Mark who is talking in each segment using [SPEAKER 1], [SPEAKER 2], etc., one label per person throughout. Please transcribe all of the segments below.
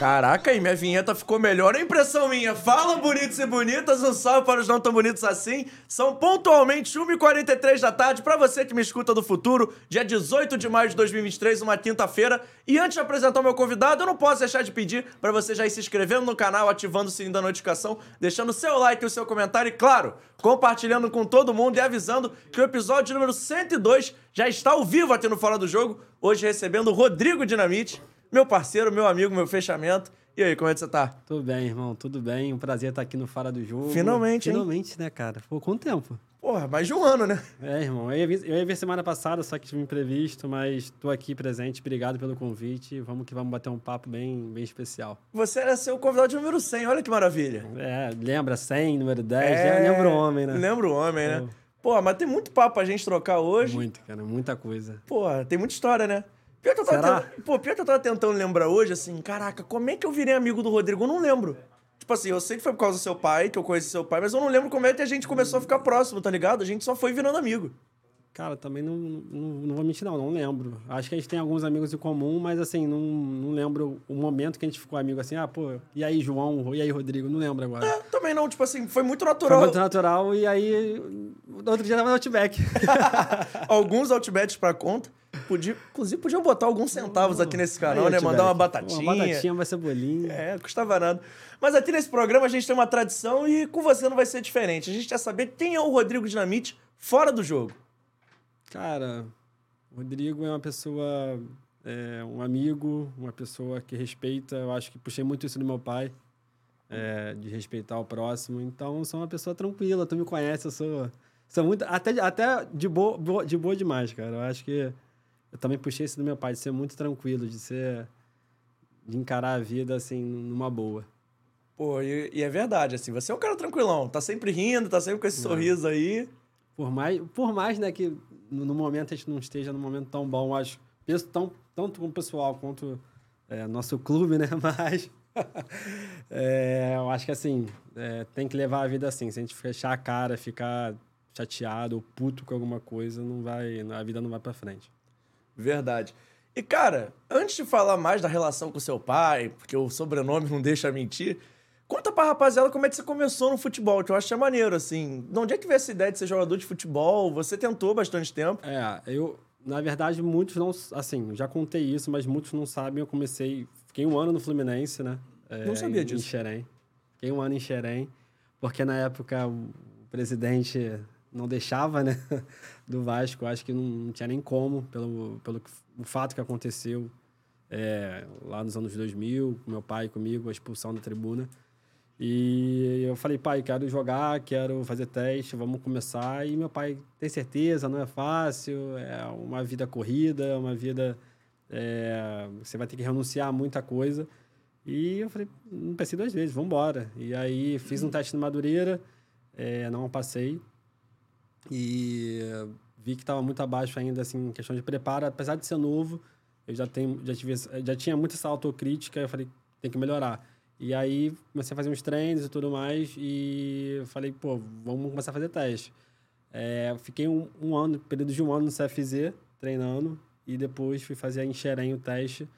[SPEAKER 1] Caraca, e minha vinheta ficou melhor. A impressão minha. Fala, bonitos e bonitas. Um salve para os não tão bonitos assim. São pontualmente 1h43 da tarde. Para você que me escuta do futuro, dia 18 de maio de 2023, uma quinta-feira. E antes de apresentar o meu convidado, eu não posso deixar de pedir para você já ir se inscrevendo no canal, ativando o sininho da notificação, deixando o seu like e o seu comentário e, claro, compartilhando com todo mundo e avisando que o episódio número 102 já está ao vivo aqui no Fora do Jogo. Hoje recebendo o Rodrigo Dinamite meu parceiro, meu amigo, meu fechamento. E aí, como é que você tá?
[SPEAKER 2] Tudo bem, irmão, tudo bem. Um prazer estar aqui no Fora do Jogo.
[SPEAKER 1] Finalmente,
[SPEAKER 2] hein? Finalmente, né, cara? Pô, quanto tempo?
[SPEAKER 1] Porra, mais de um ano, né?
[SPEAKER 2] É, irmão. Eu ia, vir, eu ia ver semana passada, só que tive um imprevisto, mas tô aqui presente. Obrigado pelo convite. Vamos que vamos bater um papo bem, bem especial.
[SPEAKER 1] Você era seu convidado número 100, olha que maravilha.
[SPEAKER 2] É, lembra 100, número 10? É, lembra o homem, né?
[SPEAKER 1] Lembra o homem, né? Pô, mas tem muito papo pra gente trocar hoje.
[SPEAKER 2] Muito, cara, muita coisa.
[SPEAKER 1] Pô, tem muita história, né? Pior que, eu tava tentando, pô, pior que eu tava tentando lembrar hoje, assim, caraca, como é que eu virei amigo do Rodrigo? Eu não lembro. Tipo assim, eu sei que foi por causa do seu pai, que eu conheci seu pai, mas eu não lembro como é que a gente começou a ficar próximo, tá ligado? A gente só foi virando amigo.
[SPEAKER 2] Cara, também não, não, não vou mentir, não, não lembro. Acho que a gente tem alguns amigos em comum, mas assim, não, não lembro o momento que a gente ficou amigo assim, ah, pô, e aí, João, e aí, Rodrigo, não lembro agora.
[SPEAKER 1] É, também não, tipo assim, foi muito natural.
[SPEAKER 2] Foi muito natural, e aí, outro dia tava no Outback.
[SPEAKER 1] Alguns Outbacks pra conta. Podia, inclusive, podiam botar alguns centavos aqui nesse canal, né? Mandar uma batatinha.
[SPEAKER 2] Uma batatinha, uma cebolinha.
[SPEAKER 1] É, custava nada. Mas aqui nesse programa a gente tem uma tradição e com você não vai ser diferente. A gente quer saber quem é o Rodrigo Dinamite fora do jogo.
[SPEAKER 2] Cara, o Rodrigo é uma pessoa, é, um amigo, uma pessoa que respeita. Eu acho que puxei muito isso do meu pai, é, de respeitar o próximo. Então, sou uma pessoa tranquila. Tu me conhece, eu sou, sou muito. Até, até de, boa, de boa demais, cara. Eu acho que eu também puxei isso do meu pai, de ser muito tranquilo, de ser. de encarar a vida assim, numa boa.
[SPEAKER 1] Pô, e, e é verdade, assim, você é um cara tranquilão, tá sempre rindo, tá sempre com esse Não. sorriso aí.
[SPEAKER 2] Por mais, por mais, né, que no momento a gente não esteja num momento tão bom, acho, penso tão, tanto com o pessoal quanto é, nosso clube, né? Mas é, eu acho que assim, é, tem que levar a vida assim. Se a gente fechar a cara, ficar chateado ou puto com alguma coisa, não vai, a vida não vai para frente.
[SPEAKER 1] Verdade. E cara, antes de falar mais da relação com seu pai, porque o sobrenome não deixa mentir, Conta pra rapaziada como é que você começou no futebol, que eu acho que é maneiro, assim. De onde é que veio essa ideia de ser jogador de futebol? Você tentou bastante tempo.
[SPEAKER 2] É, eu, na verdade, muitos não. Assim, já contei isso, mas muitos não sabem. Eu comecei. Fiquei um ano no Fluminense, né?
[SPEAKER 1] É, não sabia disso.
[SPEAKER 2] Em Xerém. Fiquei um ano em Xerém, porque na época o presidente não deixava, né? Do Vasco. Acho que não, não tinha nem como, pelo, pelo o fato que aconteceu é, lá nos anos 2000, com meu pai comigo, a expulsão da tribuna. E eu falei, pai, quero jogar, quero fazer teste, vamos começar. E meu pai, tem certeza, não é fácil, é uma vida corrida, é uma vida. É, você vai ter que renunciar a muita coisa. E eu falei, não pensei duas vezes, vamos embora. E aí fiz um teste no Madureira, é, não passei. E vi que estava muito abaixo ainda, assim, em questão de preparo. Apesar de ser novo, eu já, tenho, já, tive, já tinha muita essa autocrítica. Eu falei, tem que melhorar. E aí comecei a fazer uns treinos e tudo mais e falei, pô, vamos começar a fazer teste. É, fiquei um, um, ano, período de um ano no CFZ, treinando, e depois fui fazer em Xerém o teste.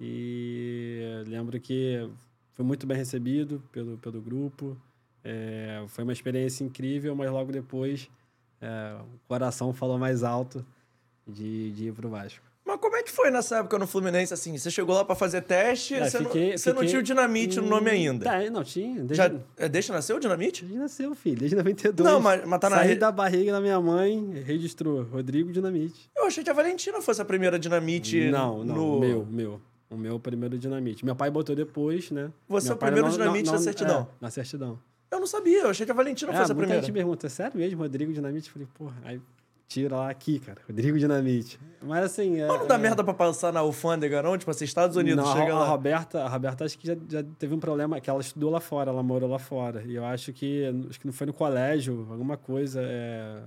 [SPEAKER 2] E lembro que foi muito bem recebido pelo, pelo grupo. É, foi uma experiência incrível, mas logo depois é, o coração falou mais alto de, de ir para o Vasco.
[SPEAKER 1] Mas como é que foi nessa época no Fluminense, assim? Você chegou lá pra fazer teste, é, você, fiquei, não, você fiquei... não tinha o Dinamite no nome ainda?
[SPEAKER 2] Tá, não tinha.
[SPEAKER 1] Desde... Já, é, deixa nasceu o Dinamite?
[SPEAKER 2] Desde nasceu, filho. Desde 92.
[SPEAKER 1] Não, mas, mas tá na...
[SPEAKER 2] Saí da barriga da minha mãe, registrou Rodrigo Dinamite.
[SPEAKER 1] Eu achei que a Valentina fosse a primeira Dinamite
[SPEAKER 2] Não, não, no... meu, meu. O meu primeiro Dinamite. Meu pai botou depois, né?
[SPEAKER 1] Você é o primeiro não, Dinamite não, na certidão?
[SPEAKER 2] É, na certidão.
[SPEAKER 1] Eu não sabia, eu achei que a Valentina é, fosse a primeira.
[SPEAKER 2] Gente pergunta, é sério mesmo, Rodrigo Dinamite? Eu falei, porra, aí tira lá aqui, cara. Rodrigo Dinamite. Mas assim.
[SPEAKER 1] É, Mas não dá é... merda pra passar na alfândega, não? Tipo assim, Estados Unidos não, chega
[SPEAKER 2] a,
[SPEAKER 1] lá.
[SPEAKER 2] A Roberta, a Roberta acho que já, já teve um problema, que ela estudou lá fora, ela morou lá fora. E eu acho que. Acho que não foi no colégio, alguma coisa. É...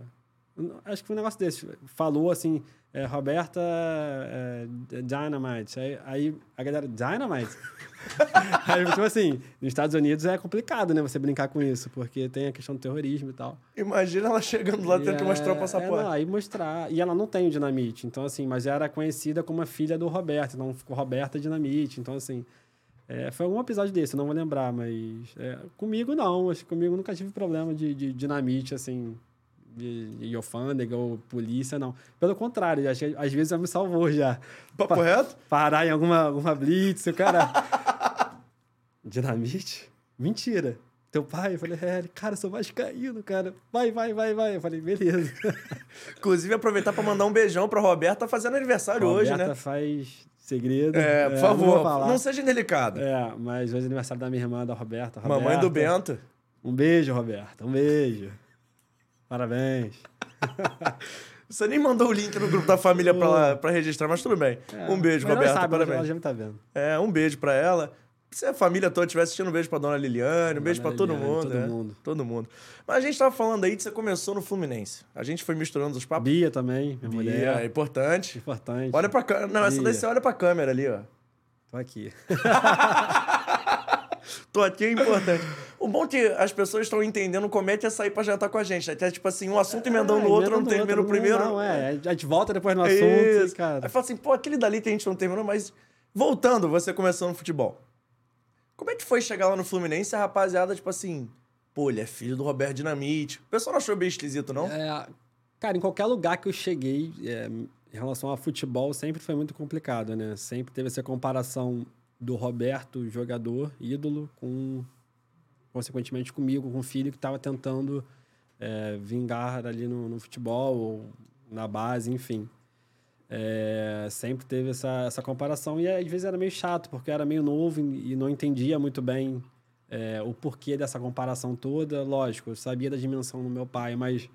[SPEAKER 2] Acho que foi um negócio desse. Falou assim é, Roberta é, Dynamite. Aí, aí, a galera, Dynamite? aí, tipo assim, nos Estados Unidos é complicado, né? Você brincar com isso, porque tem a questão do terrorismo e tal.
[SPEAKER 1] Imagina ela chegando lá tendo que mostrar o é, passaporte.
[SPEAKER 2] É, não, aí mostrar. E ela não tem o Dinamite, então assim, mas era conhecida como a filha do Roberto, então ficou Roberta Dinamite. Então, assim, É, foi algum episódio desse, eu não vou lembrar, mas é, comigo não. Acho que comigo nunca tive problema de, de dinamite, assim, de, de alfândega ou polícia, não. Pelo contrário, acho que às vezes já me salvou já.
[SPEAKER 1] Papo reto?
[SPEAKER 2] Parar em alguma, alguma blitz, o cara... dinamite? Mentira. Teu pai? Eu falei, é, ele, cara, eu sou vascaíno, cara. Vai, vai, vai, vai. Eu falei, beleza.
[SPEAKER 1] Inclusive, aproveitar para mandar um beijão pra Roberta, tá fazendo aniversário hoje, né?
[SPEAKER 2] Roberta faz segredo.
[SPEAKER 1] É, por
[SPEAKER 2] não
[SPEAKER 1] favor, não,
[SPEAKER 2] falar.
[SPEAKER 1] seja indelicado.
[SPEAKER 2] É, mas hoje é aniversário da minha irmã, da Roberta.
[SPEAKER 1] Mamãe do
[SPEAKER 2] Roberta,
[SPEAKER 1] Bento.
[SPEAKER 2] Um beijo, Roberta. Um beijo. Parabéns.
[SPEAKER 1] Você nem mandou o link no grupo da família pra, pra registrar, mas tudo bem.
[SPEAKER 2] É,
[SPEAKER 1] um beijo,
[SPEAKER 2] ela
[SPEAKER 1] Roberta,
[SPEAKER 2] sabe, ela
[SPEAKER 1] parabéns.
[SPEAKER 2] já me tá vendo.
[SPEAKER 1] É, um beijo pra ela. Se a família toda estiver assistindo, um beijo pra dona Liliane, um beijo pra
[SPEAKER 2] Dona
[SPEAKER 1] todo
[SPEAKER 2] Liliane,
[SPEAKER 1] mundo.
[SPEAKER 2] todo
[SPEAKER 1] né?
[SPEAKER 2] mundo.
[SPEAKER 1] Todo mundo. Mas a gente tava falando aí que você começou no Fluminense. A gente foi misturando os papos.
[SPEAKER 2] Bia também, minha
[SPEAKER 1] Bia, é
[SPEAKER 2] mulher.
[SPEAKER 1] importante.
[SPEAKER 2] Importante.
[SPEAKER 1] Olha pra câmera. Não, essa daí
[SPEAKER 2] Bia.
[SPEAKER 1] você olha pra câmera ali, ó.
[SPEAKER 2] Tô aqui.
[SPEAKER 1] Tô aqui é importante. O bom é que as pessoas estão entendendo como é que é sair pra jantar com a gente. Até tipo assim, um assunto emendando
[SPEAKER 2] É,
[SPEAKER 1] no outro, não termina o primeiro.
[SPEAKER 2] Não, é. A gente volta depois no assunto,
[SPEAKER 1] Isso.
[SPEAKER 2] cara.
[SPEAKER 1] Aí fala assim, pô, aquele dali que a gente não terminou, mas voltando, você começou no futebol. Como é que foi chegar lá no Fluminense a rapaziada, tipo assim, pô, ele é filho do Roberto Dinamite. O pessoal não achou bem esquisito, não?
[SPEAKER 2] É, cara, em qualquer lugar que eu cheguei, é, em relação a futebol, sempre foi muito complicado, né? Sempre teve essa comparação do Roberto, jogador, ídolo, com, consequentemente, comigo, com o filho que estava tentando é, vingar ali no, no futebol ou na base, enfim. É, sempre teve essa, essa comparação e às vezes era meio chato, porque era meio novo e não entendia muito bem é, o porquê dessa comparação toda. Lógico, eu sabia da dimensão do meu pai, mas,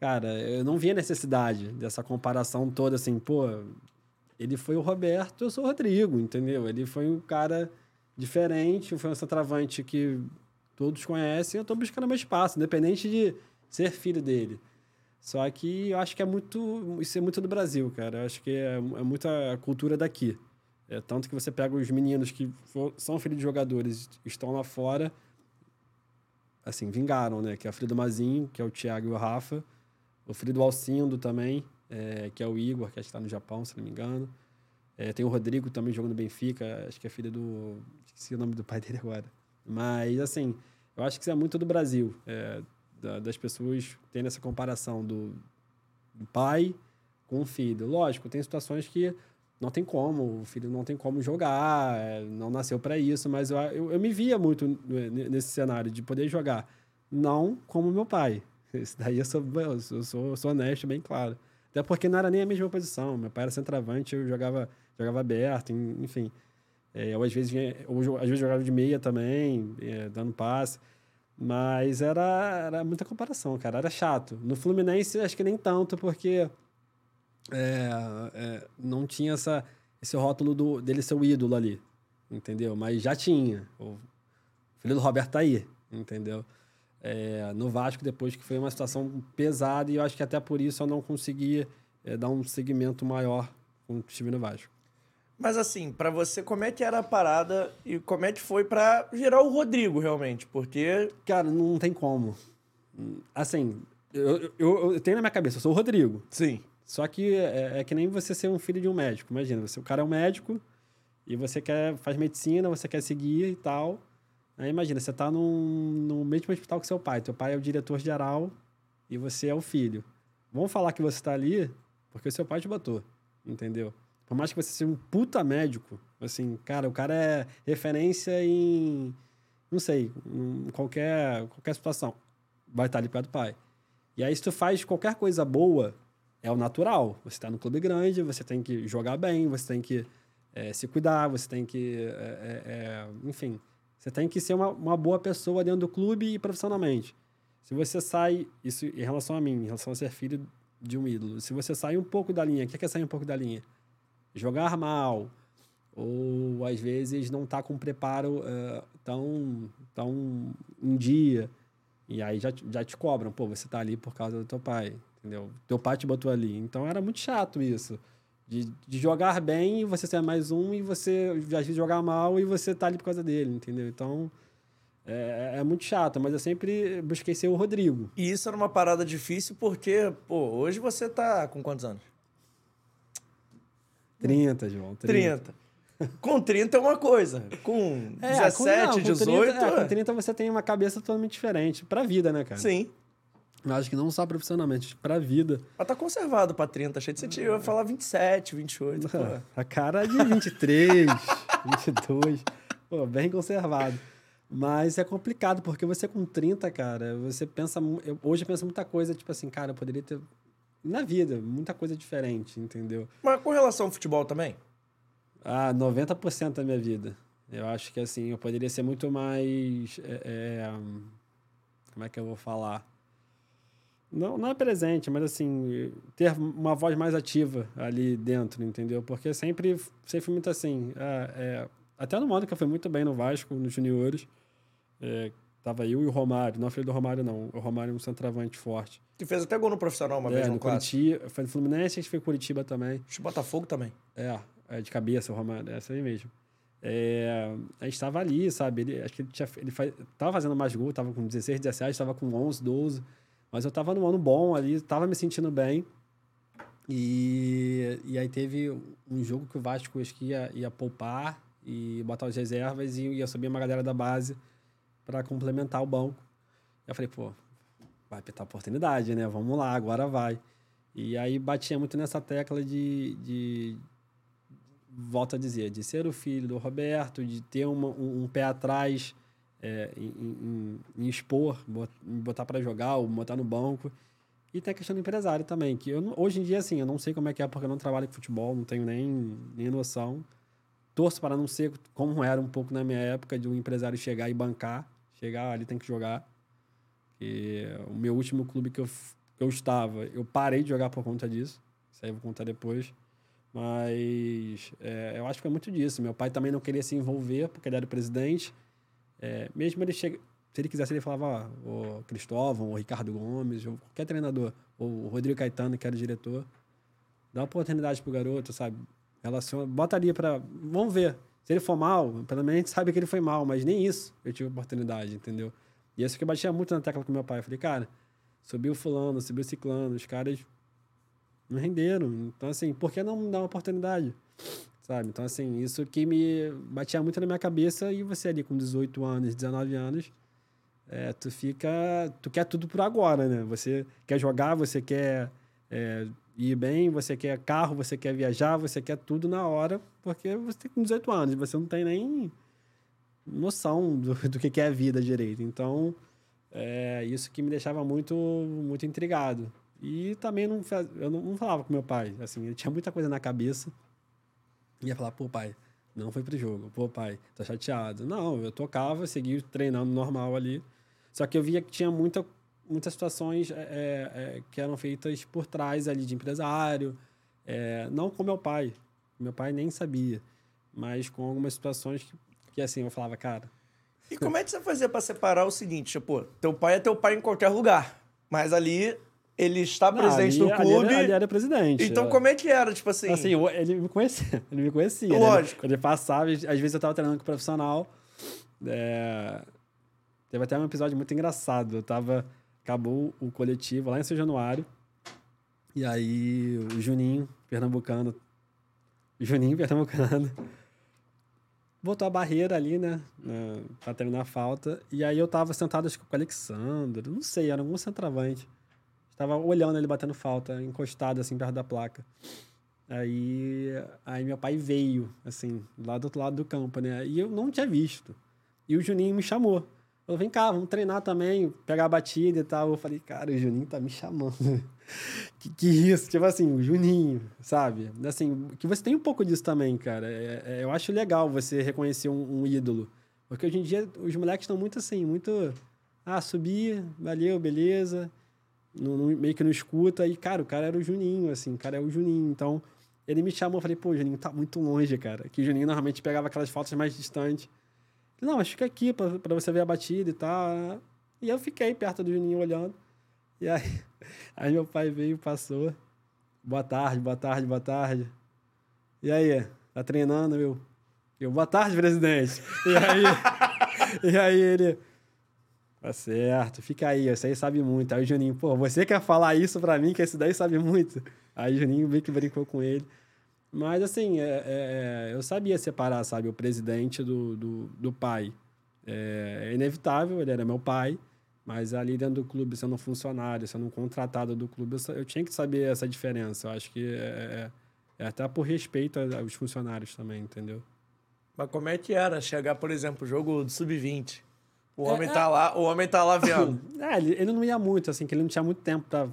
[SPEAKER 2] cara, eu não via necessidade dessa comparação toda assim, pô, ele foi o Roberto, eu sou o Rodrigo, entendeu? Ele foi um cara diferente, foi um centroavante que todos conhecem, eu tô buscando meu espaço, independente de ser filho dele. Só que eu acho que é muito. Isso é muito do Brasil, cara. Eu acho que é, é muita cultura daqui. É, tanto que você pega os meninos que fo- são filhos de jogadores estão lá fora, assim, vingaram, né? Que é o filho do Mazinho, que é o Thiago e o Rafa. O filho do Alcindo também, é, que é o Igor, que acho que está no Japão, se não me engano. É, tem o Rodrigo também jogando Benfica, acho que é filho do. Esqueci o nome do pai dele agora. Mas, assim, eu acho que isso é muito do Brasil. é, da- das pessoas tendo essa comparação do, do pai com o filho. Lógico, tem situações que não tem como, o filho não tem como jogar, é, não nasceu para isso, mas eu, eu, eu me via muito n- nesse cenário de poder jogar. Não como meu pai. Isso daí eu sou, eu sou, eu sou honesto, bem claro. Até porque não era nem a mesma posição. Meu pai era centroavante, eu jogava, jogava aberto, en- enfim. É, eu, às vezes, vinha- eu, às vezes jogava de meia também, é, dando passe. Mas era, era muita comparação, cara. Era chato. No Fluminense, acho que nem tanto, porque é, é, não tinha essa, esse rótulo do, dele ser o ídolo ali, entendeu? Mas já tinha. O filho do Roberto tá aí, entendeu? É, no Vasco, depois que foi uma situação pesada, e eu acho que até por isso eu não consegui é, dar um segmento maior quando estive no Vasco.
[SPEAKER 1] Mas assim, pra você, como é que era a parada e como é que foi pra virar o Rodrigo, realmente? Porque.
[SPEAKER 2] Cara, não tem como. Assim, eu, eu, eu tenho na minha cabeça, eu sou o Rodrigo.
[SPEAKER 1] Sim.
[SPEAKER 2] Só que é, é que nem você ser um filho de um médico. Imagina, você, o cara é um médico e você quer faz medicina, você quer seguir e tal. Aí imagina, você tá num, no mesmo hospital que seu pai. Teu pai é o diretor geral e você é o filho. Vamos falar que você tá ali porque o seu pai te botou, entendeu? Por mais que você seja um puta médico, assim, cara, o cara é referência em, não sei, em qualquer, qualquer situação. Vai estar ali perto do pai. E aí, se tu faz qualquer coisa boa, é o natural. Você está no clube grande, você tem que jogar bem, você tem que eh, se cuidar, você tem que. eh, eh, enfim, você tem que ser uma, uma boa pessoa dentro do clube e profissionalmente. Se você sai, isso em relação a mim, em relação a ser filho de um ídolo, se você sai um pouco da linha, o que é, que é sair um pouco da linha? Jogar mal, ou às vezes não tá com preparo eh, tão, tão em dia. E aí já, já te cobram, pô, você tá ali por causa do teu pai, entendeu? Teu pai te botou ali. Então era muito chato isso. De, de jogar bem e você ser mais um, e você às vezes jogar mal e você tá ali por causa dele, entendeu? Então é, é muito chato, mas eu sempre busquei ser o Rodrigo.
[SPEAKER 1] E isso era uma parada difícil porque, pô, hoje você tá com quantos anos?
[SPEAKER 2] 30, João. 30.
[SPEAKER 1] 30. Com 30 é uma coisa. Com
[SPEAKER 2] É,
[SPEAKER 1] 17,
[SPEAKER 2] com, não, com
[SPEAKER 1] 18.
[SPEAKER 2] 30, é, com 30 você tem uma cabeça totalmente diferente. Pra vida, né, cara?
[SPEAKER 1] Sim.
[SPEAKER 2] Eu acho que não só profissionalmente, pra vida.
[SPEAKER 1] Mas tá conservado pra 30. Achei que você tinha, eu ia falar 27, 28. Pô.
[SPEAKER 2] A cara é de 23, 22. Pô, bem conservado. Mas é complicado, porque você com 30, cara, você pensa. eu- hoje eu penso muita coisa, tipo assim, cara, eu poderia ter. Na vida, muita coisa diferente, entendeu?
[SPEAKER 1] Mas com relação ao futebol também?
[SPEAKER 2] Ah, 90% da minha vida. Eu acho que assim, eu poderia ser muito mais. é, é, como é que eu vou falar? Não, não é presente, mas assim, ter uma voz mais ativa ali dentro, entendeu? Porque sempre, sempre muito assim. ah, é, até no modo que eu fui muito bem no Vasco, nos juniores. É, tava eu e o Romário. Não filho do Romário, não. O Romário é um centroavante forte.
[SPEAKER 1] Que fez até gol no profissional uma vez
[SPEAKER 2] é,
[SPEAKER 1] no
[SPEAKER 2] no
[SPEAKER 1] clássico.
[SPEAKER 2] Curitiba, foi no Fluminense, acho que foi Curitiba também.
[SPEAKER 1] Acho Botafogo também.
[SPEAKER 2] É, é de cabeça o Romário, é essa aí mesmo. É, a gente estava ali, sabe? Ele, acho que ele, tinha, ele faz, tava fazendo mais gol, tava com 16, 17, estava com 11, 12. Mas eu tava num ano bom ali, tava me sentindo bem. E, e aí teve um jogo que o Vasco acho que ia, ia poupar e botar as reservas e ia subir uma galera da base para complementar o banco. Eu falei, pô, vai apertar a oportunidade, né? Vamos lá, agora vai. E aí batia muito nessa tecla de, de volto a dizer, de ser o filho do Roberto, de ter uma, um, um pé atrás é, em, em- em expor, botar para jogar ou botar no banco. E tem a questão do empresário também, que eu, hoje em dia, assim, eu não sei como é que é, porque eu não trabalho com futebol, não tenho nem, nem noção. Torço para não ser como era um pouco na minha época, de um empresário chegar e bancar. Chegar ali, tem que jogar. E o meu último clube que eu, que eu estava, eu parei de jogar por conta disso. Isso aí eu vou contar depois. Mas é, eu acho que é muito disso. Meu pai também não queria se envolver, porque ele era o presidente. É, mesmo ele chega, se ele quisesse, ele falava, ó, o Cristóvão, o Ricardo Gomes, ou qualquer treinador, ou o Rodrigo Caetano, que era o diretor, dá uma oportunidade pro garoto, sabe? Relaciona, bota ali para, vamos ver. Se ele for mal, pelo menos a gente sabe que ele foi mal, mas nem isso eu tive oportunidade, entendeu? E isso que eu batia muito na tecla com meu pai. Eu falei, cara, subiu fulano, subiu ciclano, os caras não renderam. Então, assim, por que não me dar uma oportunidade? Sabe? Então, assim, isso que me batia muito na minha cabeça e você ali com 18 anos, 19 anos, é, tu fica... Tu quer tudo por agora, né? Você quer jogar, você quer é, ir bem, você quer carro, você quer viajar, você quer tudo na hora, porque você tem com 18 anos, você não tem nem noção do, do que é a vida direito. Então, é isso que me deixava muito, muito intrigado. E também não, eu não falava com meu pai, assim, ele tinha muita coisa na cabeça. Ia falar, pô, pai, não foi pro jogo. Pô, pai, tô chateado. Não, eu tocava, seguia treinando normal ali. Só que eu via que tinha muita, muitas situações é, é, que eram feitas por trás ali de empresário. é, não com meu pai. Meu pai nem sabia. Mas com algumas situações que, que assim, eu falava, cara,
[SPEAKER 1] E como é que você fazia pra separar o seguinte? Tipo, teu pai é teu pai em qualquer lugar. Mas ali ele está presente
[SPEAKER 2] ali-
[SPEAKER 1] no
[SPEAKER 2] ali
[SPEAKER 1] clube.
[SPEAKER 2] era- ali era presidente.
[SPEAKER 1] Então,
[SPEAKER 2] é.
[SPEAKER 1] como é que era? Tipo assim.
[SPEAKER 2] Assim, ele me conhecia. Ele me conhecia. né?
[SPEAKER 1] Lógico.
[SPEAKER 2] Ele, ele passava, às vezes eu tava treinando com o profissional. é, Teve até um episódio muito engraçado. Eu tava. Acabou o coletivo lá em São Januário. E aí o Juninho, pernambucano. o Juninho, pernambucano. Botou a barreira ali, né? Pra treinar a falta. E aí eu tava sentado acho que com o Alexandre. Não sei, era algum centroavante. Estava olhando ele batendo falta, encostado assim perto da placa. Aí, aí meu pai veio, assim, lá do outro lado do campo, né? E eu não tinha visto. E o Juninho me chamou. Falou, vem cá, vamos treinar também, pegar a batida e tal. Eu falei, cara, o Juninho tá me chamando. que, que isso? Tipo assim, o Juninho, sabe? Assim, que você tem um pouco disso também, cara. É- é- eu acho legal você reconhecer um, um ídolo. Porque hoje em dia os moleques estão muito assim, muito... Ah, subi, valeu, beleza. Não- meio que não escuta. E, cara, o cara era o Juninho, assim, o cara é o Juninho. Então, ele me chamou, eu falei, pô, Juninho, tá muito longe, cara. Que o Juninho normalmente pegava aquelas faltas mais distantes. Não, mas fica aqui pra, pra você ver a batida e tal. E eu fiquei perto do Juninho olhando. E aí, aí meu pai veio, passou. Boa tarde, boa tarde, boa tarde. E aí, tá treinando, meu? Eu, boa tarde, presidente. E aí, e aí ele, tá certo, fica aí, esse aí sabe muito. Aí o Juninho, pô, você quer falar isso pra mim, que esse daí sabe muito? Aí o Juninho meio que brincou com ele. Mas, assim, é, é, é, eu sabia separar, sabe, o presidente do, do, do pai. É, é, inevitável, ele era meu pai, mas ali dentro do clube, sendo um funcionário, sendo um contratado do clube, eu, eu tinha que saber essa diferença. Eu acho que é, é, é até por respeito aos funcionários também, entendeu?
[SPEAKER 1] Mas como é que era chegar, por exemplo, jogo do Sub-20? O homem tá lá, o homem tá lá vendo.
[SPEAKER 2] é, ele, ele não ia muito, assim, que ele não tinha muito tempo para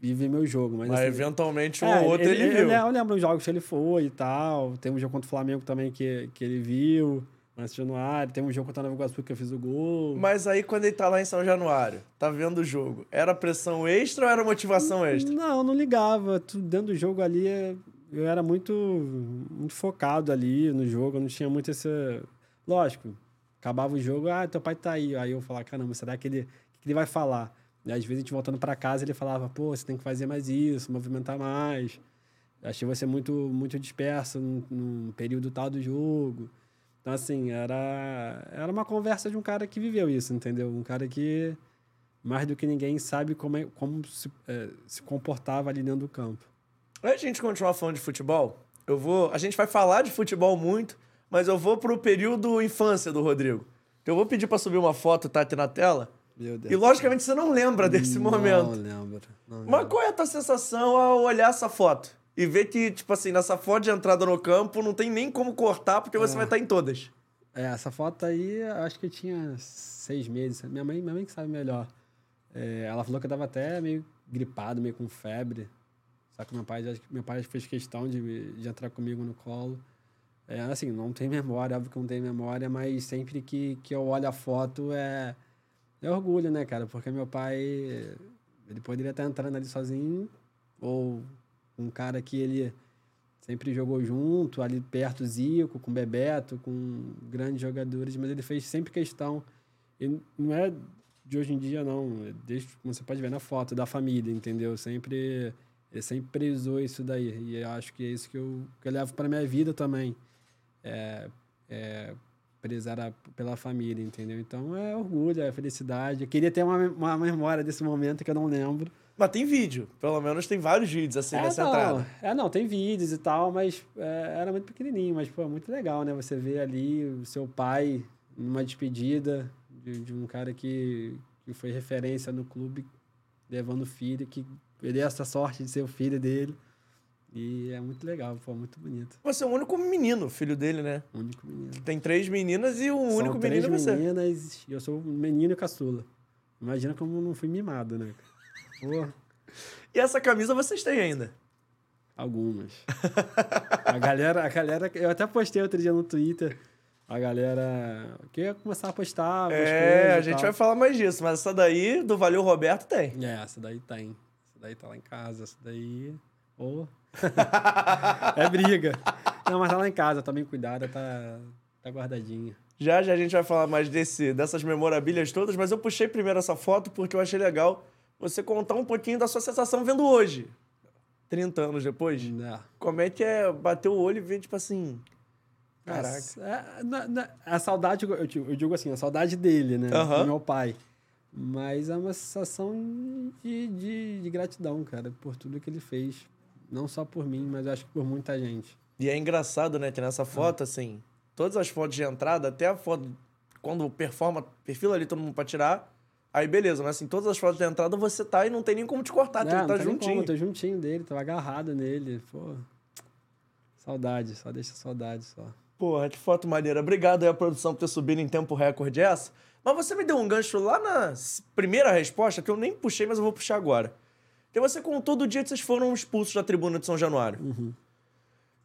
[SPEAKER 2] viver meu jogo. Mas,
[SPEAKER 1] mas
[SPEAKER 2] assim,
[SPEAKER 1] eventualmente um é, ou outro ele, ele viu.
[SPEAKER 2] eu lembro os jogos que ele foi e tal. Tem um jogo contra o Flamengo também que, que ele viu. Mas Januário, tem um jogo contra o Nova Iguaçu que eu fiz o gol.
[SPEAKER 1] Mas aí, quando ele tá lá em São Januário, tá vendo o jogo, era pressão extra ou era motivação extra?
[SPEAKER 2] Não, não ligava. Dentro do jogo ali, eu era muito, muito focado ali no jogo. Eu não tinha muito esse... Lógico, acabava o jogo, ah, teu pai tá aí. Aí eu falava, caramba, será que ele, que ele vai falar? E às vezes a gente voltando para casa, ele falava, pô, você tem que fazer mais isso, movimentar mais. Achei você muito, muito disperso num, num período tal do jogo. Então, assim, era, era uma conversa de um cara que viveu isso, entendeu? Um cara que, mais do que ninguém, sabe como, é, como se, é, se comportava ali dentro do campo.
[SPEAKER 1] Antes de a gente continuar falando de futebol, eu vou. A gente vai falar de futebol muito, mas eu vou pro período infância do Rodrigo. Eu vou pedir para subir uma foto, tá aqui na tela. Meu Deus. E logicamente você não lembra desse
[SPEAKER 2] não
[SPEAKER 1] momento.
[SPEAKER 2] Não lembro. Não lembro.
[SPEAKER 1] Mas qual é a tua sensação ao olhar essa foto? E ver que, tipo assim, nessa foto de entrada no campo não tem nem como cortar, porque você é. vai estar em todas.
[SPEAKER 2] É, essa foto aí, acho que eu tinha seis meses. Minha mãe, minha mãe que sabe melhor. É, ela falou que eu tava até meio gripado, meio com febre. Só que meu pai, meu pai fez questão de, de entrar comigo no colo. É, assim, não tem memória, óbvio que não tem memória, mas sempre que, que eu olho a foto é é orgulho, né, cara? Porque meu pai, ele poderia estar entrando ali sozinho, ou um cara que ele sempre jogou junto, ali perto, Zico, com Bebeto, com grandes jogadores, mas ele fez sempre questão. E não é de hoje em dia, não. É desde, como você pode ver na foto, da família, entendeu? Sempre, ele sempre prezou isso daí. E eu acho que é isso que eu, que eu levo para minha vida também. É, é, prezar pela família, entendeu? Então é orgulho, é felicidade. Eu queria ter uma, uma memória desse momento que eu não lembro.
[SPEAKER 1] Mas tem vídeo, pelo menos tem vários vídeos assim
[SPEAKER 2] é,
[SPEAKER 1] nessa
[SPEAKER 2] não,
[SPEAKER 1] entrada.
[SPEAKER 2] É, não, tem vídeos e tal, mas é, era muito pequenininho, mas pô, muito legal, né? Você vê ali o seu pai numa despedida de, de um cara que, que foi referência no clube, levando o filho, que ele é essa sorte de ser o filho dele. E é muito legal, foi muito bonito.
[SPEAKER 1] Você é o único menino, filho dele, né?
[SPEAKER 2] O único menino.
[SPEAKER 1] Tem três meninas e o São único menino é você.
[SPEAKER 2] três meninas e eu sou menino e caçula. Imagina como não fui mimado, né?
[SPEAKER 1] Pô. E essa camisa vocês têm ainda?
[SPEAKER 2] Algumas. a galera, a galera, eu até postei outro dia no Twitter. A galera que ia começar a postar.
[SPEAKER 1] É, a gente vai falar mais disso, mas essa daí do Valeu Roberto tem.
[SPEAKER 2] É, essa daí tem. Essa daí tá lá em casa, essa daí. Oh. é briga. Não, mas tá lá em casa, tá bem cuidada, tá, tá guardadinha.
[SPEAKER 1] Já já a gente vai falar mais desse, dessas memorabilhas todas, mas eu puxei primeiro essa foto porque eu achei legal você contar um pouquinho da sua sensação vendo hoje. 30 anos depois.
[SPEAKER 2] Não.
[SPEAKER 1] Como é que é bater o olho e ver, tipo assim. Caraca.
[SPEAKER 2] É, na, na, a saudade, eu, eu, digo assim, a saudade dele, né?
[SPEAKER 1] Uhum.
[SPEAKER 2] Do meu pai. Mas é uma sensação de, de, de, gratidão, cara, por tudo que ele fez não só por mim, mas acho que por muita gente.
[SPEAKER 1] E é engraçado, né, que nessa foto, ah. assim, todas as fotos de entrada, até a foto quando performa, perfila ali todo mundo pra tirar, aí beleza, mas assim, todas as fotos de entrada você tá e não tem nem como te cortar,
[SPEAKER 2] não,
[SPEAKER 1] ele tá juntinho. Como,
[SPEAKER 2] tô juntinho dele, tô agarrado nele, pô. Saudade, só deixa saudade só.
[SPEAKER 1] Porra, que foto maneira. Obrigado aí a produção por ter subido em tempo recorde essa. Mas você me deu um gancho lá na primeira resposta, que eu nem puxei, mas eu vou puxar agora. Porque você contou do dia que vocês foram expulsos da tribuna de São Januário.
[SPEAKER 2] Uhum.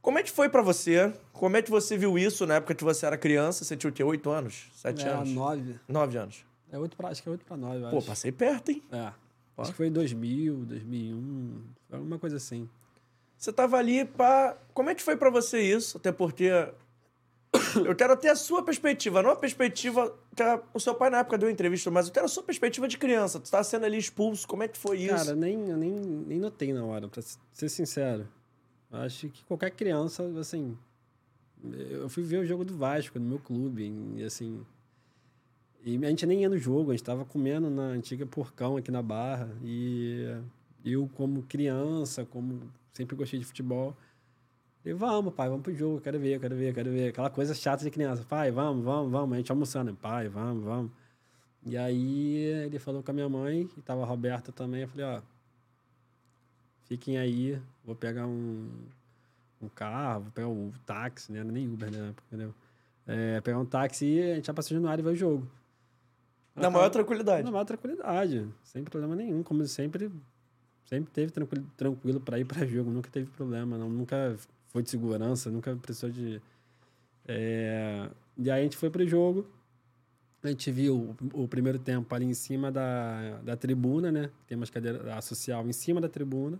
[SPEAKER 1] Como é que foi para você? Como é que você viu isso na época que você era criança? Você tinha o quê? Oito anos? Sete
[SPEAKER 2] é,
[SPEAKER 1] anos?
[SPEAKER 2] nove.
[SPEAKER 1] Nove anos.
[SPEAKER 2] É oito pra, acho que é oito pra nove,
[SPEAKER 1] Pô,
[SPEAKER 2] acho.
[SPEAKER 1] passei perto, hein?
[SPEAKER 2] É. Ó. Acho que foi em 2000, 2001, alguma coisa assim.
[SPEAKER 1] Você tava ali pra... Como é que foi para você isso? Até porque eu quero ter a sua perspectiva, não a perspectiva que a, o seu pai na época deu entrevista, mas eu quero a sua perspectiva de criança. Tu tá sendo ali expulso, como é que foi isso?
[SPEAKER 2] Cara, nem, eu nem, nem notei na hora, pra ser sincero. Acho que qualquer criança, assim. Eu fui ver o jogo do Vasco no meu clube, e assim. E a gente nem ia no jogo, a gente tava comendo na antiga Porcão aqui na Barra. E eu, como criança, como sempre gostei de futebol, E vamos, pai, vamos pro jogo, quero ver, quero ver, quero ver. Aquela coisa chata de criança. Pai, vamos, vamos, vamos. A gente almoçando. Pai, vamos, vamos. E aí ele falou com a minha mãe, e tava a Roberta também. Eu falei, ó, fiquem aí, vou pegar um, um carro, vou pegar um táxi, né? Nem Uber, né? Entendeu? É, pegar um táxi e a gente vai pra São Januário e ver o jogo.
[SPEAKER 1] Na maior tranquilidade.
[SPEAKER 2] Na maior tranquilidade, sem problema nenhum. Como sempre, sempre teve tranquilo, tranquilo para ir para jogo, nunca teve problema, não, nunca foi de segurança, nunca precisou de. É... E aí a gente foi pro jogo, a gente viu o, o, primeiro tempo ali em cima da, da tribuna, né? Tem umas cadeiras a social em cima da tribuna,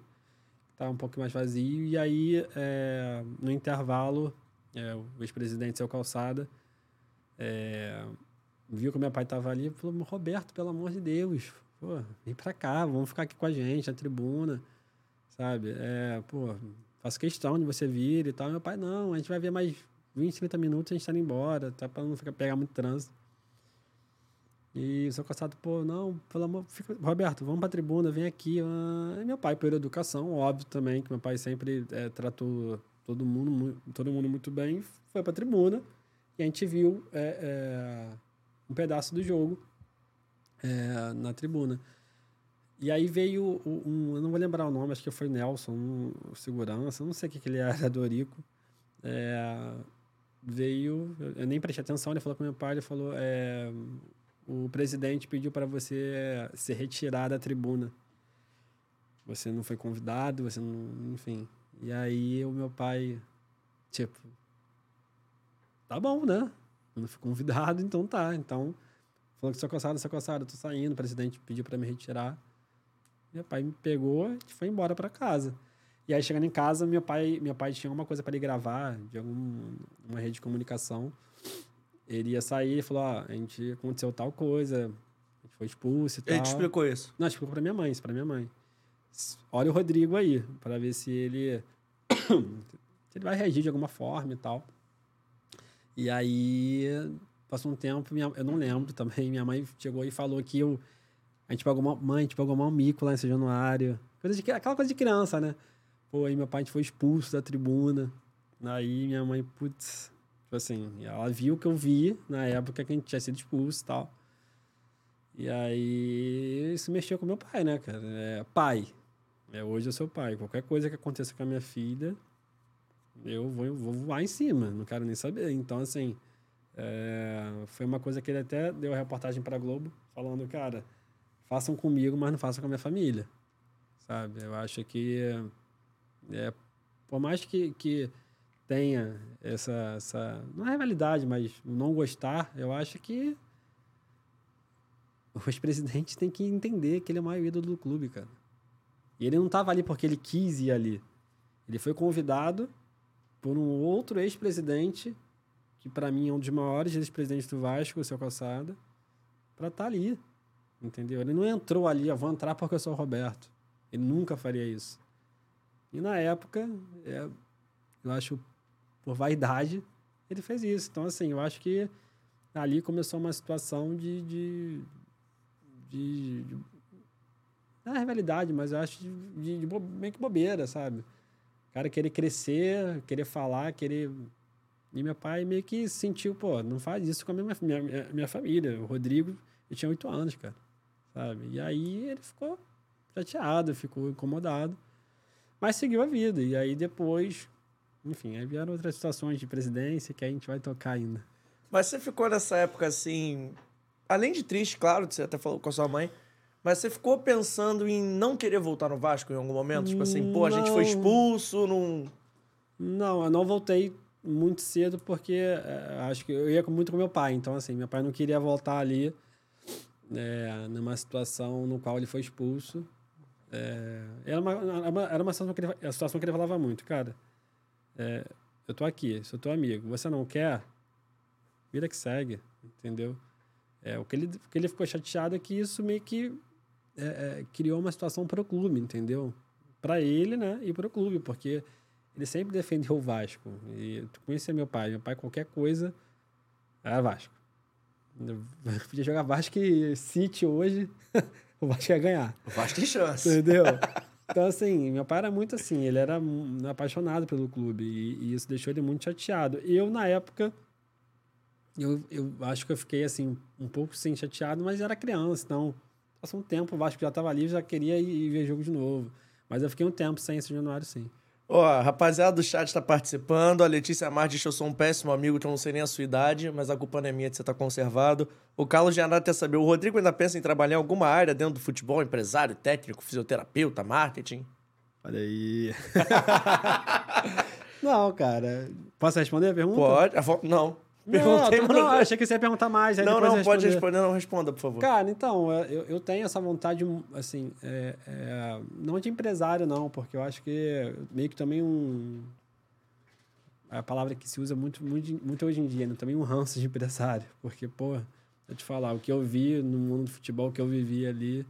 [SPEAKER 2] tá um pouco mais vazio. E aí, é, no intervalo, é, o ex-presidente Seu Calçada é, viu que meu pai tava ali e falou: Roberto, pelo amor de Deus, pô, vem pra cá, vamos ficar aqui com a gente, na tribuna, sabe? É, pô, faço questão de você vir e tal. Meu pai, não, a gente vai ver mais 20, 30 minutos, a gente tá indo embora, tá pra não ficar, pegar muito trânsito. E o seu Cossado, pô, não, pelo amor, fica, Roberto, vamos pra tribuna, vem aqui. Ah, meu pai, por educação, óbvio também, que meu pai sempre é, tratou todo mundo, todo mundo muito bem, foi pra tribuna. E a gente viu é, é, um pedaço do jogo na tribuna. E aí veio um, eu não vou lembrar o nome, acho que foi Nelson, um, segurança, não sei o que, que ele era, Dorico. É, veio, eu nem prestei atenção, ele falou com meu pai, ele falou, é, o presidente pediu para você se retirar da tribuna. Você não foi convidado, você não. Enfim. E aí o meu pai, tipo. Tá bom, né? Eu não fui convidado, então tá. Então, falou que sou coçado, sou coçado, tô saindo. O presidente pediu para me retirar. Meu pai me pegou e foi embora para casa. E aí, chegando em casa, meu pai, meu pai tinha alguma coisa para ele gravar de alguma rede de comunicação ele ia sair e falou: Ó, a gente aconteceu tal coisa, a gente foi expulso e tal.
[SPEAKER 1] Ele te explicou isso?
[SPEAKER 2] Não, explicou pra minha mãe, isso pra minha mãe. Olha o Rodrigo aí, para ver se ele. se ele vai reagir de alguma forma e tal. E aí, passou um tempo, minha, eu não lembro também, minha mãe chegou e falou que eu. A gente pagou uma. Mãe, a gente pagou um mico lá em São Januário. Coisa de, aquela coisa de criança, né? Pô, aí meu pai a gente foi expulso da tribuna. Aí minha mãe, putz, Tipo assim, ela viu que eu vi na época que a gente tinha sido expulso e tal. E aí isso mexeu com meu pai, né, cara? É, pai. É, hoje eu sou pai. Qualquer coisa que aconteça com a minha filha, eu vou, eu vou voar em cima. Não quero nem saber. Então, assim, é, foi uma coisa que ele até deu a reportagem para Globo, falando, cara, façam comigo, mas não façam com a minha família. Sabe? Eu acho que, é, por mais que, que tenha essa, essa. Não é rivalidade, mas não gostar, eu acho que o ex-presidente tem que entender que ele é o maior ídolo do clube, cara. E ele não estava ali porque ele quis ir ali. Ele foi convidado por um outro ex-presidente, que para mim é um dos maiores ex-presidentes do Vasco, o seu Calçada, para estar tá ali. Entendeu? Ele não entrou ali, eu vou entrar porque eu sou o Roberto. Ele nunca faria isso. E na época, é, eu acho por vaidade, ele fez isso. Então, assim, eu acho que ali começou uma situação de. de, de, de não é rivalidade, mas eu acho de, de, de meio que bobeira, sabe? O cara querer crescer, querer falar, querer. E meu pai meio que sentiu, pô, não faz isso com a minha, minha, minha família. O Rodrigo, ele tinha oito anos, cara. Sabe? E aí ele ficou chateado, ficou incomodado. Mas seguiu a vida. E aí depois, enfim, aí vieram outras situações de presidência que a gente vai tocar ainda.
[SPEAKER 1] Mas você ficou nessa época assim, além de triste, claro, você até falou com a sua mãe, mas você ficou pensando em não querer voltar no Vasco em algum momento? Tipo assim, pô, a gente foi expulso, não.
[SPEAKER 2] Não, eu não voltei muito cedo porque é, acho que eu ia muito com meu pai. Então, assim, meu pai não queria voltar ali é, numa situação no qual ele foi expulso. É, era, uma, era uma situação que ele, a situação que ele falava muito, cara é, eu tô aqui, sou teu amigo, você não quer, vida que segue, entendeu? É, o, que ele, o que ele ficou chateado é que isso meio que é, é, criou uma situação para o clube, entendeu? Para ele, né? E para o clube, porque ele sempre defendeu o Vasco. E tu conhecia meu pai, meu pai qualquer coisa era Vasco. Eu podia jogar Vasco e City hoje, o Vasco ia ganhar.
[SPEAKER 1] O Vasco tem chance.
[SPEAKER 2] Entendeu? Então, assim, meu pai era muito assim, ele era apaixonado pelo clube e, e isso deixou ele muito chateado. Eu, na época, eu, eu acho que eu fiquei, assim, um pouco sim chateado, mas era criança, então passou um tempo, o Vasco já estava ali, já queria ir, ir ver jogo de novo. Mas eu fiquei um tempo sem esse Januário, sim.
[SPEAKER 1] Ó, rapaziada do chat tá participando. A Letícia Mar diz que eu sou um péssimo amigo, que eu não sei nem a sua idade, mas a culpa não é minha de você estar tá conservado. O Carlos Giannato quer saber: o Rodrigo ainda pensa em trabalhar em alguma área dentro do futebol? Empresário, técnico, fisioterapeuta, marketing?
[SPEAKER 2] Olha aí. não, cara. Posso responder a pergunta?
[SPEAKER 1] Pode. Não.
[SPEAKER 2] Perguntei, não, não, achei que você ia perguntar mais.
[SPEAKER 1] não, não, pode responder. Não, responda, por favor.
[SPEAKER 2] Cara, então, é, eu, eu tenho essa vontade, assim, é, é, não de empresário, não, porque eu acho que meio que também um... É a palavra que se usa muito, muito, muito hoje em dia, né? Também um ranço de empresário. Porque, pô, eu te falar, o que eu vi no mundo do futebol, o que eu vivi ali...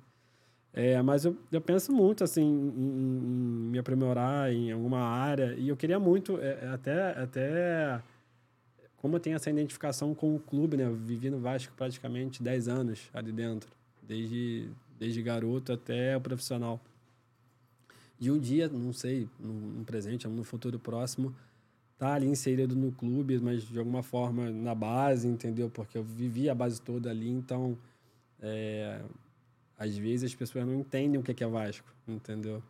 [SPEAKER 2] É, mas eu, eu penso muito, assim, em, em me aprimorar em alguma área. E eu queria muito, é, até... até como eu tenho essa identificação com o clube, né? Eu vivi no Vasco praticamente 10 anos ali dentro, desde, desde garoto até o profissional. De um dia, não sei, no, presente, no futuro próximo, tá ali inserido no clube, mas de alguma forma na base, entendeu? Porque eu vivi a base toda ali, então é, às vezes as pessoas não entendem o que é Vasco, entendeu?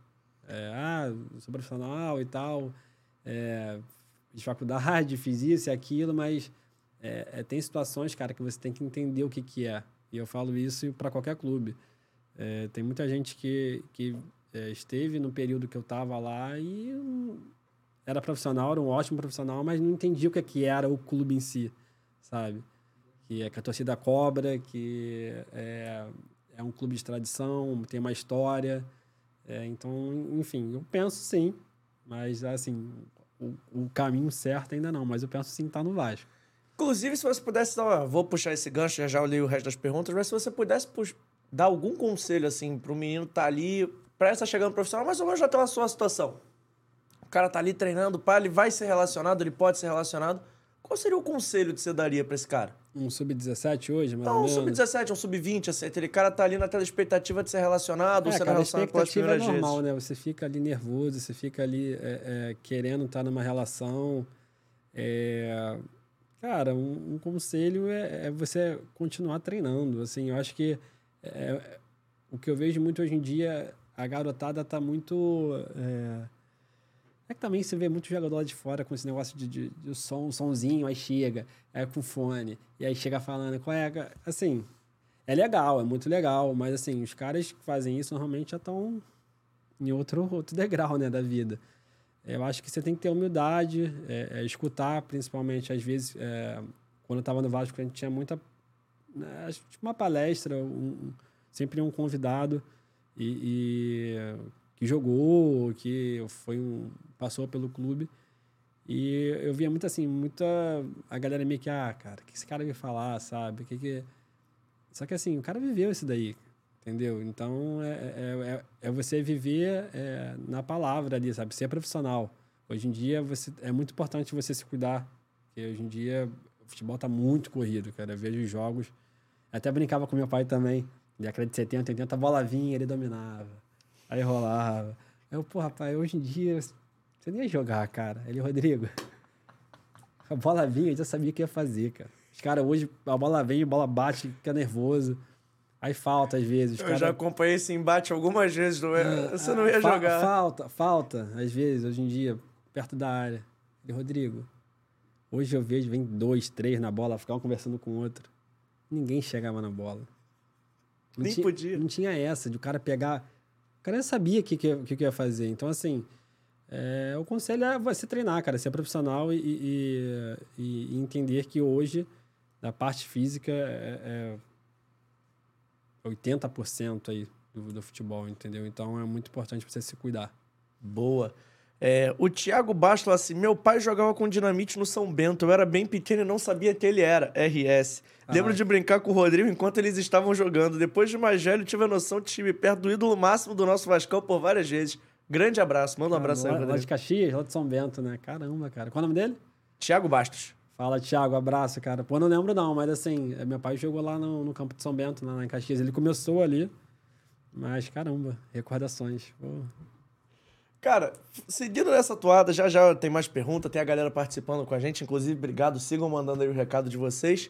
[SPEAKER 2] É, ah, sou profissional e tal, é, de faculdade, fiz isso e aquilo, mas é, é, tem situações, cara, que você tem que entender o que, que é. E eu falo isso para qualquer clube. É, tem muita gente que, que é, esteve no período que eu estava lá e era profissional, era um ótimo profissional, mas não entendia o que, que era o clube em si, sabe? Que é que a torcida cobra, que é, é um clube de tradição, tem uma história. É, então, enfim, eu penso sim, mas assim, o, caminho certo ainda não, mas eu penso sim tá no Vasco.
[SPEAKER 1] Inclusive, se você pudesse dar, vou puxar esse gancho, já já li o resto das perguntas, mas se você pudesse dar algum conselho assim para o menino tá ali, prestes a chegar no profissional, mais ou menos já tem a sua situação. O cara tá ali treinando, pá, ele vai ser relacionado, ele pode ser relacionado. Qual seria o conselho que você daria para esse cara?
[SPEAKER 2] Um sub-17 hoje, mais
[SPEAKER 1] Não, um sub-17, um sub-20, assim, aquele cara tá ali na expectativa de ser relacionado, é, ser cara, relacionado
[SPEAKER 2] pelas primeiras é normal, vezes. né? Você fica ali nervoso, você fica ali é, é, querendo estar tá numa relação. É... Cara, um, um conselho é, é, você continuar treinando, assim, eu acho que é, o que eu vejo muito hoje em dia, a garotada tá muito é que também você vê muito jogador de fora com esse negócio de, de, de som, somzinho, aí chega, é com fone, e aí chega falando, qual é? Assim, é legal, é muito legal, mas assim, os caras que fazem isso normalmente já estão em outro, outro degrau, né, da vida. Eu acho que você tem que ter humildade, é, é, escutar, principalmente, às vezes, é, quando eu estava no Vasco, a gente tinha muita. Né, uma palestra, um, sempre um convidado, e, e que jogou, que foi um passou pelo clube. E eu via muito assim, muita a galera meio que ah, cara, o que esse cara veio falar, sabe? Que que Só que assim, o cara viveu isso daí, entendeu? Então é, é, é, é você viver é, na palavra ali, sabe? Ser profissional. Hoje em dia você é muito importante você se cuidar, porque hoje em dia o futebol tá muito corrido, cara. Eu vejo jogos. Até brincava com meu pai também. Década de 70, 80, a bola vinha, ele dominava. Aí rolava. Eu, pô, rapaz, hoje em dia você nem ia jogar, cara. Ele, Rodrigo. A bola vinha, eu já sabia o que ia fazer, cara. Os caras hoje, a bola vem, a bola bate, fica nervoso. Aí falta às vezes.
[SPEAKER 1] eu
[SPEAKER 2] cara...
[SPEAKER 1] já acompanhei esse embate algumas vezes, não é? Ah, você não ia fa jogar.
[SPEAKER 2] Falta, falta, às vezes, hoje em dia, perto da área. Ele, Rodrigo, hoje eu vejo, vem dois, três na bola, ficar um conversando com o outro. Ninguém chegava na bola.
[SPEAKER 1] Não Nem tinha, podia.
[SPEAKER 2] Não tinha essa de o cara pegar o cara já sabia o que, que, que, ia fazer. Então, assim, é, o conselho é você treinar, cara, ser profissional e, e, e, entender que hoje, a parte física, é, é 80% aí do, do futebol, entendeu? Então, é muito importante você se cuidar.
[SPEAKER 1] Boa. É, o Thiago Bastos fala assim: meu pai jogava com dinamite no São Bento. Eu era bem pequeno e não sabia que ele era. RS. Ah, Lembro de brincar com o Rodrigo enquanto eles estavam jogando. Depois de mais velho, tive a noção de estive perto do ídolo máximo do nosso Vascão por várias vezes. Grande abraço. Manda um abraço
[SPEAKER 2] aí,
[SPEAKER 1] Rodrigo.
[SPEAKER 2] Lá de Caxias, lá de São Bento, né? Caramba, cara. Qual é o nome dele?
[SPEAKER 1] Thiago Bastos.
[SPEAKER 2] Fala, Thiago, abraço, cara. Pô, não lembro não, mas assim, é, meu pai jogou lá no, no campo de São Bento, lá em Caxias. Ele começou ali, mas caramba, recordações. Pô.
[SPEAKER 1] Cara, seguindo nessa toada, já já tem mais pergunta, tem a galera participando com a gente. Inclusive, obrigado, sigam mandando aí o recado de vocês.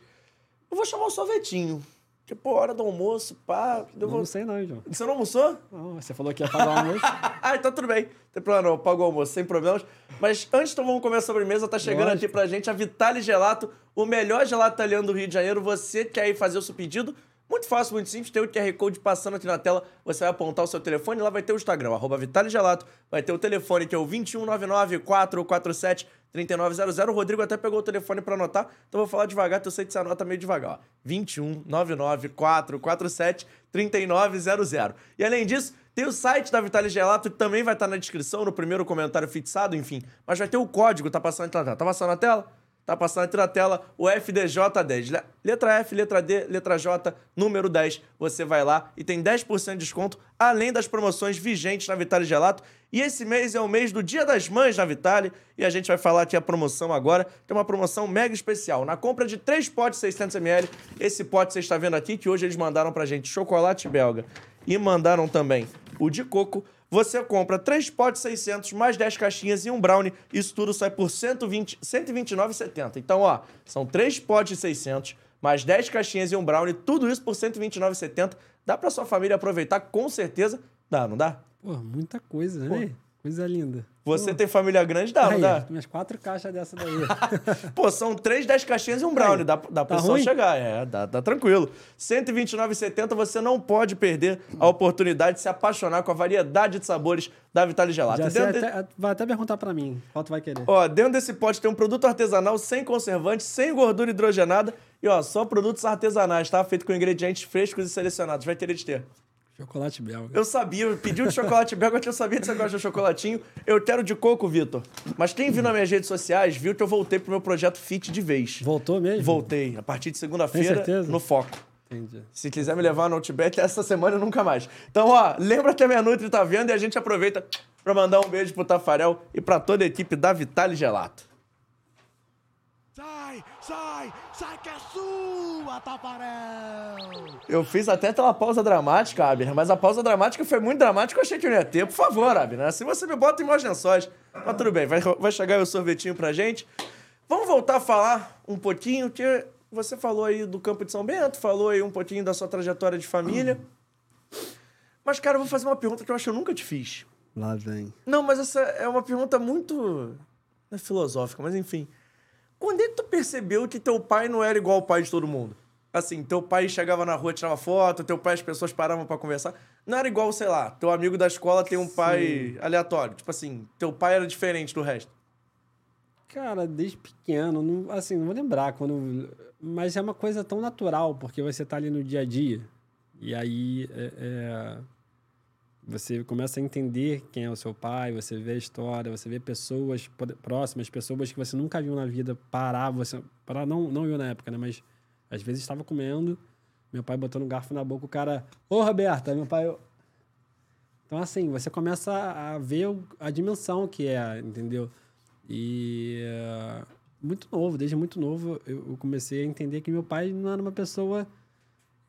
[SPEAKER 1] Eu vou chamar o sorvetinho. Que, pô, hora do almoço, pá. Eu
[SPEAKER 2] Não
[SPEAKER 1] vou...
[SPEAKER 2] sei não, João.
[SPEAKER 1] Você não almoçou?
[SPEAKER 2] Não, você falou que ia pagar o almoço.
[SPEAKER 1] ah, então tudo bem. Não tem problema não, eu pago o almoço, sem problemas. Mas antes então vamos comer a sobremesa, tá chegando
[SPEAKER 2] Lógico.
[SPEAKER 1] aqui pra gente a Vitale Gelato, o melhor gelato italiano do Rio de Janeiro. Você quer ir fazer o seu pedido? Muito fácil, muito simples. Tem o QR Code passando aqui na tela. Você vai apontar o seu telefone, lá vai ter o Instagram, Vitale Gelato. Vai ter o telefone que é o 2199-447-3900. O Rodrigo até pegou o telefone pra anotar, então vou falar devagar, que eu sei que você anota meio devagar. ó. 2199-447-3900. E além disso, tem o site da Vitale Gelato, que também vai estar na descrição, no primeiro comentário fixado, enfim. Mas vai ter o código, tá passando aqui na tela. Tá passando na tela? Tá passando aqui na tela o FDJ10. Le- Letra F, letra D, letra J, número 10. Você vai lá e tem 10% de desconto, além das promoções vigentes na Vitale Gelato. E esse mês é o mês do Dia das Mães na Vitale. E a gente vai falar aqui a promoção agora. Tem uma promoção mega especial. Na compra de 3 potes 600ml, esse pote você está vendo aqui, que hoje eles mandaram pra gente chocolate belga. E mandaram também o de coco. Você compra 3 potes 600 mais 10 caixinhas e um brownie. Isso tudo sai por 120, 129,70. Então, ó, são 3 potes 600 mais 10 caixinhas e um brownie. Tudo isso por 129,70. Dá pra sua família aproveitar com certeza. Dá, não dá?
[SPEAKER 2] Pô, muita coisa, né? Coisa linda.
[SPEAKER 1] Você tem família grande, dá, não
[SPEAKER 2] Aí,
[SPEAKER 1] dá?
[SPEAKER 2] umas quatro caixas dessa daí.
[SPEAKER 1] Pô, são 3, 10 caixinhas e um brownie. Dá, dá pra
[SPEAKER 2] Tá
[SPEAKER 1] pessoa
[SPEAKER 2] ruim?
[SPEAKER 1] chegar. É, dá, dá tranquilo. R$ 129,70 você não pode perder a oportunidade de se apaixonar com a variedade de sabores da Vitale Gelato.
[SPEAKER 2] Já
[SPEAKER 1] dentro de-
[SPEAKER 2] até, vai até perguntar pra mim qual tu vai querer.
[SPEAKER 1] Ó, dentro desse pote tem um produto artesanal sem conservante, sem gordura hidrogenada e ó, só produtos artesanais, tá? Feito com ingredientes frescos e selecionados. Vai querer de ter.
[SPEAKER 2] Chocolate belga.
[SPEAKER 1] Eu sabia, eu pedi o de chocolate belga, eu sabia que você gosta de chocolatinho. Eu quero de coco, Vitor. Mas quem viu nas minhas redes sociais viu que eu voltei pro meu projeto Fit de vez.
[SPEAKER 2] Voltou mesmo?
[SPEAKER 1] Voltei. A partir de segunda-feira, no foco.
[SPEAKER 2] Entendi.
[SPEAKER 1] Se quiser me levar no Outback, essa semana nunca mais. Então, ó, lembra que a minha Nutri tá vendo e a gente aproveita pra mandar um beijo pro Tafarel e pra toda a equipe da Vitale Gelato.
[SPEAKER 3] Sai, sai, que é sua, Tafarel!
[SPEAKER 1] Eu fiz até aquela pausa dramática, Abner, mas a pausa dramática foi muito dramática, eu achei que eu não ia ter. Por favor, Abner, assim você me bota em mais lençóis. Mas tudo bem, vai, vai chegar aí o sorvetinho pra gente. Vamos voltar a falar um pouquinho, que você falou aí do Campo de São Bento, falou aí um pouquinho da sua trajetória de família. Mas, cara, eu vou fazer uma pergunta que eu acho que eu nunca te fiz.
[SPEAKER 2] Lá vem.
[SPEAKER 1] Não, mas essa é uma pergunta muito. Não é filosófica, mas enfim. Quando é que tu percebeu que teu pai não era igual ao pai de todo mundo? Assim, teu pai chegava na rua, tirava foto, teu pai as pessoas paravam pra conversar. Não era igual, sei lá, teu amigo da escola tem um pai aleatório. Tipo assim, teu pai era diferente do resto.
[SPEAKER 2] Cara, desde pequeno, não, assim, não vou lembrar quando. Mas é uma coisa tão natural, porque você tá ali no dia a dia. E aí é, é, você começa a entender quem é o seu pai, você vê a história, você vê pessoas próximas, pessoas que você nunca viu na vida parar, você. Parar, não, não viu na época, né? Mas às vezes estava comendo, meu pai botando um garfo na boca, o cara. Ô, Roberta, meu pai. Então, assim, você começa a ver a dimensão que é, entendeu? E eh, muito novo, desde muito novo, eu, eu comecei a entender que meu pai não era uma pessoa.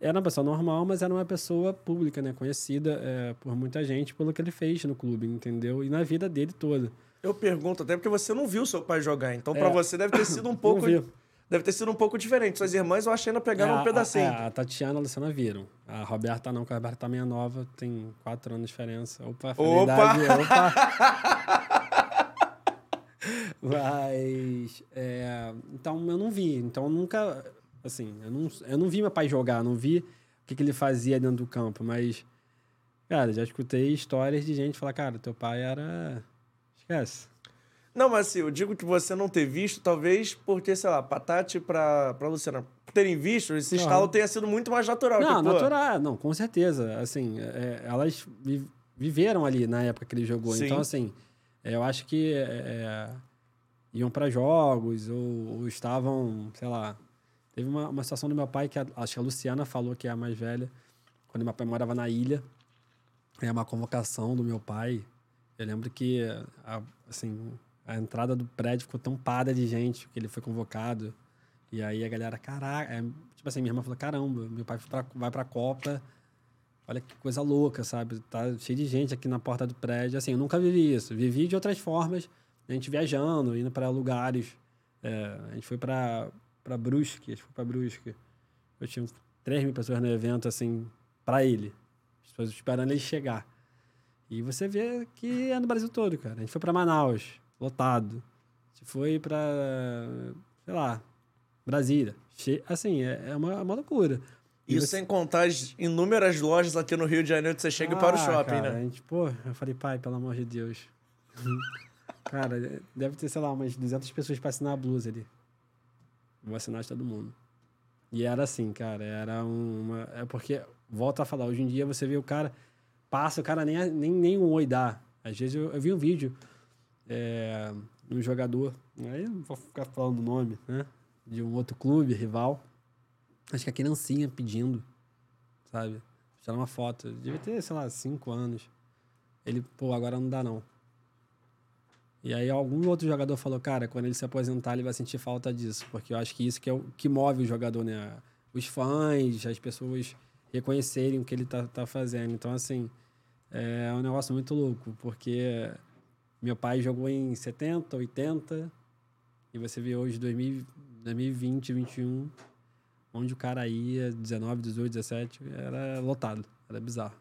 [SPEAKER 2] Era uma pessoa normal, mas era uma pessoa pública, né? Conhecida eh, por muita gente pelo que ele fez no clube, entendeu? E na vida dele toda.
[SPEAKER 1] Eu pergunto até porque você não viu seu pai jogar. Então, pra
[SPEAKER 2] É.
[SPEAKER 1] você deve ter sido um pouco. Deve ter sido um pouco diferente. Suas irmãs, eu achei ainda pegaram
[SPEAKER 2] É,
[SPEAKER 1] um pedacinho.
[SPEAKER 2] A, a Tatiana e a Luciana viram. A Roberta não, porque a Roberta tá meio nova, tem quatro anos de diferença. Opa,
[SPEAKER 1] Opa!
[SPEAKER 2] idade, opa! Mas, é, então eu não vi. Então eu nunca, assim, eu não, eu não vi meu pai jogar, não vi o que, que ele fazia dentro do campo, mas, cara, já escutei histórias de gente falar, cara, teu pai era... Esquece.
[SPEAKER 1] Não, mas assim, eu digo que você não ter visto, talvez porque, sei lá, Patati pra, pra Luciana terem visto, esse estalo tenha sido muito mais natural.
[SPEAKER 2] Não,
[SPEAKER 1] que,
[SPEAKER 2] natural, não, com certeza. Assim, é, elas vi- viveram ali na época que ele jogou.
[SPEAKER 1] Sim.
[SPEAKER 2] Então, assim, é, eu acho que é, é, iam para jogos ou, ou estavam, sei lá. Teve uma, uma situação do meu pai que a- acho que a Luciana falou que é a mais velha, quando meu pai morava na ilha. É uma convocação do meu pai. Eu lembro que a, assim, a entrada do prédio ficou tampada de gente, que ele foi convocado. E aí a galera, caraca, é, tipo assim, minha irmã falou, caramba, meu pai pra- vai pra Copa, olha que coisa louca, sabe? Tá cheio de gente aqui na porta do prédio. Assim, eu nunca vivi isso. Vivi de outras formas, a gente viajando, indo para lugares. É, a gente foi para para Brusque, a gente foi para Brusque. Eu tinha 3 mil pessoas no evento, assim, para ele. As pessoas esperando ele chegar. E você vê que é no Brasil todo, cara. A gente foi para Manaus, lotado. A gente foi para, sei lá, Brasília. Che... Assim, é, é uma, uma loucura. E
[SPEAKER 1] Isso
[SPEAKER 2] você-
[SPEAKER 1] sem contar as inúmeras lojas aqui no Rio de Janeiro que você chega para o
[SPEAKER 2] Ah,
[SPEAKER 1] shopping,
[SPEAKER 2] cara,
[SPEAKER 1] né?
[SPEAKER 2] A gente, pô, eu falei, pai, pelo amor de Deus. cara, deve ter, sei lá, umas 200 pessoas pra assinar a blusa ali. De todo mundo. E era assim, cara, era uma... É porque, volta a falar, hoje em dia você vê o cara, passa, o cara nem, nem, nem um oi dá. Às vezes eu, eu vi um vídeo é, um jogador, aí eu não vou ficar falando o nome, né? De um outro clube, rival. Acho que a criancinha pedindo, sabe? Tirar uma foto. Devia ter, sei lá, cinco anos. Ele, pô, agora não dá não. E aí algum outro jogador falou, cara, quando ele se aposentar, ele vai sentir falta disso. Porque eu acho que isso que é o que move o jogador, né? Os fãs, as pessoas reconhecerem o que ele tá, tá fazendo. Então, assim, é um negócio muito louco. Porque meu pai jogou em 70, 80. E você vê hoje 2000, 2020, 2021, onde o cara ia, 19, 18, 17, era lotado. Era bizarro.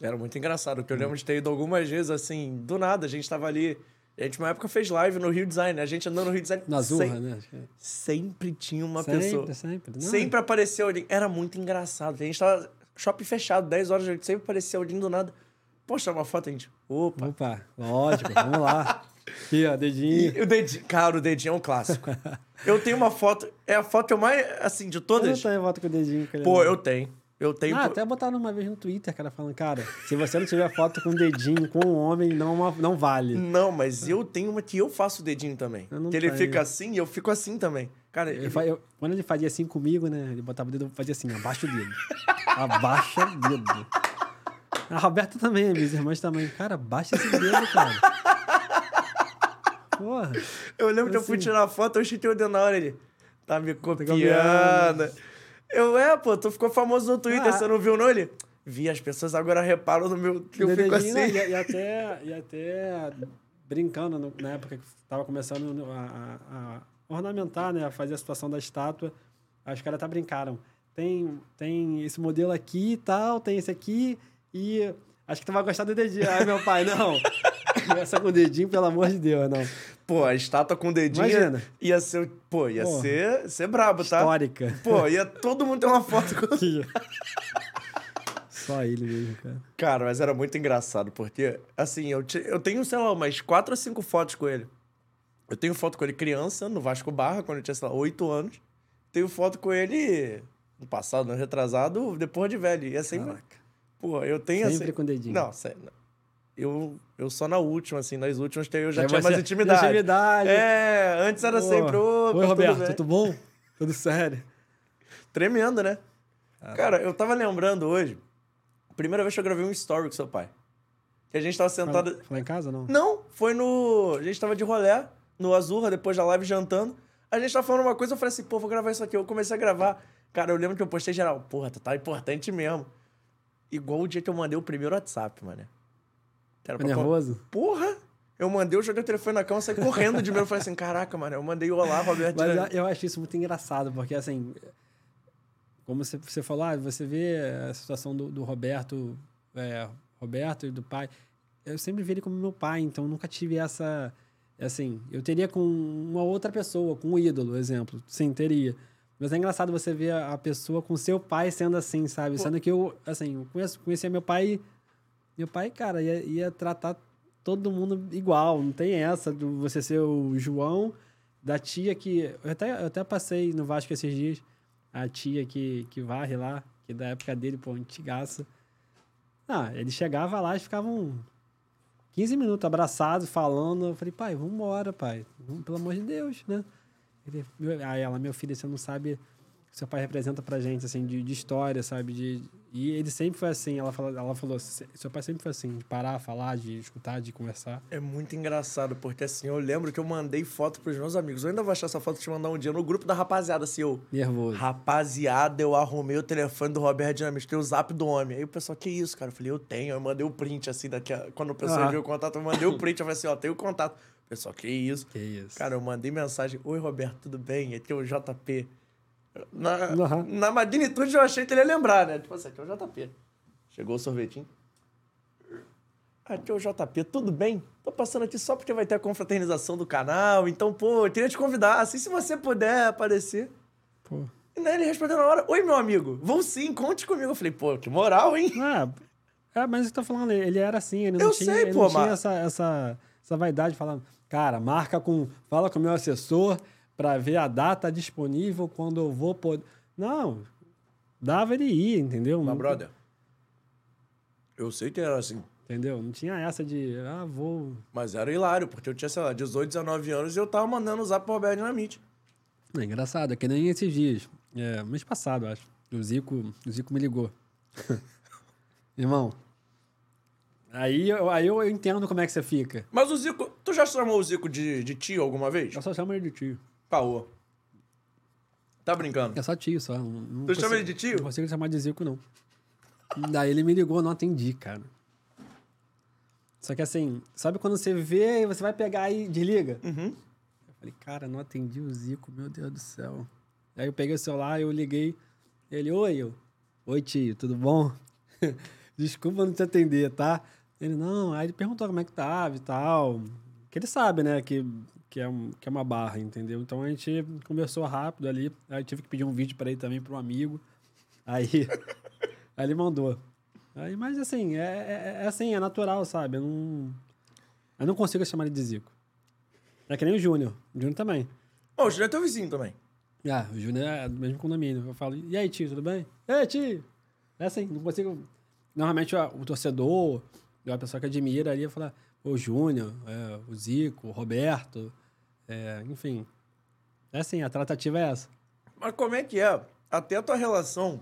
[SPEAKER 1] Era muito engraçado, porque eu lembro de ter ido algumas vezes, assim, do nada, a gente tava ali. A gente, uma época, fez live no Rio Design, né? A gente andando no Rio Design.
[SPEAKER 2] Na Zurra,
[SPEAKER 1] sem-
[SPEAKER 2] né? É.
[SPEAKER 1] Sempre tinha uma
[SPEAKER 2] sempre,
[SPEAKER 1] pessoa.
[SPEAKER 2] Sempre, Não,
[SPEAKER 1] Sempre apareceu ali. Era muito engraçado. A gente tava shopping fechado, 10 horas da noite, sempre aparecia alguém do nada. Poxa, uma foto, a gente. Opa.
[SPEAKER 2] Opa, lógico, vamos lá. Aqui, ó, dedinho.
[SPEAKER 1] E o dedinho, cara, o dedinho é um clássico. eu tenho uma foto, é a foto que eu mais, assim, de
[SPEAKER 2] Eu não
[SPEAKER 1] todas.
[SPEAKER 2] tenho voto com o dedinho. cara.
[SPEAKER 1] Pô, eu tenho. Eu tenho.
[SPEAKER 2] Ah, até botaram uma vez no Twitter, cara, falando, cara, se você não tiver foto com o dedinho, com um homem, não, não vale.
[SPEAKER 1] Não, mas eu tenho uma que eu faço o dedinho também.
[SPEAKER 2] Eu
[SPEAKER 1] que ele
[SPEAKER 2] tenho.
[SPEAKER 1] fica assim e eu fico assim também. Cara,
[SPEAKER 2] Ele
[SPEAKER 1] ele-
[SPEAKER 2] fa- eu- quando ele fazia assim comigo, né? Ele botava o dedo, fazia assim, abaixa o dedo. Abaixa o dedo. A Roberta também, minhas irmãs também. Cara, abaixa esse dedo, cara. Porra.
[SPEAKER 1] eu lembro que eu fui
[SPEAKER 2] assim-
[SPEAKER 1] tirar a foto, eu chutei o dedo na hora ele. Tá me copiando. Eu, é, pô, tu ficou famoso no Twitter,
[SPEAKER 2] Ah.
[SPEAKER 1] você não viu não ele? Vi, as pessoas agora reparam no meu. que eu fico assim.
[SPEAKER 2] E, e até, e até brincando no- na época que tava começando a, a- a ornamentar, né? A fazer a situação da estátua. Aí os caras até brincaram. Tem, tem esse modelo aqui e tal, tem esse aqui e acho que tu vai gostar do dedinho. Aí meu pai, não. Essa com o dedinho, pelo amor de Deus, não.
[SPEAKER 1] Pô, a estátua com o dedinho.
[SPEAKER 2] Imagina.
[SPEAKER 1] Ia ser. Pô, ia
[SPEAKER 2] Porra.
[SPEAKER 1] ser, ser brabo, tá?
[SPEAKER 2] Histórica.
[SPEAKER 1] Pô, ia todo mundo ter uma foto com.
[SPEAKER 2] Só ele mesmo, cara.
[SPEAKER 1] Cara, mas era muito engraçado, porque, assim, eu, te- eu tenho, sei lá, umas quatro ou cinco fotos com ele. Eu tenho foto com ele criança, no Vasco Barra, quando eu tinha, sei lá, oito anos. Tenho foto com ele no passado, no retrasado, depois de velho. E é sempre.
[SPEAKER 2] Caraca.
[SPEAKER 1] Pô, eu tenho
[SPEAKER 2] Sempre
[SPEAKER 1] assim.
[SPEAKER 2] com o dedinho.
[SPEAKER 1] Não, sério. Eu, eu só na última, assim, nas últimas eu já
[SPEAKER 2] Aí
[SPEAKER 1] tinha mais intimidade.
[SPEAKER 2] intimidade.
[SPEAKER 1] É, antes era
[SPEAKER 2] Pô.
[SPEAKER 1] sempre. Opa,
[SPEAKER 2] Oi, Roberto,
[SPEAKER 1] tudo bem?"
[SPEAKER 2] tudo bom? Tudo sério?
[SPEAKER 1] Tremendo, né? Cara, eu tava lembrando hoje, primeira vez que eu gravei um story com seu pai. Que a gente tava sentado.
[SPEAKER 2] Foi lá em casa, não?
[SPEAKER 1] Não, foi no. A gente tava de rolé, no Azurra, depois da live jantando. A gente tava falando uma coisa, eu falei assim, pô, vou gravar isso aqui. Eu comecei a gravar. Cara, eu lembro que eu postei geral. Porra, tu tá importante mesmo. Igual o dia que eu mandei o primeiro WhatsApp, mano. Era
[SPEAKER 2] Ficou
[SPEAKER 1] pra-
[SPEAKER 2] nervoso?
[SPEAKER 1] Porra! Eu mandei, eu joguei o telefone na cama, saí correndo de. Eu falei assim, caraca, mano, eu mandei o olá, Roberto.
[SPEAKER 2] Mas eu- eu acho isso muito engraçado, porque assim, como você, você falou, ah, você vê a situação do, do Roberto, é, Roberto e do pai. Eu sempre vi ele como meu pai, então nunca tive essa. Assim, eu teria com uma outra pessoa, com um ídolo, exemplo. Sim, teria. Mas é engraçado você ver a pessoa com seu pai sendo assim, sabe? Sendo que eu, assim, eu conhecia meu pai. Meu pai, cara, ia, ia tratar todo mundo igual. Não tem essa de você ser o João, da tia que. Eu até, eu até passei no Vasco esses dias. A tia que, que varre lá, que da época dele, pô, antigaça. Ah, ele chegava lá e ficavam 15 minutos abraçados, falando. Eu falei, pai, vamos embora, pai. Pelo amor de Deus, né? Ele, meu- aí ela, meu filho, você não sabe seu pai representa pra gente, assim, de, de história, sabe? De, e ele sempre foi assim, ela falou, ela falou, "Se- seu pai sempre foi assim, de parar, falar, de escutar, de conversar.
[SPEAKER 1] É muito engraçado, porque assim, eu lembro que eu mandei foto pros meus amigos. Eu ainda vou achar essa foto e te mandar um dia no grupo da rapaziada, assim, eu.
[SPEAKER 2] Nervoso.
[SPEAKER 1] Rapaziada, eu arrumei o telefone do Roberto Dinamite, tem o zap do homem. Aí o pessoal, que isso, cara? Eu falei, eu tenho. Eu mandei o print, assim, daqui a... quando o pessoal
[SPEAKER 2] Ah.
[SPEAKER 1] viu o contato, eu mandei o print. Eu falei assim, ó, tem o contato. Pessoal, que isso?
[SPEAKER 2] Que isso.
[SPEAKER 1] Cara, eu mandei mensagem, oi, Roberto, tudo bem? Aqui é o JP. Na,
[SPEAKER 2] Aham.
[SPEAKER 1] na magnitude eu achei que ele ia lembrar, né? Tipo assim, aqui é o JP. Chegou o sorvetinho. Aqui é o JP, tudo bem? Tô passando aqui só porque vai ter a confraternização do canal, então, pô, eu queria te convidar, assim, se você puder aparecer.
[SPEAKER 2] Pô.
[SPEAKER 1] E daí ele respondeu na hora, oi, meu amigo, vou sim, conte comigo. Eu falei, pô, que moral, hein?
[SPEAKER 2] É, é, mas eu tô falando, ele era assim, ele não
[SPEAKER 1] Eu
[SPEAKER 2] tinha,
[SPEAKER 1] sei, pô,
[SPEAKER 2] não tinha
[SPEAKER 1] mas-
[SPEAKER 2] essa, essa, essa vaidade falando, cara, marca com, fala com o meu assessor pra ver a data disponível quando eu vou poder. Não, dava ele ir, entendeu?
[SPEAKER 1] Mas, brother, eu sei que era assim,
[SPEAKER 2] Entendeu? Não tinha essa de, ah, vou.
[SPEAKER 1] mas era hilário, porque eu tinha, sei lá, 18, 19 anos e eu tava mandando usar pro Roberto Dinamite.
[SPEAKER 2] É engraçado, é que nem esses dias. É, mês passado, acho. O Zico, o Zico me ligou. Irmão. Aí, eu- aí eu entendo como é que você fica.
[SPEAKER 1] Mas o Zico, tu já chamou o Zico de, de tio alguma vez?
[SPEAKER 2] Eu só chamo ele de tio.
[SPEAKER 1] Caô. Tá brincando?
[SPEAKER 2] É só tio, só. Não, não
[SPEAKER 1] Tu chama
[SPEAKER 2] consigo-
[SPEAKER 1] ele de tio?
[SPEAKER 2] Não consigo chamar de Zico, não. Daí ele me ligou, não atendi, cara. Só que assim, sabe quando você vê e você vai pegar e desliga?
[SPEAKER 1] Uhum.
[SPEAKER 2] Eu falei, cara, não atendi o Zico, meu Deus do céu. Aí eu peguei o celular, eu liguei. Ele, oi, eu. Oi, tio, tudo bom? Desculpa não te atender, tá? Ele, não. Aí ele perguntou como é que tava e tal. Que ele sabe, né, que, que, é, um, que é uma barra, entendeu? Então a gente conversou rápido ali. Aí eu tive que pedir um vídeo pra ele também, pra um amigo. Aí, aí ele mandou. Aí, mas assim, é, é, é assim, é natural, sabe? Eu não, eu não consigo chamar ele de Zico. É que nem o Júnior. O Júnior também.
[SPEAKER 1] Ó, o Júnior é teu vizinho também.
[SPEAKER 2] Ah, o Júnior é do mesmo condomínio. Eu falo, e aí, tio, tudo bem? E aí, tio? É assim, não consigo. Normalmente o torcedor, a pessoa que admira ali, fala, o Júnior, é, o Zico, o Roberto, é, enfim. É assim, a tratativa é essa.
[SPEAKER 1] Mas como é que é? Até a tua relação.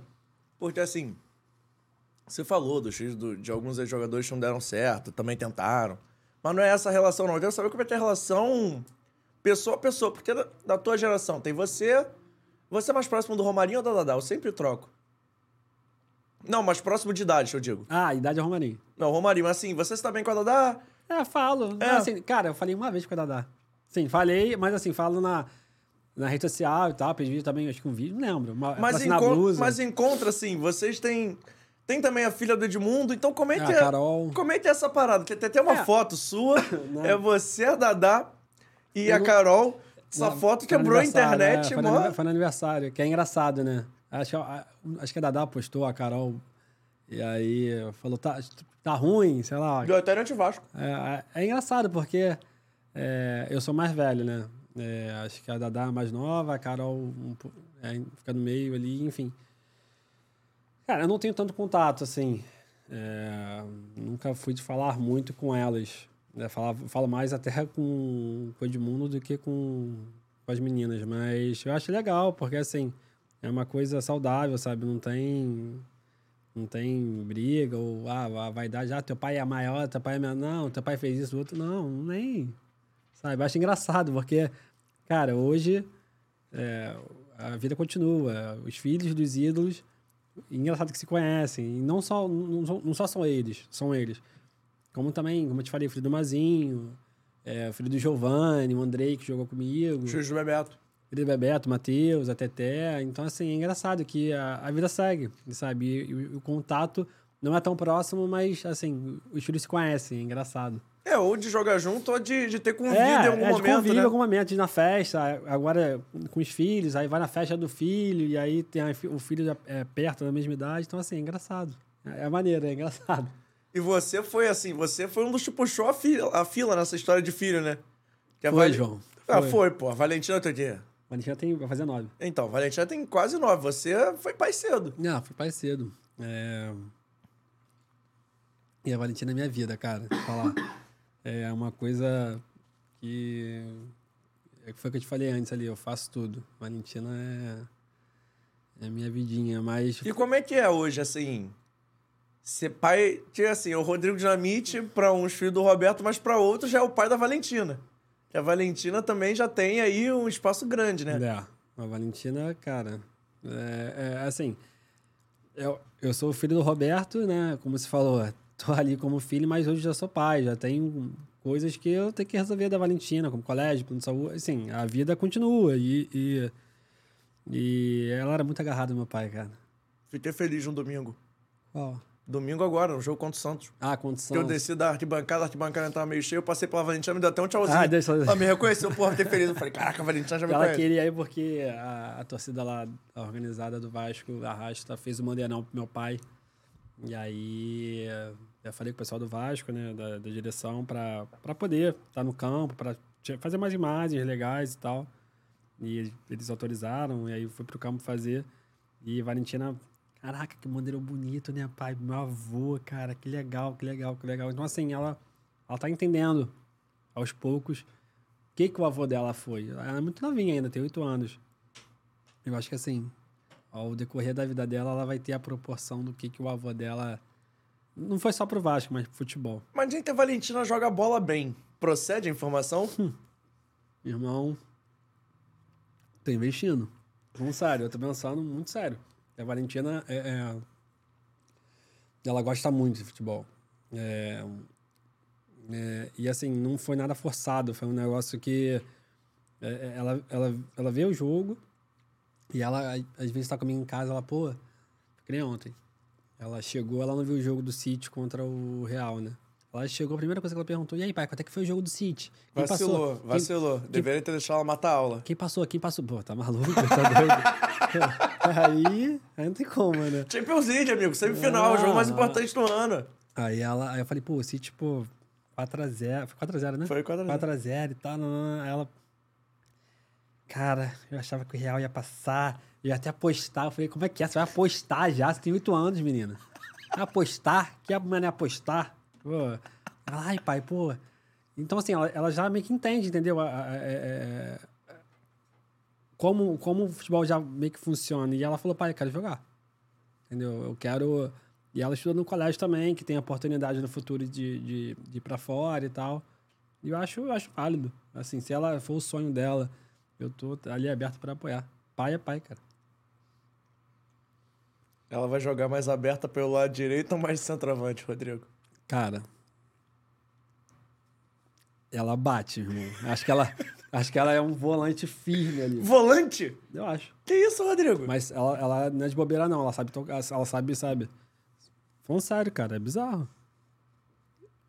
[SPEAKER 1] Porque assim, você falou dos do- de alguns jogadores que não deram certo, também tentaram. Mas não é essa relação, não. Eu quero saber como é que é a relação pessoa a pessoa. Porque da, da tua geração tem você. Você é mais próximo do Romarinho ou da Dadá? Eu sempre troco. Não, mais próximo de idade, eu digo.
[SPEAKER 2] Ah, a idade é Romarinho.
[SPEAKER 1] Não, Romarinho, mas assim, você está bem com a Dadá?
[SPEAKER 2] É, falo.
[SPEAKER 1] É.
[SPEAKER 2] Assim, cara, eu falei uma vez com a Dadá. Sim, falei, mas assim, falo na, na rede social e tal, pedi também, acho que um vídeo, não lembro. Uma,
[SPEAKER 1] Mas,
[SPEAKER 2] blusa.
[SPEAKER 1] mas encontra, assim, vocês têm. Tem também a filha do Edmundo, então como é
[SPEAKER 2] Ah,
[SPEAKER 1] é?
[SPEAKER 2] Carol.
[SPEAKER 1] Como é é essa parada? Tem tem até uma
[SPEAKER 2] É.
[SPEAKER 1] foto sua,
[SPEAKER 2] Não.
[SPEAKER 1] é você, a Dadá e
[SPEAKER 2] Eu
[SPEAKER 1] a
[SPEAKER 2] não-
[SPEAKER 1] Carol. Essa
[SPEAKER 2] Não,
[SPEAKER 1] foto quebrou a internet,
[SPEAKER 2] é, foi,
[SPEAKER 1] mó.
[SPEAKER 2] no, anive- foi no aniversário, que é engraçado, né? Acho que, a- acho que a Dadá postou, a Carol, e aí falou, tá, tá ruim, sei lá.
[SPEAKER 1] Deu até anti-Vasco.
[SPEAKER 2] É, é engraçado porque é, eu sou mais velho, né? É, acho que a Dadá é mais nova, a Carol um é, fica no meio ali, enfim. Cara, eu não tenho tanto contato, assim. É, nunca fui de falar muito com elas. Né? Falo mais até com, com o Edmundo do que com, com as meninas. Mas eu acho legal, porque assim, é uma coisa saudável, sabe? Não tem. Não tem briga, ou ah, a vaidade, ah, teu pai é maior, teu pai é menor, não, teu pai fez isso, o outro, não, nem. Sabe? Acho engraçado, porque, cara, hoje é, a vida continua. Os filhos dos ídolos, engraçado que se conhecem. E não só, não, são- não só são eles, são eles. Como também, como eu te falei, o filho do Mazinho, é, o filho do Giovanni, o Andrei que jogou comigo,
[SPEAKER 1] Juiz do Bebeto.
[SPEAKER 2] Do Bebeto, o Matheus, a Teté. Então, assim, é engraçado que a, a vida segue, sabe? E, e o, o contato não é tão próximo, mas, assim, os filhos se conhecem, é engraçado.
[SPEAKER 1] É, ou de jogar junto ou de, de ter convívio
[SPEAKER 2] É,
[SPEAKER 1] em algum
[SPEAKER 2] é de
[SPEAKER 1] momento,
[SPEAKER 2] convívio
[SPEAKER 1] né?
[SPEAKER 2] em algum momento, de ir na festa, agora com os filhos, aí vai na festa do filho, e aí tem a o filho já é, perto da mesma idade, então assim, é engraçado. É, é maneiro, é engraçado.
[SPEAKER 1] E você foi assim, você foi um dos que puxou a fila, a fila nessa história de filho, né? Que
[SPEAKER 2] Foi,
[SPEAKER 1] Vale-
[SPEAKER 2] João.
[SPEAKER 1] Ah,
[SPEAKER 2] Foi.
[SPEAKER 1] foi, pô. A Valentina tem o quê?
[SPEAKER 2] Valentina tem, vai fazer nove.
[SPEAKER 1] Então, a Valentina tem quase nove. Você foi pai cedo.
[SPEAKER 2] Não, fui pai cedo. É... E a Valentina é minha vida, cara, falar. É uma coisa que... É que foi o que eu te falei antes ali, eu faço tudo. Valentina É a minha vidinha, mas.
[SPEAKER 1] E como é que é hoje, assim? Ser pai. Tinha assim, o Rodrigo Dinamite para uns filhos do Roberto, mas para outros já é o pai da Valentina. Que a Valentina também já tem aí um espaço grande, né?
[SPEAKER 2] É, a Valentina, cara. É, é, assim. Eu, eu sou o filho do Roberto, né? Como você falou, tô ali como filho, mas hoje já sou pai, já tenho coisas que eu tenho que resolver da Valentina, como colégio, plano de saúde. Assim, a vida continua. E, e, e ela era muito agarrada ao meu pai, cara.
[SPEAKER 1] Fiquei feliz no domingo.
[SPEAKER 2] Qual?
[SPEAKER 1] Domingo agora, no jogo contra o Santos.
[SPEAKER 2] Ah,
[SPEAKER 1] Que
[SPEAKER 2] condição.
[SPEAKER 1] eu desci da arquibancada, a arquibancada tava meio cheia, eu passei pela Valentina, me deu até um tchauzinho.
[SPEAKER 2] Ah, deixa eu-
[SPEAKER 1] Ela me reconheceu, porra, fiquei feliz. Eu falei, caraca, a Valentina já me
[SPEAKER 2] Ela queria ir porque a, a torcida lá, a organizada do Vasco, a Rasta, fez o Mandeirão pro meu pai. E aí eu falei com o pessoal do Vasco, né, da, da direção, pra, pra poder estar no campo, pra ti- fazer mais imagens legais e tal. E eles- eles autorizaram, e aí eu fui pro campo fazer. E Valentina, caraca, que bandeirão bonito, né, pai? Meu avô, cara, que legal, que legal, que legal. Então, assim, ela, ela tá entendendo aos poucos o que, que o avô dela foi. Ela é muito novinha ainda, tem oito anos. Eu acho que assim, ao decorrer da vida dela, ela vai ter a proporção do que, que o avô dela. Não foi só pro Vasco, mas pro futebol.
[SPEAKER 1] Mas que a Valentina joga bola bem. Procede a informação?
[SPEAKER 2] Irmão, tô investindo. Vamos sério, eu tô pensando muito sério. A Valentina é, é- ela gosta muito de futebol. É, é, e assim, não foi nada forçado, foi um negócio que é, é, ela, ela, ela vê o jogo e ela, às vezes, tá comigo em casa, ela, pô, que nem ontem. Ela chegou, ela não viu o jogo do City contra o Real, né? Ela chegou, a primeira coisa que ela perguntou, e aí, pai, quanto é que foi o jogo do City? Quem
[SPEAKER 1] Vacilou,
[SPEAKER 2] Quem-
[SPEAKER 1] vacilou. Deveria ter deixado ela matar a aula.
[SPEAKER 2] quem passou? Quem passou? Pô, tá maluco? Tá doido? aí, aí não tem como, né?
[SPEAKER 1] Champions League, amigo. Semifinal, o jogo mais
[SPEAKER 2] Ah.
[SPEAKER 1] importante do ano.
[SPEAKER 2] Aí, ela, aí eu falei, pô, o City, pô, 4x0. Foi 4x0, né?
[SPEAKER 1] Foi 4x0.
[SPEAKER 2] 4x0 e tal. Não, não, não. Aí ela. Cara, eu achava que o Real ia passar. Eu ia até apostar. Eu falei, como é que é? Você vai apostar já? Você tem 8 anos, menina. Apostar? Que mano é apostar? Pô. Ai, pai, pô. Então, assim, ela, ela já meio que entende, entendeu? A- a- é- é- como, como o futebol já meio que funciona. E ela falou, pai, eu quero jogar. Entendeu? Eu quero. E ela estuda no colégio também, que tem a oportunidade no futuro de, de, de ir pra fora e tal. E eu acho, eu acho válido. Assim, se ela for o sonho dela, eu tô ali aberto pra apoiar. Pai é pai, cara.
[SPEAKER 1] Ela vai jogar mais aberta pelo lado direito ou mais centroavante, Rodrigo?
[SPEAKER 2] Cara. Ela bate, irmão. Acho que ela, acho que ela é um volante firme ali.
[SPEAKER 1] Volante?
[SPEAKER 2] Eu acho.
[SPEAKER 1] Que isso, Rodrigo?
[SPEAKER 2] Mas ela, ela não é de bobeira, não. Ela sabe tocar, ela sabe, sabe. Falando sério, cara, é bizarro.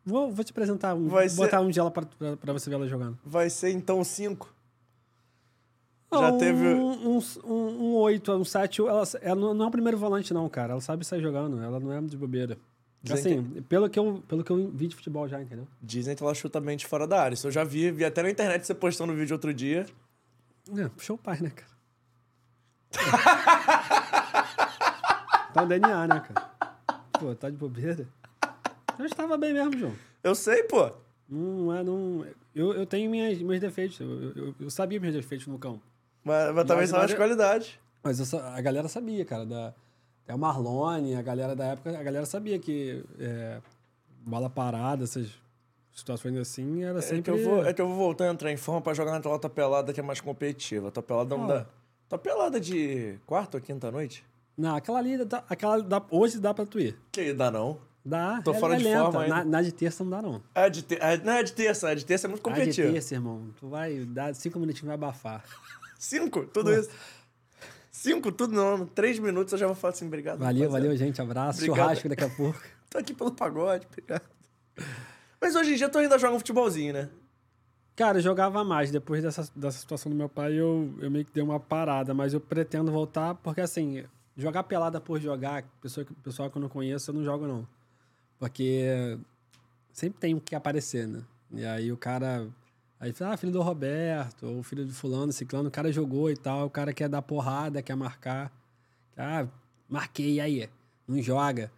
[SPEAKER 2] Vou, vou te apresentar, um,
[SPEAKER 1] Vai
[SPEAKER 2] botar
[SPEAKER 1] ser-
[SPEAKER 2] um dia ela pra, pra, pra você ver ela jogando.
[SPEAKER 1] Vai ser então 5. Já
[SPEAKER 2] um,
[SPEAKER 1] teve-
[SPEAKER 2] Um, um, um 8, um 7. Ela, ela não não é o primeiro volante, não, cara. Ela sabe sair jogando. Ela não é de bobeira.
[SPEAKER 1] Dizem
[SPEAKER 2] assim, pelo, que eu, pelo que eu vi de futebol já, entendeu?
[SPEAKER 1] Dizem que ela chuta bem de fora da área. Isso eu já vi, vi até na internet você postando um vídeo outro dia.
[SPEAKER 2] É, puxou o pai, né, cara? tá o DNA, né, cara? Pô, tá de bobeira. Eu estava bem mesmo, João.
[SPEAKER 1] Eu sei, pô.
[SPEAKER 2] Não é, não. Eu, eu tenho minhas, meus defeitos. Eu, eu, eu sabia meus defeitos no campo.
[SPEAKER 1] Mas, mas também
[SPEAKER 2] Mas-
[SPEAKER 1] são as
[SPEAKER 2] mas-
[SPEAKER 1] qualidades.
[SPEAKER 2] Mas eu a galera sabia, cara. Da, até o Marlone, a galera da época, a galera sabia que é, bola parada, essas situações assim, era
[SPEAKER 1] É que,
[SPEAKER 2] sempre.
[SPEAKER 1] eu vou, é que eu vou voltar a entrar em forma pra jogar naquela pelada que é mais competitiva. Tua pelada não
[SPEAKER 2] Ah.
[SPEAKER 1] dá. Tua pelada de quarta ou quinta noite?
[SPEAKER 2] Não, aquela ali, aquela dá, hoje dá pra tu ir.
[SPEAKER 1] Que dá não.
[SPEAKER 2] Dá.
[SPEAKER 1] Tô
[SPEAKER 2] é,
[SPEAKER 1] fora
[SPEAKER 2] é
[SPEAKER 1] de
[SPEAKER 2] lenta.
[SPEAKER 1] forma ainda.
[SPEAKER 2] Na, na de terça não dá, não.
[SPEAKER 1] É de, te... é, não é de terça, é de terça é muito
[SPEAKER 2] Na de
[SPEAKER 1] competitiva.
[SPEAKER 2] terça, irmão, tu vai dar cinco minutinhos vai abafar.
[SPEAKER 1] Cinco, tudo isso. Cinco, tudo não. Três minutos eu já vou falar assim, obrigado.
[SPEAKER 2] Valeu,
[SPEAKER 1] rapaziada.
[SPEAKER 2] valeu, gente. Abraço.
[SPEAKER 1] Obrigado.
[SPEAKER 2] Churrasco daqui a pouco.
[SPEAKER 1] Tô aqui pelo pagode, obrigado. Mas hoje em dia tu ainda joga um futebolzinho, né?
[SPEAKER 2] Cara, eu jogava mais. Depois dessa, dessa situação do meu pai, eu, eu meio que dei uma parada, mas eu pretendo voltar, porque assim, jogar pelada por jogar, pessoa, pessoal que eu não conheço, eu não jogo, não. Porque sempre tem um que aparecer, né? E aí o cara. Aí fala, ah, filho do Roberto, ou filho de fulano, ciclano, o cara jogou e tal, o cara quer dar porrada, quer marcar. Ah, marquei, aí? Não joga.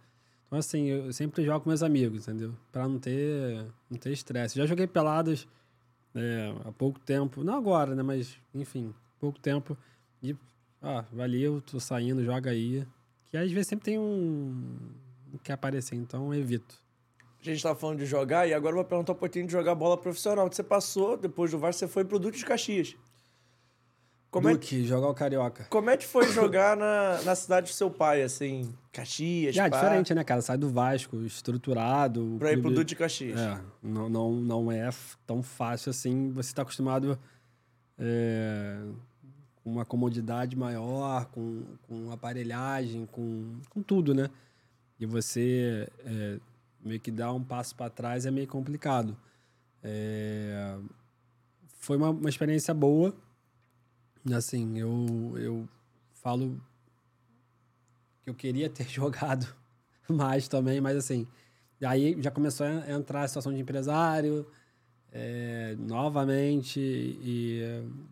[SPEAKER 2] Então, assim, eu sempre jogo com meus amigos, entendeu? Pra não ter não ter estresse. Já joguei peladas é, há pouco tempo, não agora, né? Mas, enfim, pouco tempo. E ó, valeu, tô saindo, joga aí. Que às vezes sempre tem um um que aparecer, então eu evito.
[SPEAKER 1] A gente tava falando de jogar e agora eu vou perguntar um pouquinho de jogar bola profissional. Você passou, depois do Vasco, você foi pro Duque de Caxias. Como é,
[SPEAKER 2] Duque, jogar o Carioca.
[SPEAKER 1] como é que foi jogar na, na cidade do seu pai, assim? Caxias,
[SPEAKER 2] Já, é
[SPEAKER 1] pá,
[SPEAKER 2] diferente, né, cara? Sai do Vasco, estruturado.
[SPEAKER 1] Pra ir pro
[SPEAKER 2] clube-
[SPEAKER 1] Duque de Caxias.
[SPEAKER 2] É, não, não, não é tão fácil assim. Você está acostumado é, com uma comodidade maior, com, com aparelhagem, com, com tudo, né? E você é, meio que dar um passo para trás é meio complicado. É, foi uma, uma experiência boa. Assim, eu, eu falo que eu queria ter jogado mais também, mas assim, aí já começou a entrar a situação de empresário é, novamente e,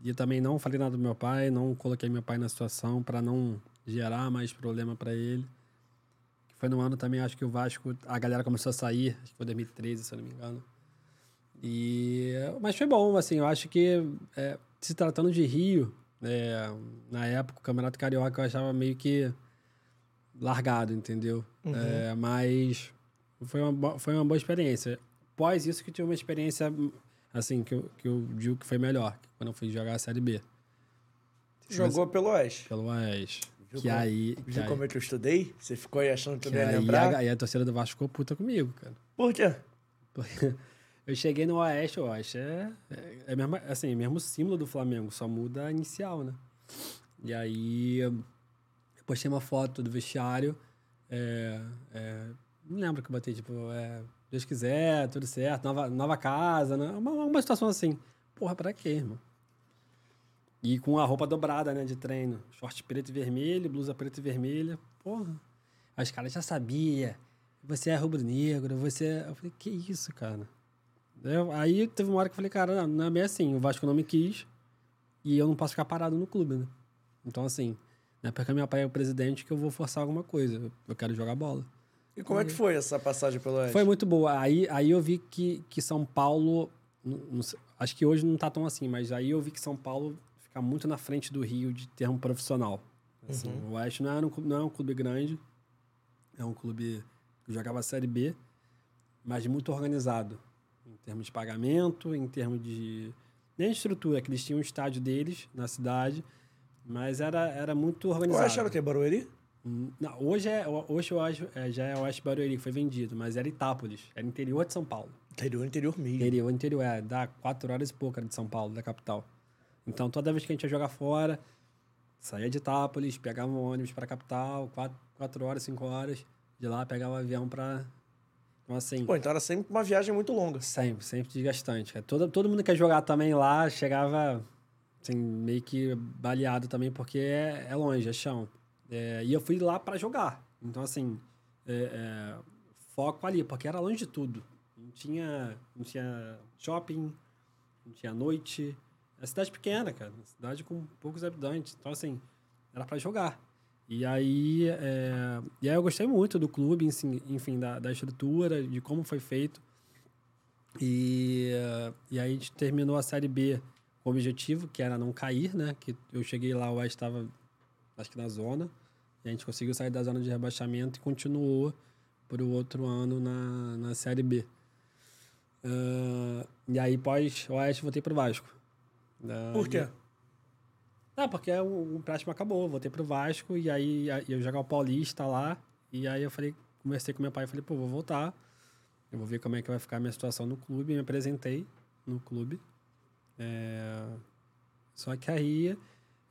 [SPEAKER 2] e também não falei nada do meu pai, não coloquei meu pai na situação para não gerar mais problema para ele. Foi no ano também, acho que o Vasco, a galera começou a sair, acho que foi 2013, se eu não me engano. E, mas foi bom, assim, eu acho que é, se tratando de Rio, é, na época o Campeonato Carioca eu achava meio que largado, entendeu? É, mas foi uma, foi uma boa experiência. Após isso que tive uma experiência, assim, que eu, que eu digo que foi melhor, quando eu fui jogar a Série B,
[SPEAKER 1] Jogou pelo Oeste.
[SPEAKER 2] pelo Oeste.
[SPEAKER 1] Viu
[SPEAKER 2] Que
[SPEAKER 1] como-
[SPEAKER 2] aí... Que
[SPEAKER 1] Viu
[SPEAKER 2] aí,
[SPEAKER 1] como é que eu estudei? Você ficou aí achando que eu
[SPEAKER 2] que
[SPEAKER 1] não ia
[SPEAKER 2] aí,
[SPEAKER 1] lembrar?
[SPEAKER 2] a, aí a torcida do Vasco ficou puta comigo, cara.
[SPEAKER 1] Por quê?
[SPEAKER 2] Porque eu cheguei no Oeste, o Oeste é, é, é mesmo, assim, mesmo símbolo do Flamengo, só muda a inicial, né? E aí eu postei uma foto do vestiário, é, é, não lembro que eu botei, tipo, é, Deus quiser, tudo certo, nova, nova casa, né? uma, uma situação assim. Porra, pra quê, irmão? E com a roupa dobrada, né, de treino. Short preto e vermelho, blusa preta e vermelha. Porra. Aí os caras já sabia. Você é rubro-negro, você... é-" Eu falei, que isso, cara? Eu- aí teve uma hora que eu falei, cara, não, não é bem assim. O Vasco não me quis e eu não posso ficar parado no clube, né? Então, assim, não é porque meu pai é o presidente que eu vou forçar alguma coisa. Eu- quero jogar bola.
[SPEAKER 1] E como é que foi essa passagem pelo Oeste?
[SPEAKER 2] Foi muito boa. Aí, aí eu vi que, que São Paulo. não- não acho que hoje não tá tão assim, mas aí eu vi que São Paulo fica muito na frente do Rio de termo profissional. Assim, O Oeste não é, um, clube- não é um clube grande, é um clube que jogava a Série B, mas muito organizado. Em termos de pagamento, em termos de. Nem estrutura, que eles tinham um estádio deles na cidade, mas era, era muito organizado.
[SPEAKER 1] Oeste era o quê? Barueri?
[SPEAKER 2] Hum, Não, hoje, é, hoje eu acho, é, já é o Oeste Barueri que foi vendido, mas era Itápolis, era interior de São Paulo.
[SPEAKER 1] Interior, interior mesmo.
[SPEAKER 2] Interior, interior, é, dá quatro horas e pouco era de São Paulo, da capital. Então, toda vez que a gente ia jogar fora, saía de Itápolis, pegava um ônibus para a capital, quatro, quatro horas, cinco horas, de lá pegava o avião para... Então, assim,
[SPEAKER 1] Pô, então era sempre uma viagem muito longa.
[SPEAKER 2] sempre, sempre desgastante. cara. Todo, todo mundo que quer jogar também lá, chegava assim, meio que baleado também, porque é, é longe, é chão. É, e eu fui lá para jogar. Então, assim, é, é, foco ali, porque era longe de tudo. Não tinha, não tinha shopping, não tinha noite. É cidade pequena, cara. Cidade com poucos habitantes. Então, assim, era para jogar. E aí, é, e aí eu gostei muito do clube, enfim, da, da estrutura, de como foi feito. E, eh, e aí a gente terminou a Série B com o objetivo, que era não cair, né? Que eu cheguei lá, o Oeste estava, acho que na zona. E a gente conseguiu sair da zona de rebaixamento e continuou para o outro ano na, na Série B. Ah, e aí, pós Oeste, voltei para o Vasco. Ah,
[SPEAKER 1] Por quê?
[SPEAKER 2] ah, porque o, o empréstimo acabou, voltei pro Vasco e aí eu jogar o Paulista lá. E aí eu falei, conversei com meu pai e falei, pô, vou voltar. Eu vou ver como é que vai ficar a minha situação no clube. Me apresentei no clube. É, Só que aí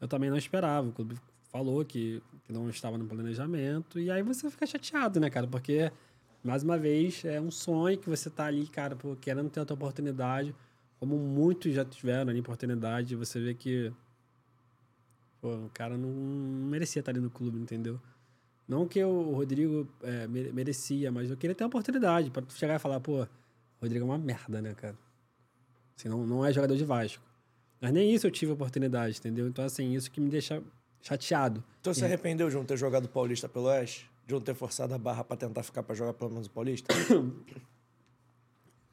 [SPEAKER 2] eu também não esperava. O clube falou que, que não estava no planejamento. E aí você fica chateado, né, cara? Porque, mais uma vez, é um sonho que você tá ali, cara, pô, querendo ter outra oportunidade. Como muitos já tiveram ali oportunidade. Você vê que Pô, o cara não merecia estar ali no clube, entendeu? Não que o Rodrigo é, mere- merecia, mas eu queria ter a oportunidade para chegar e falar, pô, o Rodrigo é uma merda, né, cara? Assim, não, não é jogador de Vasco. Mas nem isso eu tive oportunidade, entendeu? Então, assim, isso que me deixa chateado.
[SPEAKER 1] Então você se arrependeu de não ter jogado Paulista pelo Oeste? De não ter forçado a barra pra tentar ficar pra jogar pelo menos o Paulista?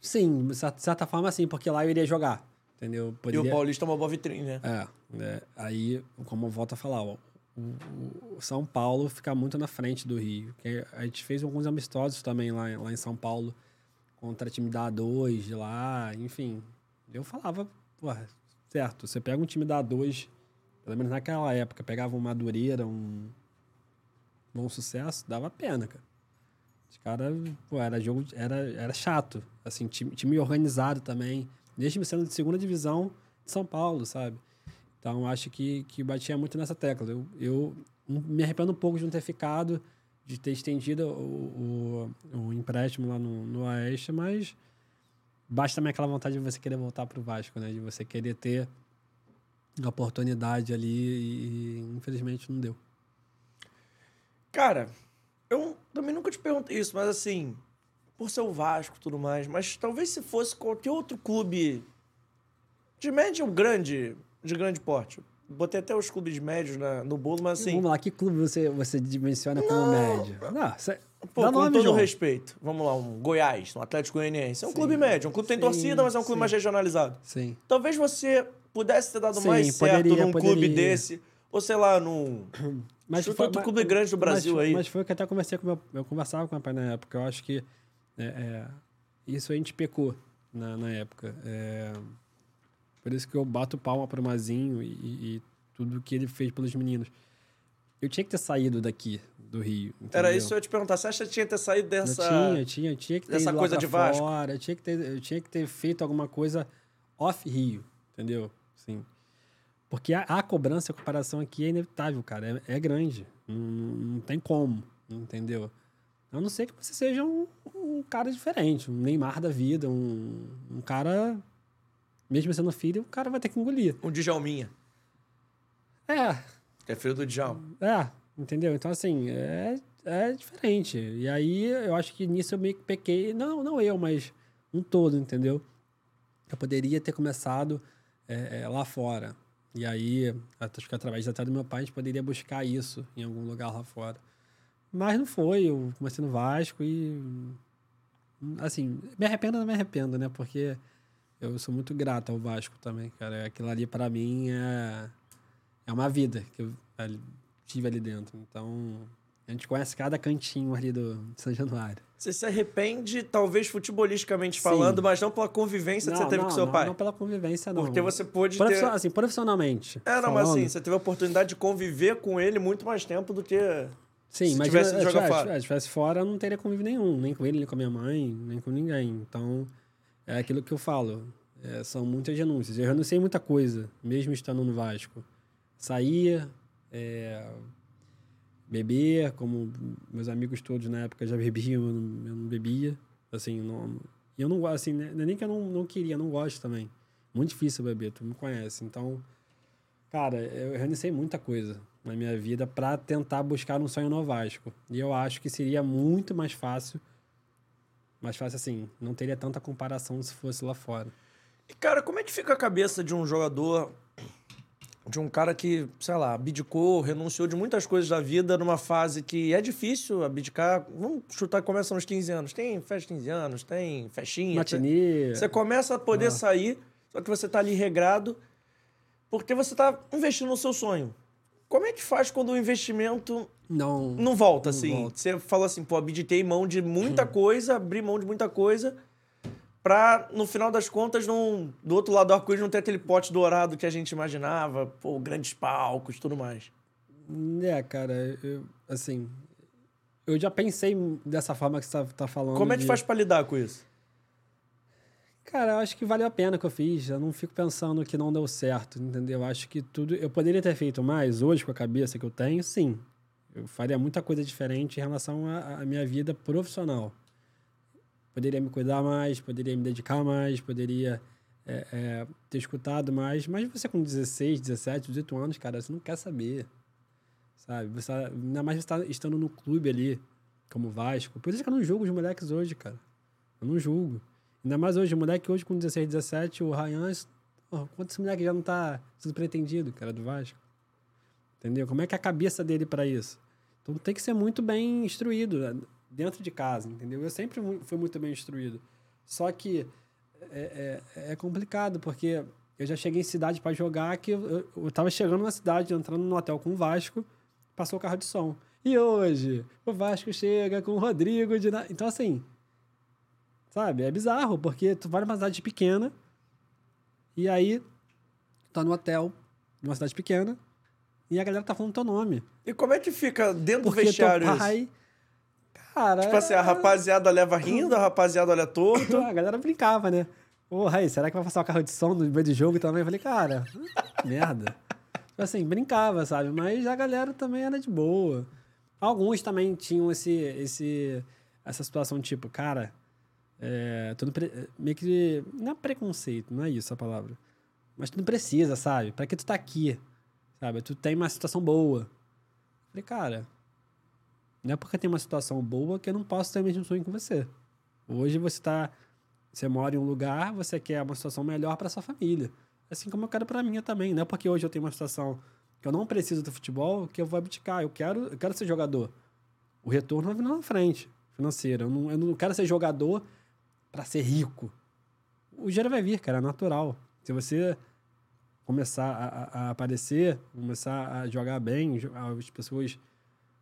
[SPEAKER 2] Sim, de certa- forma, sim, porque lá eu iria jogar, entendeu?
[SPEAKER 1] E o
[SPEAKER 2] Poderia-
[SPEAKER 1] Paulista é uma boa vitrine, né?
[SPEAKER 2] É, né? aí, como eu volto a falar, ó, o, São Paulo fica muito na frente do Rio. Que a gente fez alguns amistosos também lá, lá em São Paulo contra time da A2 de lá, enfim. Eu falava, porra, certo, você pega um time da A2, pelo menos naquela época, pegava um Madureira, um bom sucesso, dava pena, cara. Os caras, pô, era jogo, era, era chato. Assim, time, time organizado também. Mesmo sendo de segunda divisão de São Paulo, sabe? Então, acho que, que batia muito nessa tecla. Eu, eu me arrependo um pouco de não ter ficado, de ter estendido o, o, o empréstimo lá no, no Oeste, mas basta também aquela vontade de você querer voltar para o Vasco, né? De você querer ter a oportunidade ali e, e infelizmente não deu.
[SPEAKER 1] Cara, eu também nunca te perguntei isso, mas assim, por ser o Vasco e tudo mais, mas talvez se fosse qualquer outro clube de médio ou grande, de grande porte. Botei até os clubes médios na, no bolo, mas assim.
[SPEAKER 2] Vamos lá, que clube você, você dimensiona como
[SPEAKER 1] Não.
[SPEAKER 2] médio? Não, você,
[SPEAKER 1] Pô,
[SPEAKER 2] dá
[SPEAKER 1] com
[SPEAKER 2] nome,
[SPEAKER 1] todo
[SPEAKER 2] João.
[SPEAKER 1] respeito. Vamos lá, um Goiás, um Atlético Goianiense. É um
[SPEAKER 2] Sim.
[SPEAKER 1] clube médio. Um clube que tem torcida, mas é um clube
[SPEAKER 2] sim.
[SPEAKER 1] mais regionalizado.
[SPEAKER 2] Sim.
[SPEAKER 1] Talvez você pudesse ter dado
[SPEAKER 2] Sim,
[SPEAKER 1] mais certo
[SPEAKER 2] poderia,
[SPEAKER 1] num clube
[SPEAKER 2] poderia.
[SPEAKER 1] desse. Ou sei lá, num. Chuta outro clube grande do Brasil
[SPEAKER 2] mas,
[SPEAKER 1] aí.
[SPEAKER 2] Mas foi o que até conversei com meu, eu conversava com meu pai na época. Eu acho que é, é, isso a gente pecou na, na época. É, por isso que eu bato palma pro Mazinho e, e- tudo que ele fez pelos meninos. Eu tinha que ter saído daqui, do Rio.
[SPEAKER 1] Era
[SPEAKER 2] entendeu?
[SPEAKER 1] isso que eu ia te perguntar. Você acha que tinha que ter saído dessa.
[SPEAKER 2] Eu tinha, tinha, tinha que ter lá
[SPEAKER 1] coisa de Vasco.
[SPEAKER 2] fora, eu tinha que ter, eu tinha que ter feito alguma coisa off Rio, entendeu? Sim. Porque a, a cobrança, a comparação aqui é inevitável, cara, é, é grande, não, não tem como, entendeu? A não ser que você seja um, um cara diferente, um Neymar da vida, um, um cara, mesmo sendo filho, o cara vai ter que engolir.
[SPEAKER 1] Um Djalminha,
[SPEAKER 2] É,
[SPEAKER 1] que é filho do Djal.
[SPEAKER 2] é, entendeu? Então, assim, é, é diferente. E aí, eu acho que nisso eu meio que pequei. Não, não eu, mas um todo, entendeu? Eu poderia ter começado é, é, lá fora. E aí, acho que através até do meu pai, a gente poderia buscar isso em algum lugar lá fora. Mas não foi. Eu comecei no Vasco e... Assim, me arrependo não me arrependo, né? Porque eu sou muito grato ao Vasco também, cara. Aquilo ali, para mim, é é uma vida que eu tive ali dentro. Então, a gente conhece cada cantinho ali do de São Januário.
[SPEAKER 1] Você se arrepende, talvez futebolisticamente
[SPEAKER 2] Sim.
[SPEAKER 1] falando, mas não pela convivência que você teve com seu
[SPEAKER 2] não,
[SPEAKER 1] pai.
[SPEAKER 2] Não pela convivência, não.
[SPEAKER 1] Porque você pôde
[SPEAKER 2] Profissio-
[SPEAKER 1] ter.
[SPEAKER 2] Assim, profissionalmente.
[SPEAKER 1] É, não, mas
[SPEAKER 2] falando,
[SPEAKER 1] assim, você teve a oportunidade de conviver com ele muito mais tempo do que.
[SPEAKER 2] Sim,
[SPEAKER 1] se
[SPEAKER 2] mas
[SPEAKER 1] tivesse ido jogar fora.
[SPEAKER 2] Se estivesse fora, eu não teria convívio nenhum. Nem com ele, nem com a minha mãe, nem com ninguém. Então, é aquilo que eu falo. é, são muitas renúncias. Eu renunciei muita coisa, mesmo estando no Vasco. Saía, é, beber, como meus amigos todos na época já bebiam, eu não, eu não bebia. Assim, não, eu não gosto, assim, né, é nem que eu não, não queria, não gosto também. Muito difícil beber, tu me conhece. Então, cara, eu renunciei muita coisa na minha vida para tentar buscar um sonho no Vasco. E eu acho que seria muito mais fácil. Mais fácil assim, não teria tanta comparação se fosse lá fora.
[SPEAKER 1] E, cara, como é que fica a cabeça de um jogador, de um cara que, sei lá, abdicou, renunciou de muitas coisas da vida numa fase que é difícil abdicar? Vamos chutar, começa nos 15 anos. Tem festa de 15 anos, tem festinha.
[SPEAKER 2] Matinê.
[SPEAKER 1] Você começa a poder
[SPEAKER 2] Ah.
[SPEAKER 1] sair, só que você tá ali regrado, porque você tá investindo no seu sonho. Como é que faz quando o investimento
[SPEAKER 2] Não.
[SPEAKER 1] não volta,
[SPEAKER 2] Não
[SPEAKER 1] assim?
[SPEAKER 2] volta.
[SPEAKER 1] Você falou assim, pô, abdiquei mão de muita coisa, abri mão de muita coisa, pra, no final das contas, não, do outro lado do arco-íris não ter aquele pote dourado que a gente imaginava, pô, grandes palcos tudo mais.
[SPEAKER 2] É, cara, eu, assim. Eu já pensei dessa forma que você tá, tá falando.
[SPEAKER 1] Como é que
[SPEAKER 2] de-
[SPEAKER 1] faz pra lidar com isso?
[SPEAKER 2] Cara, eu acho que valeu a pena que eu fiz. Eu não fico pensando que não deu certo, entendeu? Eu acho que tudo. Eu poderia ter feito mais hoje com a cabeça que eu tenho, sim. Eu faria muita coisa diferente em relação à minha vida profissional. Poderia me cuidar mais, poderia me dedicar mais, poderia é, é, ter escutado mais. Mas você com 16, 17, 18 anos, cara, você não quer saber. Sabe? Você, tá- ainda mais você tá estando no clube ali, como Vasco. Por isso que eu não julgo os moleques hoje, cara. Eu não julgo. Ainda mais hoje, o moleque hoje com 16, 17, o Ryan, quanto esse moleque já não tá sendo pretendido, cara, do Vasco? Entendeu? Como é que é a cabeça dele para isso? Então tem que ser muito bem instruído né, dentro de casa, entendeu? Eu sempre fui muito bem instruído. Só que é, é, é complicado, porque eu já cheguei em cidade para jogar que eu, eu, tava chegando na cidade, entrando no hotel com o Vasco, passou o carro de som. E hoje, o Vasco chega com o Rodrigo de. Então, assim. Sabe? É bizarro, porque tu vai numa cidade pequena e aí tá no hotel, numa cidade pequena, e a galera tá falando teu nome.
[SPEAKER 1] E como é que fica dentro do
[SPEAKER 2] Porque
[SPEAKER 1] vestiário
[SPEAKER 2] teu
[SPEAKER 1] isso?
[SPEAKER 2] Cara.
[SPEAKER 1] Tipo assim, a rapaziada leva rindo, a rapaziada olha torto.
[SPEAKER 2] A galera brincava, né? Ô, Raí, será que vai passar o carro de som no meio do jogo também? Eu falei, cara, merda. Tipo assim, brincava, sabe? Mas a galera também era de boa. Alguns também tinham esse, esse, essa situação, tipo, cara, é, tu pre- meio que. Não é preconceito, não é isso a palavra. Mas tu não precisa, sabe? Pra que tu tá aqui? Sabe? Tu tem uma situação boa. Eu falei, cara, não é porque tem uma situação boa que eu não posso ter o mesmo sonho que você. Hoje você tá. Você mora em um lugar, você quer uma situação melhor para sua família. Assim como eu quero para minha também. Não é porque hoje eu tenho uma situação que eu não preciso do futebol que eu vou abdicar. Eu quero, eu quero ser jogador. O retorno lá na frente, financeiro. Eu não, eu não quero ser jogador para ser rico. O dinheiro vai vir, cara, é natural. Se você começar a, a- aparecer, começar a jogar bem, as pessoas,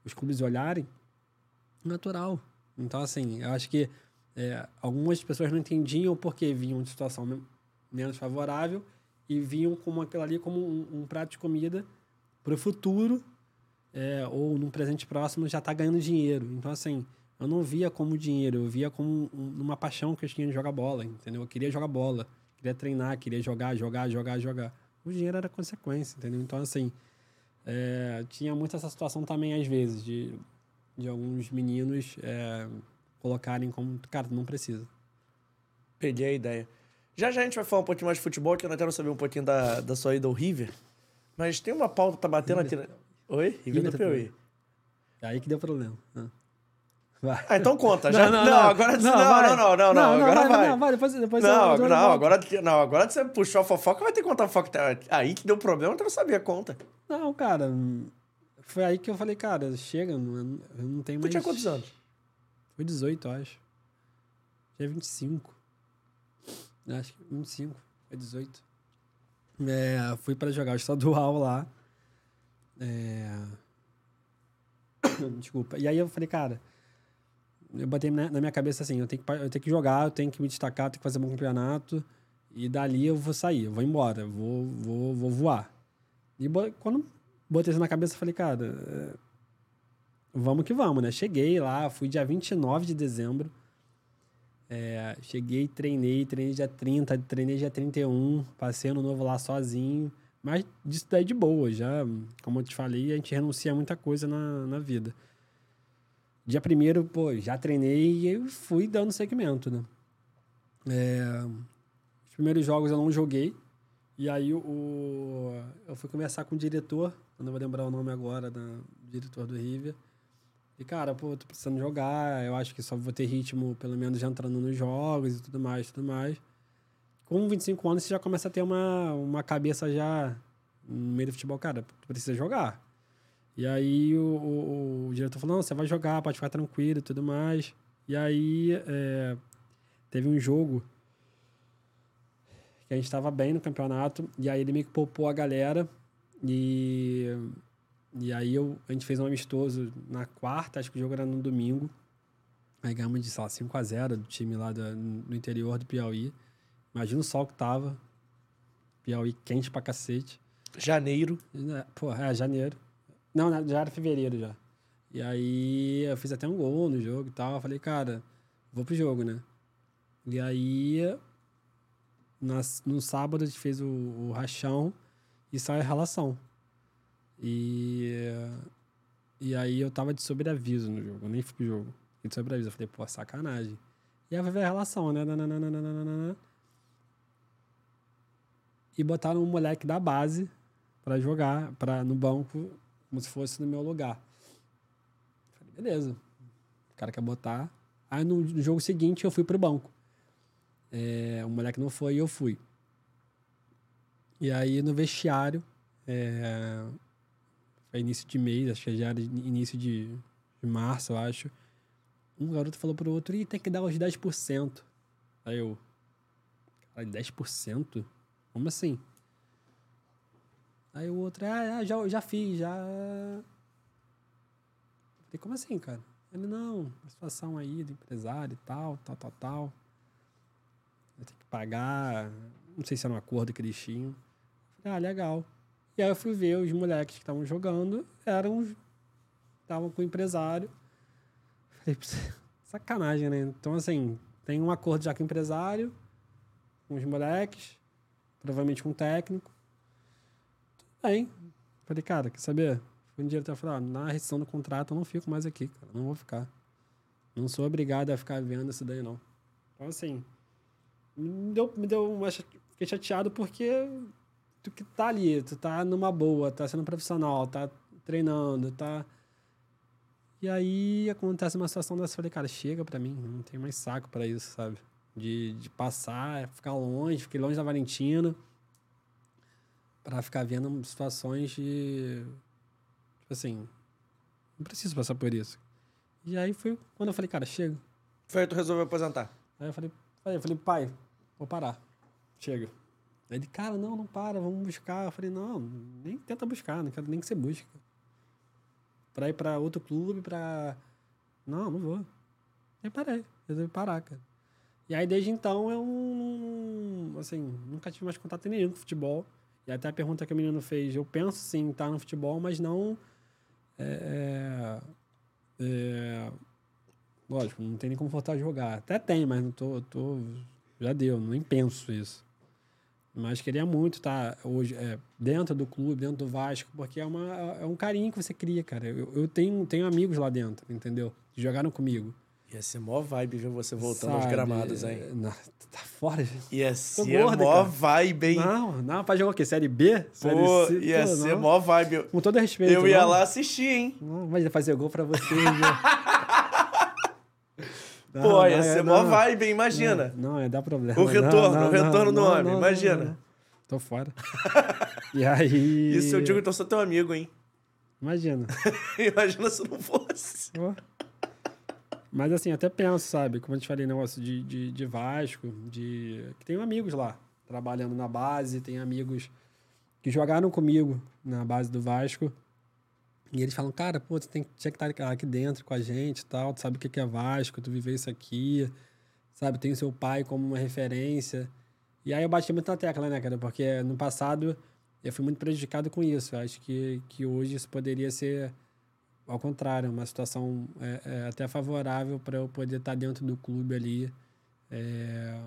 [SPEAKER 2] os clubes olharem, natural. Então, assim, eu acho que é, algumas pessoas não entendiam porque vinham de situação men- menos favorável e vinham como aquilo ali como um, um prato de comida para o futuro é, ou num presente próximo já tá ganhando dinheiro. Então, assim, eu não via como dinheiro, eu via como um- uma paixão que eu tinha de jogar bola, entendeu? Eu queria jogar bola, queria treinar, queria jogar, jogar, jogar, jogar. O dinheiro era consequência, entendeu? Então, assim, é, tinha muito essa situação também, às vezes, de, de alguns meninos é, colocarem como, cara, não precisa.
[SPEAKER 1] Peguei a ideia. Já já a gente vai falar um pouquinho mais de futebol, que eu ainda quero saber um pouquinho da, da sua ida ao River. Mas tem uma pauta que tá batendo aqui. Na... Oi? River,
[SPEAKER 2] River
[SPEAKER 1] do
[SPEAKER 2] do
[SPEAKER 1] Piauí.
[SPEAKER 2] É aí que deu problema. Ah.
[SPEAKER 1] Ah, então conta. Já... Não, agora não, não,
[SPEAKER 2] vai.
[SPEAKER 1] não, não, não, não, agora vai.
[SPEAKER 2] Não, vai, depois, depois eu-
[SPEAKER 1] Não,
[SPEAKER 2] eu- eu
[SPEAKER 1] não, agora, não, agora você puxou a fofoca, vai ter que contar a fofoca. Aí que deu problema, eu quero saber a conta.
[SPEAKER 2] Não, cara, foi aí que eu falei, cara, chega, não, eu não tenho
[SPEAKER 1] Tu
[SPEAKER 2] mais...
[SPEAKER 1] tinha quantos anos?
[SPEAKER 2] Foi 18, eu acho. Tinha 25. Eu Acho que 25, foi 18. É, fui para jogar o estadual lá. É... Desculpa. E aí eu falei, cara, eu botei na minha cabeça assim, eu tenho, que, eu tenho que jogar, eu tenho que me destacar, eu tenho que fazer um bom campeonato. E dali eu vou sair, eu vou embora, eu vou, vou, vou voar. E quando botei isso na cabeça, eu falei, cara, é, vamos que vamos, né? Cheguei lá, fui dia 29 de dezembro. É, cheguei, treinei, treinei dia 30, treinei dia 31, passei ano novo lá sozinho. Mas disso daí de boa, já, como eu te falei, a gente renuncia a muita coisa na, na vida. Dia primeiro, pô, já treinei e eu fui dando segmento, né? É, os primeiros jogos eu não joguei. E aí o, eu fui conversar com o diretor, eu não vou lembrar o nome agora, do diretor do River. E, cara, pô, tô precisando jogar, eu acho que só vou ter ritmo, pelo menos, já entrando nos jogos e tudo mais, tudo mais. Com 25 anos, você já começa a ter uma, uma cabeça já no meio do futebol, cara, tu precisa jogar. E aí o, o- o diretor falou, não, você vai jogar, pode ficar tranquilo e tudo mais. E aí é, teve um jogo que a gente tava bem no campeonato, e aí ele meio que poupou a galera, e, e aí eu, a gente fez um amistoso na quarta, acho que o jogo era no domingo, aí ganhamos de, sei lá, 5x0 do time lá do, no interior do Piauí. Imagina o sol que tava, Piauí quente pra cacete.
[SPEAKER 1] Janeiro.
[SPEAKER 2] É, Pô, é, janeiro. Não, já era fevereiro já. E aí eu fiz até um gol no jogo e tal. Eu falei, cara, vou pro jogo, né? E aí, nas, no sábado a gente fez o, o rachão e saiu a relação. E, e aí eu tava de sobreaviso no jogo, eu nem fui pro jogo. E de sobreaviso, eu falei, pô, sacanagem. E aí vai ver a relação, né? Nananana. E botaram um moleque da base pra jogar pra, no banco, como se fosse no meu lugar. Falei, beleza. O cara quer botar. Aí no, jogo seguinte eu fui pro banco. É, o moleque não foi e eu fui. E aí no vestiário, é, foi início de mês, acho que já era início de, de março, eu acho. Um garoto falou pro outro, Ih, tem que dar os 10%. Aí eu, cara, 10%? Como assim? Aí o outro, ah, ah, já, já fiz, já. Falei, como assim, cara? Ele, não, a situação aí do empresário e tal, tal, tal, tal. Vai ter que pagar, não sei se era um acordo que eles tinham. Falei, ah, legal. E aí eu fui ver os moleques que estavam jogando, eram estavam com o empresário. Falei, "Pss, sacanagem, né? Então, assim, tem um acordo já com o empresário, com os moleques, provavelmente com o técnico. Tudo bem. Falei, cara, quer saber? Fui no diretor e falei, ó, na rescisão do contrato eu não fico mais aqui, cara. Não vou ficar. Não sou obrigado a ficar vendo isso daí, não. Então, assim, me deu, me deu uma... Fiquei chateado porque tu que tá ali, tu tá numa boa, tá sendo profissional, tá treinando, tá... E aí acontece uma situação dessa, falei, cara, chega pra mim, não tenho mais saco pra isso, sabe? De, de passar, ficar longe, fiquei longe da Valentina, pra ficar vendo situações de... Tipo assim, não preciso passar por isso. E aí foi quando eu falei, cara, chega.
[SPEAKER 1] Foi aí tu resolveu aposentar.
[SPEAKER 2] Aí eu falei, eu falei, pai, vou parar. Chega. Aí ele, cara, não, não para, vamos buscar. Eu falei, não, nem tenta buscar, não quero nem que você busque. Pra ir pra outro clube, pra. Não, não vou. Aí parei, resolvi parar, cara. E aí desde então eu. Assim, nunca tive mais contato nenhum com futebol. E até a pergunta que a menina fez, eu penso sim em estar no futebol, mas não. É, é, é, lógico, não tem nem como voltar a jogar. Até tem, mas não tô, tô. Já deu, nem penso isso. Mas queria muito estar hoje é, dentro do clube, dentro do Vasco, porque é, uma, é um carinho que você cria, cara. Eu, eu tenho, tenho amigos lá dentro, entendeu? Que jogaram comigo.
[SPEAKER 1] Ia ser mó vibe ver você voltando aos
[SPEAKER 2] sabe?
[SPEAKER 1] gramados, hein?
[SPEAKER 2] É, Não, tá fora, gente.
[SPEAKER 1] Ia ser
[SPEAKER 2] gordo,
[SPEAKER 1] mó
[SPEAKER 2] cara.
[SPEAKER 1] vibe, hein?
[SPEAKER 2] Não, não, pra jogar o quê? Série B? Série
[SPEAKER 1] Pô,
[SPEAKER 2] C?
[SPEAKER 1] ia
[SPEAKER 2] Pô,
[SPEAKER 1] ser
[SPEAKER 2] não.
[SPEAKER 1] mó vibe.
[SPEAKER 2] Com todo respeito.
[SPEAKER 1] Eu ia
[SPEAKER 2] não.
[SPEAKER 1] lá assistir, hein?
[SPEAKER 2] Não, mas ia fazer gol pra você. Não,
[SPEAKER 1] Pô, ia
[SPEAKER 2] não,
[SPEAKER 1] ser
[SPEAKER 2] é-
[SPEAKER 1] mó
[SPEAKER 2] não.
[SPEAKER 1] vibe, hein? Imagina.
[SPEAKER 2] Não, não, ia dar problema.
[SPEAKER 1] O
[SPEAKER 2] Não,
[SPEAKER 1] retorno,
[SPEAKER 2] não,
[SPEAKER 1] o retorno
[SPEAKER 2] não,
[SPEAKER 1] do
[SPEAKER 2] não,
[SPEAKER 1] homem,
[SPEAKER 2] não,
[SPEAKER 1] imagina.
[SPEAKER 2] não, não. Tô fora. e aí.
[SPEAKER 1] Isso eu digo que eu sou teu amigo, hein?
[SPEAKER 2] Imagina.
[SPEAKER 1] Imagina se não fosse.
[SPEAKER 2] Mas assim, até penso, sabe? Como eu te falei, negócio de, de, de Vasco, de. Que tenho amigos lá, trabalhando na base, tem amigos que jogaram comigo na base do Vasco. E eles falam, cara, pô, tu tem, tinha que estar aqui dentro com a gente e tal, tu sabe o que que é Vasco, tu viveu isso aqui, sabe? Tem o seu pai como uma referência. E aí eu bati muito na tecla, né, cara? Porque no passado eu fui muito prejudicado com isso. Eu acho que, que hoje isso poderia ser ao contrário, uma situação é, é, até favorável para eu poder estar dentro do clube ali, é,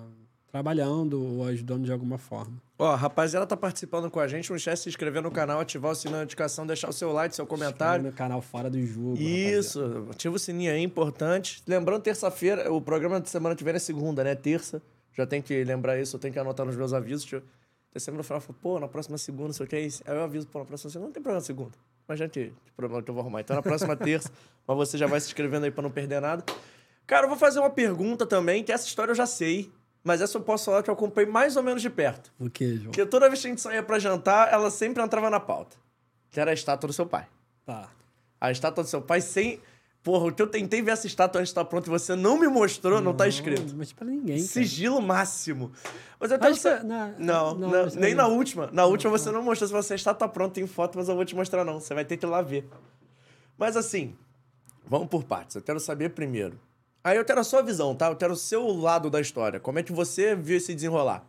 [SPEAKER 2] trabalhando ou ajudando de alguma forma.
[SPEAKER 1] Ó, a rapaziada tá participando com a gente. Não esquece de se inscrever no canal, ativar o sininho de notificação, deixar o seu like, seu comentário.
[SPEAKER 2] No canal Fora do Jogo.
[SPEAKER 1] Isso, ativa o sininho aí, importante. Lembrando, terça-feira, o programa de semana que vem é segunda, né? Terça. Já tem que lembrar isso, eu tenho que anotar nos meus avisos. Terceira no final, eu falo, pô, na próxima segunda, não sei o que é isso. Aí eu aviso, pô, na próxima segunda não tem problema na segunda. Mas já tem problema que eu vou arrumar. Então na próxima terça, mas você já vai se inscrevendo aí pra não perder nada. Cara, eu vou fazer uma pergunta também, que essa história eu já sei. Mas essa eu posso falar que eu acompanhei mais ou menos de perto.
[SPEAKER 2] O que, João?
[SPEAKER 1] Porque toda vez que a gente saía pra jantar, ela sempre entrava na pauta. Que era a estátua do seu pai.
[SPEAKER 2] Tá.
[SPEAKER 1] A estátua do seu pai sem. Porra, o que eu tentei ver essa estátua antes de estar pronta e você não me mostrou, não, tá escrito.
[SPEAKER 2] Mas pra ninguém, cara.
[SPEAKER 1] Sigilo máximo. Mas eu tenho
[SPEAKER 2] Acho que-
[SPEAKER 1] Não,
[SPEAKER 2] não,
[SPEAKER 1] não,
[SPEAKER 2] não,
[SPEAKER 1] nem na última. Na última você não mostrou. Se você está tá pronto, tem foto, mas eu vou te mostrar não. Você vai ter que ir lá ver. Mas assim, vamos por partes. Eu quero saber primeiro. Aí eu quero a sua visão, tá? Eu quero o seu lado da história. Como é que você viu esse desenrolar?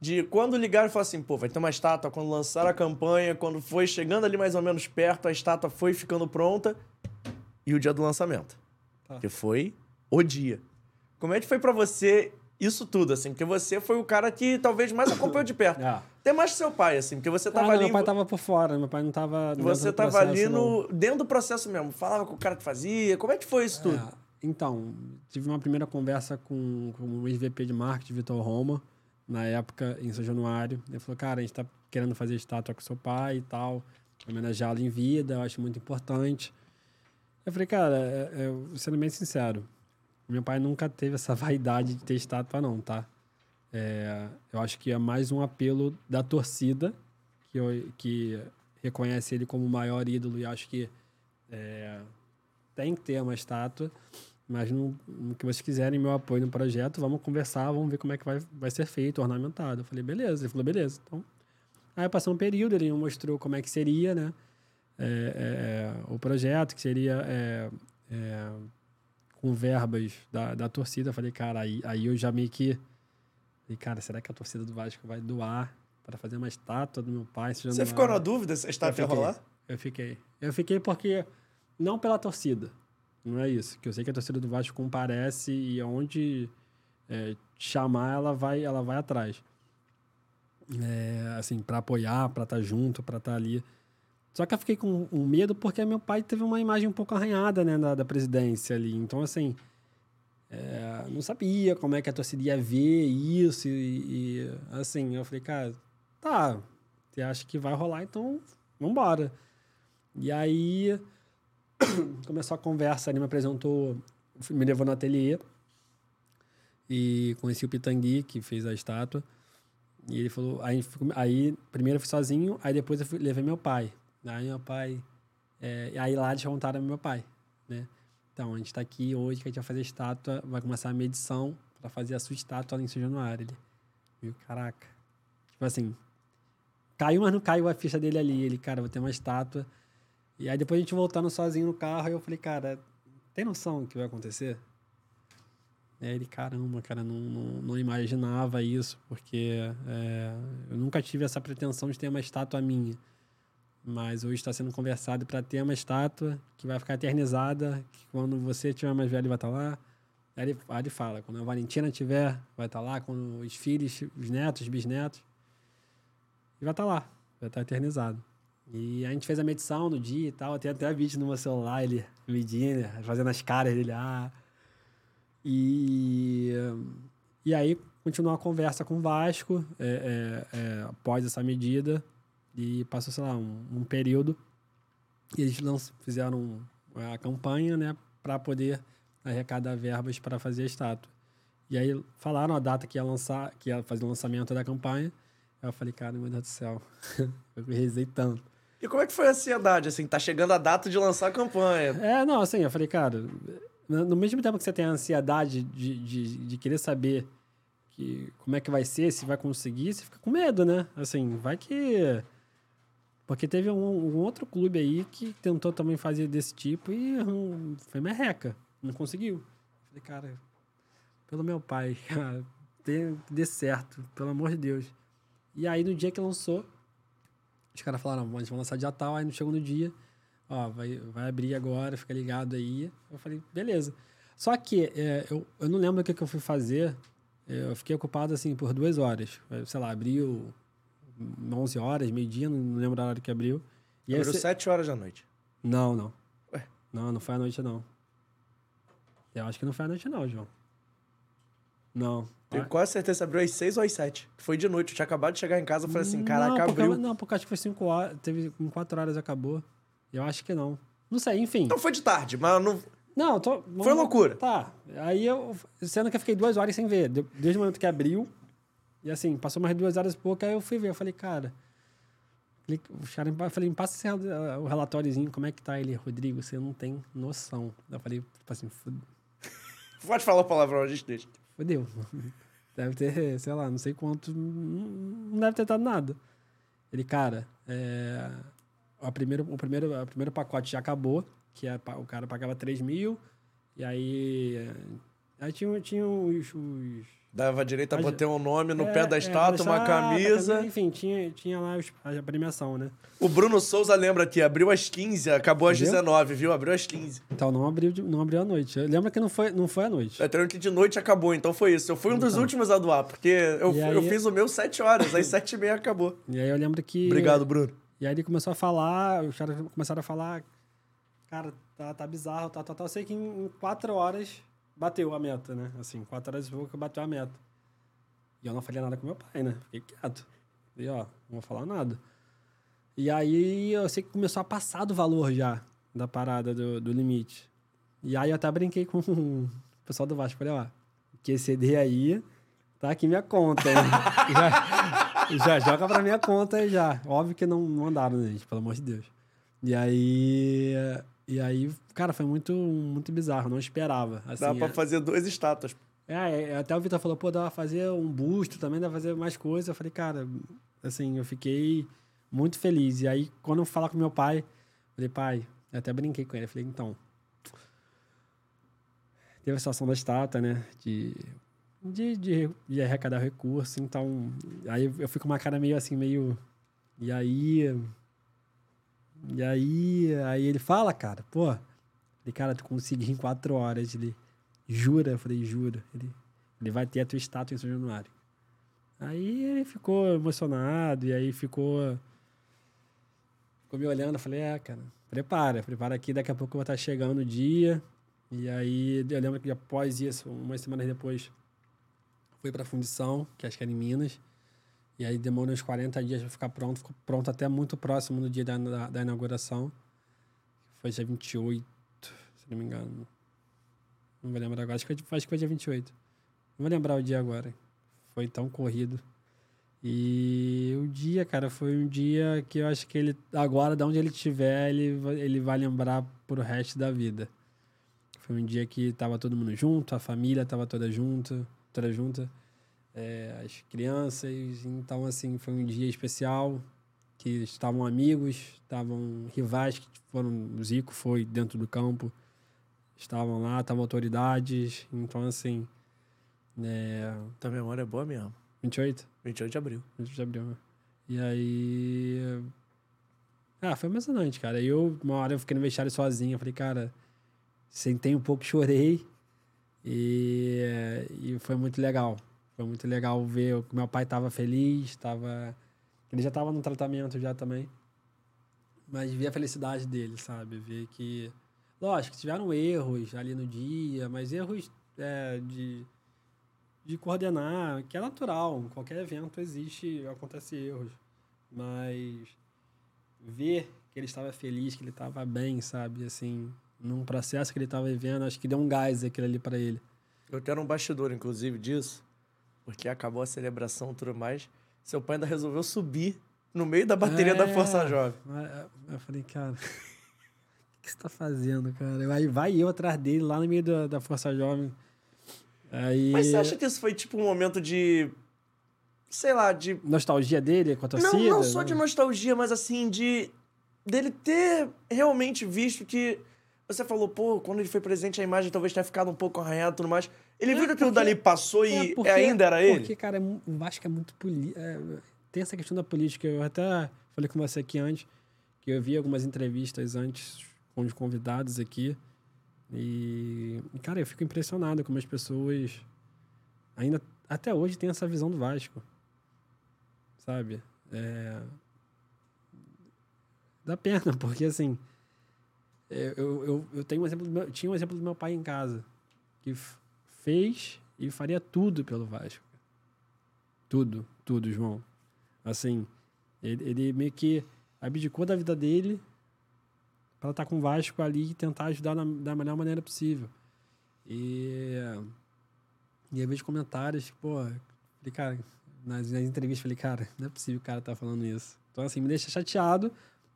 [SPEAKER 1] De quando ligaram e falaram assim, pô, vai ter uma estátua. Quando lançaram a campanha, quando foi chegando ali mais ou menos perto, a estátua foi ficando pronta. E o dia do lançamento.
[SPEAKER 2] Tá.
[SPEAKER 1] Que foi o dia. Como é que foi pra você isso tudo, assim? Porque você foi o cara que talvez mais acompanhou de perto.
[SPEAKER 2] Ah.
[SPEAKER 1] Até mais que seu pai, assim, porque você
[SPEAKER 2] Ah,
[SPEAKER 1] tava
[SPEAKER 2] não,
[SPEAKER 1] ali.
[SPEAKER 2] meu pai tava por fora, meu pai não tava.
[SPEAKER 1] Você tava ali
[SPEAKER 2] processo, não.
[SPEAKER 1] no, dentro do processo mesmo. Falava com o cara que fazia. Como é que foi isso tudo?
[SPEAKER 2] É, então, tive uma primeira conversa com, com o ex-VP de marketing, Vitor Roma, na época, em São Januário. Ele falou, cara, a gente tá querendo fazer estátua com seu pai e tal, homenageá-lo em vida, eu acho muito importante. Eu falei, cara, é, é, sendo bem sincero, meu pai nunca teve essa vaidade de ter estátua, não, tá? É, eu acho que é mais um apelo da torcida, que, eu- que reconhece ele como o maior ídolo e acho que é, tem que ter uma estátua. Mas no, no que vocês quiserem, meu apoio no projeto, vamos conversar, vamos ver como é que vai, vai ser feito, ornamentado. Eu falei, beleza. Ele falou, beleza. Então, aí passou um período, ele mostrou como é que seria, né? É, é, o projeto, que seria é, é, com verbas da, da torcida. Falei, cara, aí, aí eu já meio que. Falei, cara, será que a torcida do Vasco vai doar para fazer uma estátua do meu pai?
[SPEAKER 1] Você ficou na dúvida se a estátua ia rolar?
[SPEAKER 2] Eu fiquei. Eu fiquei porque. Não pela torcida. Não é isso. Que eu sei que a torcida do Vasco comparece e onde é, chamar, ela vai, ela vai atrás. É, assim, para apoiar, para estar junto, para estar ali. Só que eu fiquei com um medo porque meu pai teve uma imagem um pouco arranhada, né, da, da presidência ali. Então, assim, é, não sabia como é que a torcida ia ver isso e, e, assim, eu falei, cara, tá, você acha que vai rolar, então vambora. E aí começou a conversa, ele me apresentou, me levou no ateliê e conheci o Pitangui, que fez a estátua. E ele falou, aí, aí primeiro eu fui sozinho, aí depois eu fui- levei meu pai. Aí meu pai, é, aí lá eles contaram meu pai, né? Então, a gente tá aqui hoje, que a gente vai fazer estátua, vai começar a medição para fazer a sua estátua lá em São Januário. Ele, viu, caraca. Tipo assim, caiu, mas não caiu a ficha dele ali. Ele, cara, vou ter uma estátua. E aí depois a gente voltando sozinho no carro, eu falei, cara, tem noção do que vai acontecer? E ele, caramba, cara, não, não, não imaginava isso, porque é, eu nunca tive essa pretensão de ter uma estátua minha. Mas hoje está sendo conversado para ter uma estátua que vai ficar eternizada, que quando você tiver mais velho vai estar lá. Aí ele, ele fala, quando a Valentina tiver, vai estar lá, quando os filhos, os netos, os bisnetos, e vai estar lá, vai estar eternizado. E a gente fez a medição no dia e tal, tem até vídeo no meu celular, ele medindo, fazendo as caras dele, ah. E, e aí continuou a conversa com o Vasco é, é, é, após essa medida e passou, sei lá, um, um período e eles lanç- fizeram a campanha, né, para poder arrecadar verbas para fazer a estátua. E aí falaram a data que ia lançar, que ia fazer o lançamento da campanha. Aí eu falei, cara, meu Deus do céu, eu rezei tanto.
[SPEAKER 1] E como é que foi a ansiedade, assim? Tá chegando a data de lançar a campanha.
[SPEAKER 2] É, não, assim, eu falei, cara, no no mesmo tempo que você tem a ansiedade de, de, de querer saber que, como é que vai ser, se vai conseguir, você fica com medo, né? Assim, vai que. Porque teve um, um outro clube aí que tentou também fazer desse tipo e hum, foi merreca. Não conseguiu. Falei, cara, pelo meu pai, cara, dê, certo, pelo amor de Deus. E aí, no dia que lançou, os caras falaram, "Não, a gente vai lançar dia tal, aí não chegou no dia ó, vai, vai abrir agora, fica ligado aí. Eu falei, beleza. Só que é, eu, eu não lembro o que, que eu fui fazer. Eu fiquei ocupado, assim, por duas horas. Sei lá, abriu 11 horas, meio-dia, não não lembro a hora que abriu. E
[SPEAKER 1] Abriu
[SPEAKER 2] você-
[SPEAKER 1] sete horas da noite.
[SPEAKER 2] Não, não.
[SPEAKER 1] Ué?
[SPEAKER 2] Não, não foi à noite, não. Eu acho que não foi à noite, não, João. Não.
[SPEAKER 1] Tenho quase certeza que abriu às seis ou às sete. Foi de noite, eu tinha acabado de chegar em casa, eu falei assim, caraca,
[SPEAKER 2] não, porque,
[SPEAKER 1] abriu.
[SPEAKER 2] não, porque acho que foi 5 horas. Teve em 4 horas acabou. Eu acho que não. Não sei, enfim.
[SPEAKER 1] Então foi de tarde, mas não...
[SPEAKER 2] Não, tô,
[SPEAKER 1] Foi loucura.
[SPEAKER 2] Tá. Aí eu. Sendo que eu fiquei duas horas sem ver. de- Desde o momento que abriu. E assim, passou mais duas horas e pouco, aí eu fui ver. Eu falei, cara. O cara, eu falei, me passa esse o relatóriozinho, como é que tá ele, Rodrigo? Você não tem noção. Eu falei, tipo assim, fu-
[SPEAKER 1] Pode falar a palavrão, a gente deixa.
[SPEAKER 2] fudeu. Deve ter, sei lá, não sei quanto. Não deve ter dado nada. Ele, cara, é, a primeiro, o, primeiro, o primeiro pacote já acabou, que é, o cara pagava 3 mil, e aí. é, Aí tinha, tinha os. os
[SPEAKER 1] Dava direito a
[SPEAKER 2] Mas-
[SPEAKER 1] botar um nome no
[SPEAKER 2] é,
[SPEAKER 1] pé da
[SPEAKER 2] é,
[SPEAKER 1] estátua, uma
[SPEAKER 2] estátua,
[SPEAKER 1] camisa.
[SPEAKER 2] Enfim, tinha, tinha lá a premiação, né?
[SPEAKER 1] O Bruno Souza lembra que abriu às 15, acabou às
[SPEAKER 2] Viu?
[SPEAKER 1] 19, viu? Abriu às 15.
[SPEAKER 2] Então não abriu, não abriu à noite. Lembra que não foi, não foi à noite.
[SPEAKER 1] Até que de noite acabou, então foi isso. Eu fui um dos
[SPEAKER 2] Então.
[SPEAKER 1] últimos a doar, porque eu,
[SPEAKER 2] aí-
[SPEAKER 1] eu fiz o meu 7 horas, às 7 e meia acabou.
[SPEAKER 2] E aí eu lembro que.
[SPEAKER 1] Obrigado, Bruno.
[SPEAKER 2] E aí ele começou a falar, os caras começaram a falar, cara, tá, tá bizarro, tá, tá, tá. Eu sei que em, em quatro horas bateu a meta, né? Assim, quatro horas e pouco bateu a meta. E eu não falei nada com meu pai, né? Fiquei quieto. E ó, não vou falar nada. E aí eu sei que começou a passar do valor já, da parada, do, do limite. E aí eu até brinquei com o pessoal do Vasco. Falei, ó, que exceder aí, tá aqui minha conta, já, já joga pra minha conta já. Óbvio que não, não andaram, né, gente? Pelo amor de Deus. E aí... E aí, cara, foi muito, muito bizarro. Não esperava. Assim,
[SPEAKER 1] Dá pra
[SPEAKER 2] é-
[SPEAKER 1] fazer duas estátuas.
[SPEAKER 2] é, é, até o Vitor falou, pô, dá pra fazer um busto também, dá pra fazer mais coisas. Eu falei, cara, assim, eu fiquei muito feliz. E aí, quando eu falar com meu pai, Falei, pai, eu até brinquei com ele. Falei, então. Teve a situação da estátua, né? De, de, de, de arrecadar recurso. Então, aí eu fui com uma cara meio assim, meio. E aí. E aí. Aí ele fala, cara, pô. Falei, cara, tu consegui em quatro horas. Ele, jura? Eu falei, jura. Ele, ele vai ter a tua estátua em São Januário. Aí ele ficou emocionado, e aí ficou. Ficou me olhando, eu falei, é, cara, prepara, prepara aqui, daqui a pouco vai estar chegando o dia. E aí eu lembro que após isso, umas semanas depois, fui pra fundição, que acho que era em Minas. E aí demorou uns 40 dias para ficar pronto, ficou pronto até muito próximo do dia da, da, da inauguração. Foi dia 28, se não me engano. Não vou lembrar agora, acho que, foi, acho que foi dia 28. Não vou lembrar o dia agora. Foi tão corrido. E o dia, cara, foi um dia que eu acho que ele, agora, de onde ele estiver, ele, ele vai lembrar pro resto da vida. Foi um dia que tava todo mundo junto, a família tava toda junto, toda junta, é, as crianças. Então, assim, foi um dia especial, que estavam amigos, estavam rivais, que foram, o Zico foi dentro do campo, estavam lá, estavam autoridades. Então, assim, é,
[SPEAKER 1] Tua memória é boa mesmo.
[SPEAKER 2] 28?
[SPEAKER 1] 28 de abril.
[SPEAKER 2] 28 de abril, né? E aí. Ah, foi emocionante, cara. E eu, uma hora eu fiquei no vestiário sozinho. Eu falei, cara, sentei um pouco, chorei. E, e foi muito legal. Foi muito legal ver que meu pai tava feliz, tava. Ele já tava no tratamento já também. Mas ver a felicidade dele, sabe? Ver que. Lógico, tiveram erros ali no dia, mas erros é, de de coordenar, que é natural, em qualquer evento existe, acontece erros, mas ver que ele estava feliz, que ele estava bem, sabe, assim, num processo que ele estava vivendo, acho que deu um gás aquilo ali para ele.
[SPEAKER 1] Eu quero um bastidor, inclusive, disso, porque acabou a celebração e tudo mais. Seu pai ainda resolveu subir no meio da bateria da
[SPEAKER 2] É,
[SPEAKER 1] Força Jovem.
[SPEAKER 2] mas, Eu falei, cara, o que você tá fazendo, cara? Aí vai eu atrás dele lá no meio da, da Força Jovem. Aí,
[SPEAKER 1] Mas você acha que isso foi tipo um momento de. Sei lá, de.
[SPEAKER 2] nostalgia dele com a torcida?
[SPEAKER 1] Não, não só
[SPEAKER 2] né?
[SPEAKER 1] de nostalgia, mas assim, de. dele ter realmente visto que. Você falou, pô, quando ele foi presente, a imagem talvez tenha ficado um pouco arranhada e tudo mais. Ele
[SPEAKER 2] É,
[SPEAKER 1] viu que aquilo
[SPEAKER 2] porque-
[SPEAKER 1] dali passou
[SPEAKER 2] É,
[SPEAKER 1] e
[SPEAKER 2] porque-
[SPEAKER 1] ainda era ele?
[SPEAKER 2] Porque, cara, é o Vasco é muito político. tem essa questão da política. Eu até falei com você aqui antes, que eu vi algumas entrevistas antes com os convidados aqui. E, cara, eu fico impressionado como as pessoas ainda, até hoje, têm essa visão do Vasco. Sabe? É... Dá pena, porque assim. Eu, eu, eu- tenho um exemplo meu, tinha um exemplo do meu pai em casa que fez e faria tudo pelo Vasco. Tudo, tudo, João. Assim, ele, ele meio que abdicou da vida dele para estar com o Vasco ali e tentar ajudar na, da melhor maneira possível. E, e eu vejo comentários, pô, falei, cara, nas, nas entrevistas, falei, cara, não é possível o cara tá falando isso. Então, assim, me deixa chateado,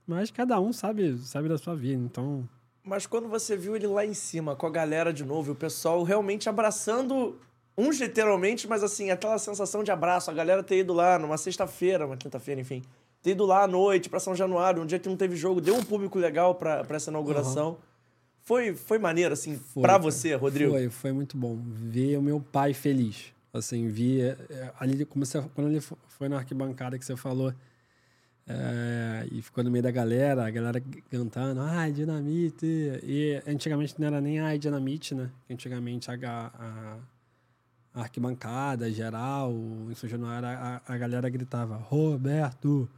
[SPEAKER 2] mas cada um sabe, sabe da sua vida. Então,
[SPEAKER 1] Mas quando você viu ele lá em cima, com a galera de novo, o pessoal realmente abraçando, uns literalmente, mas assim, aquela sensação de abraço, a galera ter ido lá numa sexta-feira, uma quinta-feira, enfim, ter ido lá à noite pra São Januário, um dia que não teve jogo, deu um público legal pra essa inauguração. Foi, foi maneiro, assim,
[SPEAKER 2] cara.
[SPEAKER 1] você, Rodrigo?
[SPEAKER 2] Foi, foi muito bom. Ver o meu pai feliz. Assim, vi. é, Ali, quando ele fo- foi na arquibancada que você falou, é, e ficou no meio da galera, a galera cantando, ai, dinamite. E antigamente não era nem ai, dinamite, né? Antigamente a, a, a arquibancada geral, em São Januário, a, a galera gritava, Roberto.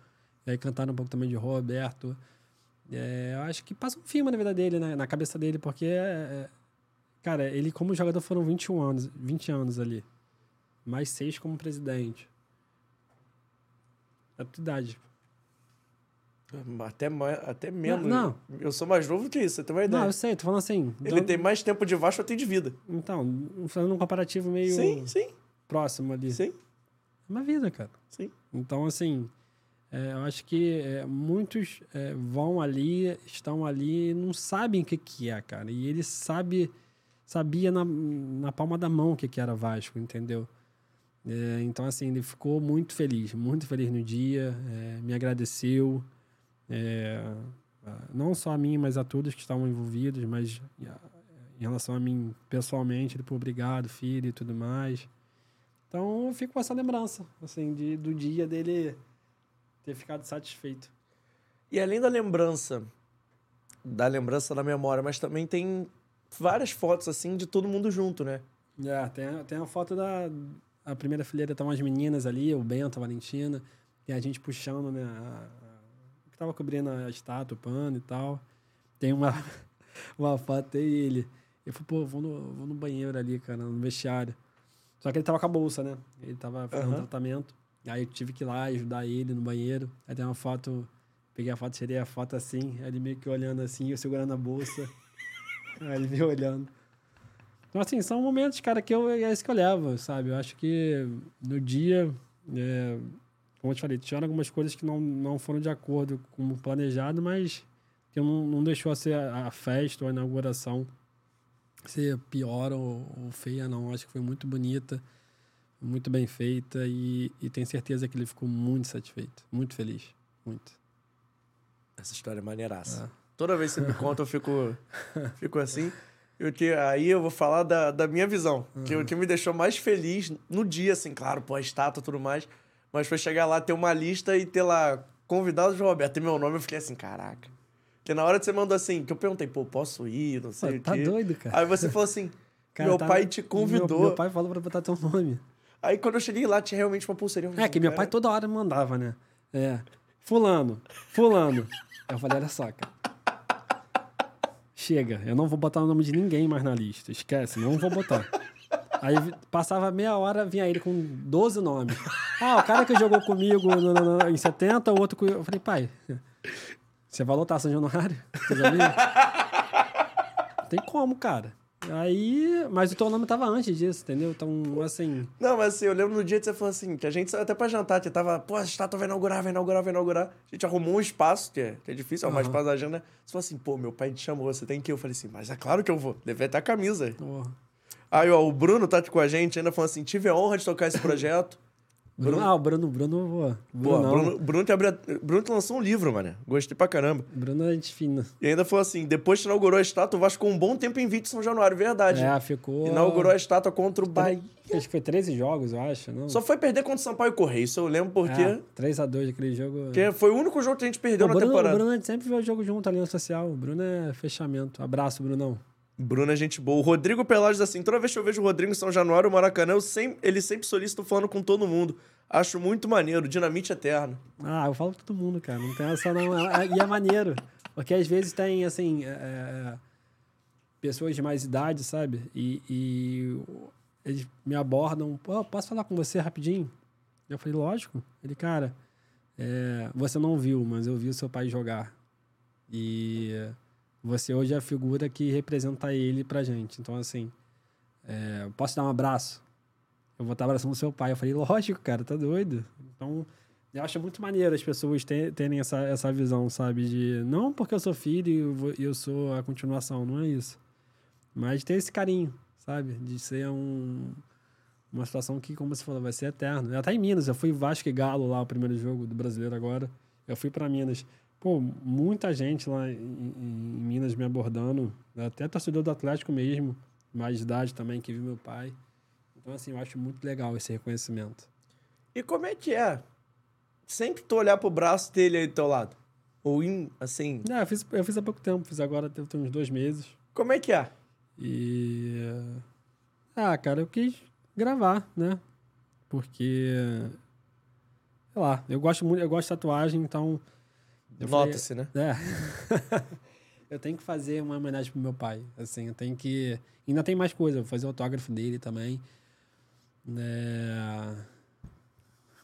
[SPEAKER 2] E aí cantaram um pouco também de Roberto. É, eu acho que passa um filme na vida dele, né? Na cabeça dele, porque, é, cara, ele como jogador foram 21 anos, 20 anos ali. Mais seis como presidente. É a idade.
[SPEAKER 1] Até, mais, até menos.
[SPEAKER 2] não.
[SPEAKER 1] Eu sou mais novo que isso, você tem uma ideia.
[SPEAKER 2] Não, eu sei, tô falando assim.
[SPEAKER 1] Ele
[SPEAKER 2] do-
[SPEAKER 1] tem mais tempo de Vasco, eu tenho de vida.
[SPEAKER 2] Então, fazendo um comparativo meio
[SPEAKER 1] Sim, sim,
[SPEAKER 2] próximo ali.
[SPEAKER 1] sim,
[SPEAKER 2] É uma vida, cara.
[SPEAKER 1] sim.
[SPEAKER 2] Então, assim, é, eu acho que é, muitos é, vão ali, estão ali e não sabem o que, que é, cara. E ele sabe, sabia na, na palma da mão o que, que era Vasco, entendeu? É, então, assim, ele ficou muito feliz, muito feliz no dia, é, me agradeceu. É, não só a mim, mas a todos que estavam envolvidos, mas em relação a mim pessoalmente, ele, pô, obrigado, filho e tudo mais. Então eu fico com essa lembrança, assim, de, do dia dele ter ficado satisfeito.
[SPEAKER 1] E além da lembrança, da lembrança da memória, mas também tem várias fotos assim de todo mundo junto, né?
[SPEAKER 2] É, tem, tem a foto da a primeira fileira, estão as meninas ali, o Bento, a Valentina, e a gente puxando, né, a, que tava cobrindo a estátua, o pano e tal. Tem uma, uma foto dele. Eu falei, pô, vou no, vou no banheiro ali, cara, no vestiário. Só que ele tava com a bolsa, né? Ele tava fazendo
[SPEAKER 1] Aham.
[SPEAKER 2] tratamento. Aí eu tive que ir lá ajudar ele no banheiro. Aí tem uma foto, peguei a foto, tirei a foto assim, aí ele meio que olhando assim, eu segurando a bolsa. aí ele me olhando. Então, assim, são momentos, cara, que eu, é isso que eu levo, sabe? Eu acho que no dia, é, como eu te falei, tiveram algumas coisas que não, não foram de acordo com o planejado, mas que não, não deixou a ser a, a festa ou a inauguração ser pior ou, ou feia, não. Eu acho que foi muito bonita, muito bem feita e, e tenho certeza que ele ficou muito satisfeito, muito feliz, muito.
[SPEAKER 1] Essa história é maneiraça.
[SPEAKER 2] É.
[SPEAKER 1] Toda vez que você me conta, eu fico, fico assim. E o que, aí eu vou falar da, da minha visão. Que o que me deixou mais feliz no dia, assim, claro, pô, a estátua e tudo mais. Mas foi chegar lá, ter uma lista e ter lá convidados de Roberto e meu nome, eu fiquei assim, caraca. Porque na hora que você mandou assim, que eu perguntei, pô, posso ir, não sei
[SPEAKER 2] Pô,
[SPEAKER 1] o
[SPEAKER 2] tá
[SPEAKER 1] quê.
[SPEAKER 2] doido, cara.
[SPEAKER 1] Aí você falou assim,
[SPEAKER 2] Cara,
[SPEAKER 1] meu
[SPEAKER 2] tá-
[SPEAKER 1] pai te convidou.
[SPEAKER 2] Meu, meu pai falou pra botar teu nome.
[SPEAKER 1] Aí quando eu cheguei lá, tinha realmente uma pulseirinha.
[SPEAKER 2] É, que meu pai toda hora mandava, né? É. Fulano, fulano. Aí eu falei, olha só, cara. Chega, eu não vou botar o nome de ninguém mais na lista. Esquece, não vou botar. Aí passava meia hora, vinha ele com 12 nomes. Ah, o cara que jogou comigo no- no- no- em 70, o outro. com- Eu falei, pai, você vai lotar São Januário? Não tem como, cara. Aí. Mas o teu nome tava antes disso, entendeu? Então, assim.
[SPEAKER 1] Não, mas assim, eu lembro no dia que você falou assim, que a gente saiu até pra jantar, que tava, pô, a estátua vai inaugurar, vai inaugurar, vai inaugurar. A gente arrumou um espaço, que é, que é difícil, arrumar
[SPEAKER 2] Aham.
[SPEAKER 1] espaço da agenda. Você falou assim, pô, meu pai te chamou, você tem que ir. Eu falei assim, mas é claro que eu vou. Levei até a camisa.
[SPEAKER 2] porra.
[SPEAKER 1] Aí, ó, o Bruno tá aqui com a gente, ainda falou assim, tive a honra de tocar esse projeto.
[SPEAKER 2] Bruno, ah, o Bruno, Bruno. Pô, Bruno, não.
[SPEAKER 1] Bruno, Bruno, te Bruno te lançou um livro, mano. Gostei pra caramba.
[SPEAKER 2] Bruno é gente fina.
[SPEAKER 1] E ainda falou assim, depois que inaugurou a estátua, o Vasco ficou um bom tempo em São Januário, verdade.
[SPEAKER 2] É, ficou.
[SPEAKER 1] Inaugurou a estátua contra o Bahia.
[SPEAKER 2] Acho que foi 13 jogos, eu acho, não?
[SPEAKER 1] Só foi perder contra o Sampaio Correio, isso eu lembro porque...
[SPEAKER 2] É, 3x2 aquele jogo.
[SPEAKER 1] Porque foi o único jogo que a gente perdeu
[SPEAKER 2] o
[SPEAKER 1] na
[SPEAKER 2] Bruno,
[SPEAKER 1] temporada.
[SPEAKER 2] o Bruno a gente sempre vê o jogo junto, Aliança Social. O Bruno é fechamento. Abraço, Brunão.
[SPEAKER 1] Bruno é gente boa. O Rodrigo Pelages, assim, toda vez que eu vejo o Rodrigo em São Januário, o Maracanã, ele sempre solicita falando com todo mundo. Acho muito maneiro, dinamite eterno.
[SPEAKER 2] Ah, eu falo pra todo mundo, cara. Não tem essa não. É- é- E é maneiro. Porque às vezes tem, assim, é, pessoas de mais idade, sabe? E, e eles me abordam. Pô, posso falar com você rapidinho? Eu falei, lógico. Ele, cara, é, você não viu, mas eu vi o seu pai jogar. E você hoje é a figura que representa ele pra gente. Então, assim, é, posso dar um abraço? Eu vou estar abraçando seu pai. Eu falei, lógico, cara, tá doido. Então, eu acho muito maneiro as pessoas te- terem essa, essa visão, sabe? De não porque eu sou filho e eu, eu sou a continuação, não é isso. Mas ter esse carinho, sabe? De ser um, uma situação que, como você falou, vai ser eterno. Até em Minas, eu fui Vasco e Galo lá, o primeiro jogo do brasileiro agora. Eu fui para Minas. Pô, muita gente lá em, em- Minas me abordando, até torcedor do Atlético mesmo, mais de idade também, que viu meu pai. Então, assim, eu acho muito legal esse reconhecimento.
[SPEAKER 1] E como é que é? Sempre tu olhar pro braço dele aí do teu lado. Ou em, assim,
[SPEAKER 2] É, eu fiz, eu fiz há pouco tempo, fiz agora, tem tem uns dois meses.
[SPEAKER 1] como é que é?
[SPEAKER 2] E. Ah, cara, eu quis gravar, né? Porque. Sei lá, eu gosto muito, eu gosto de tatuagem, então.
[SPEAKER 1] Nota-se, né?
[SPEAKER 2] É. eu tenho que fazer uma homenagem pro meu pai. Assim, eu tenho que. Ainda tem mais coisa, vou fazer o autógrafo dele também. É...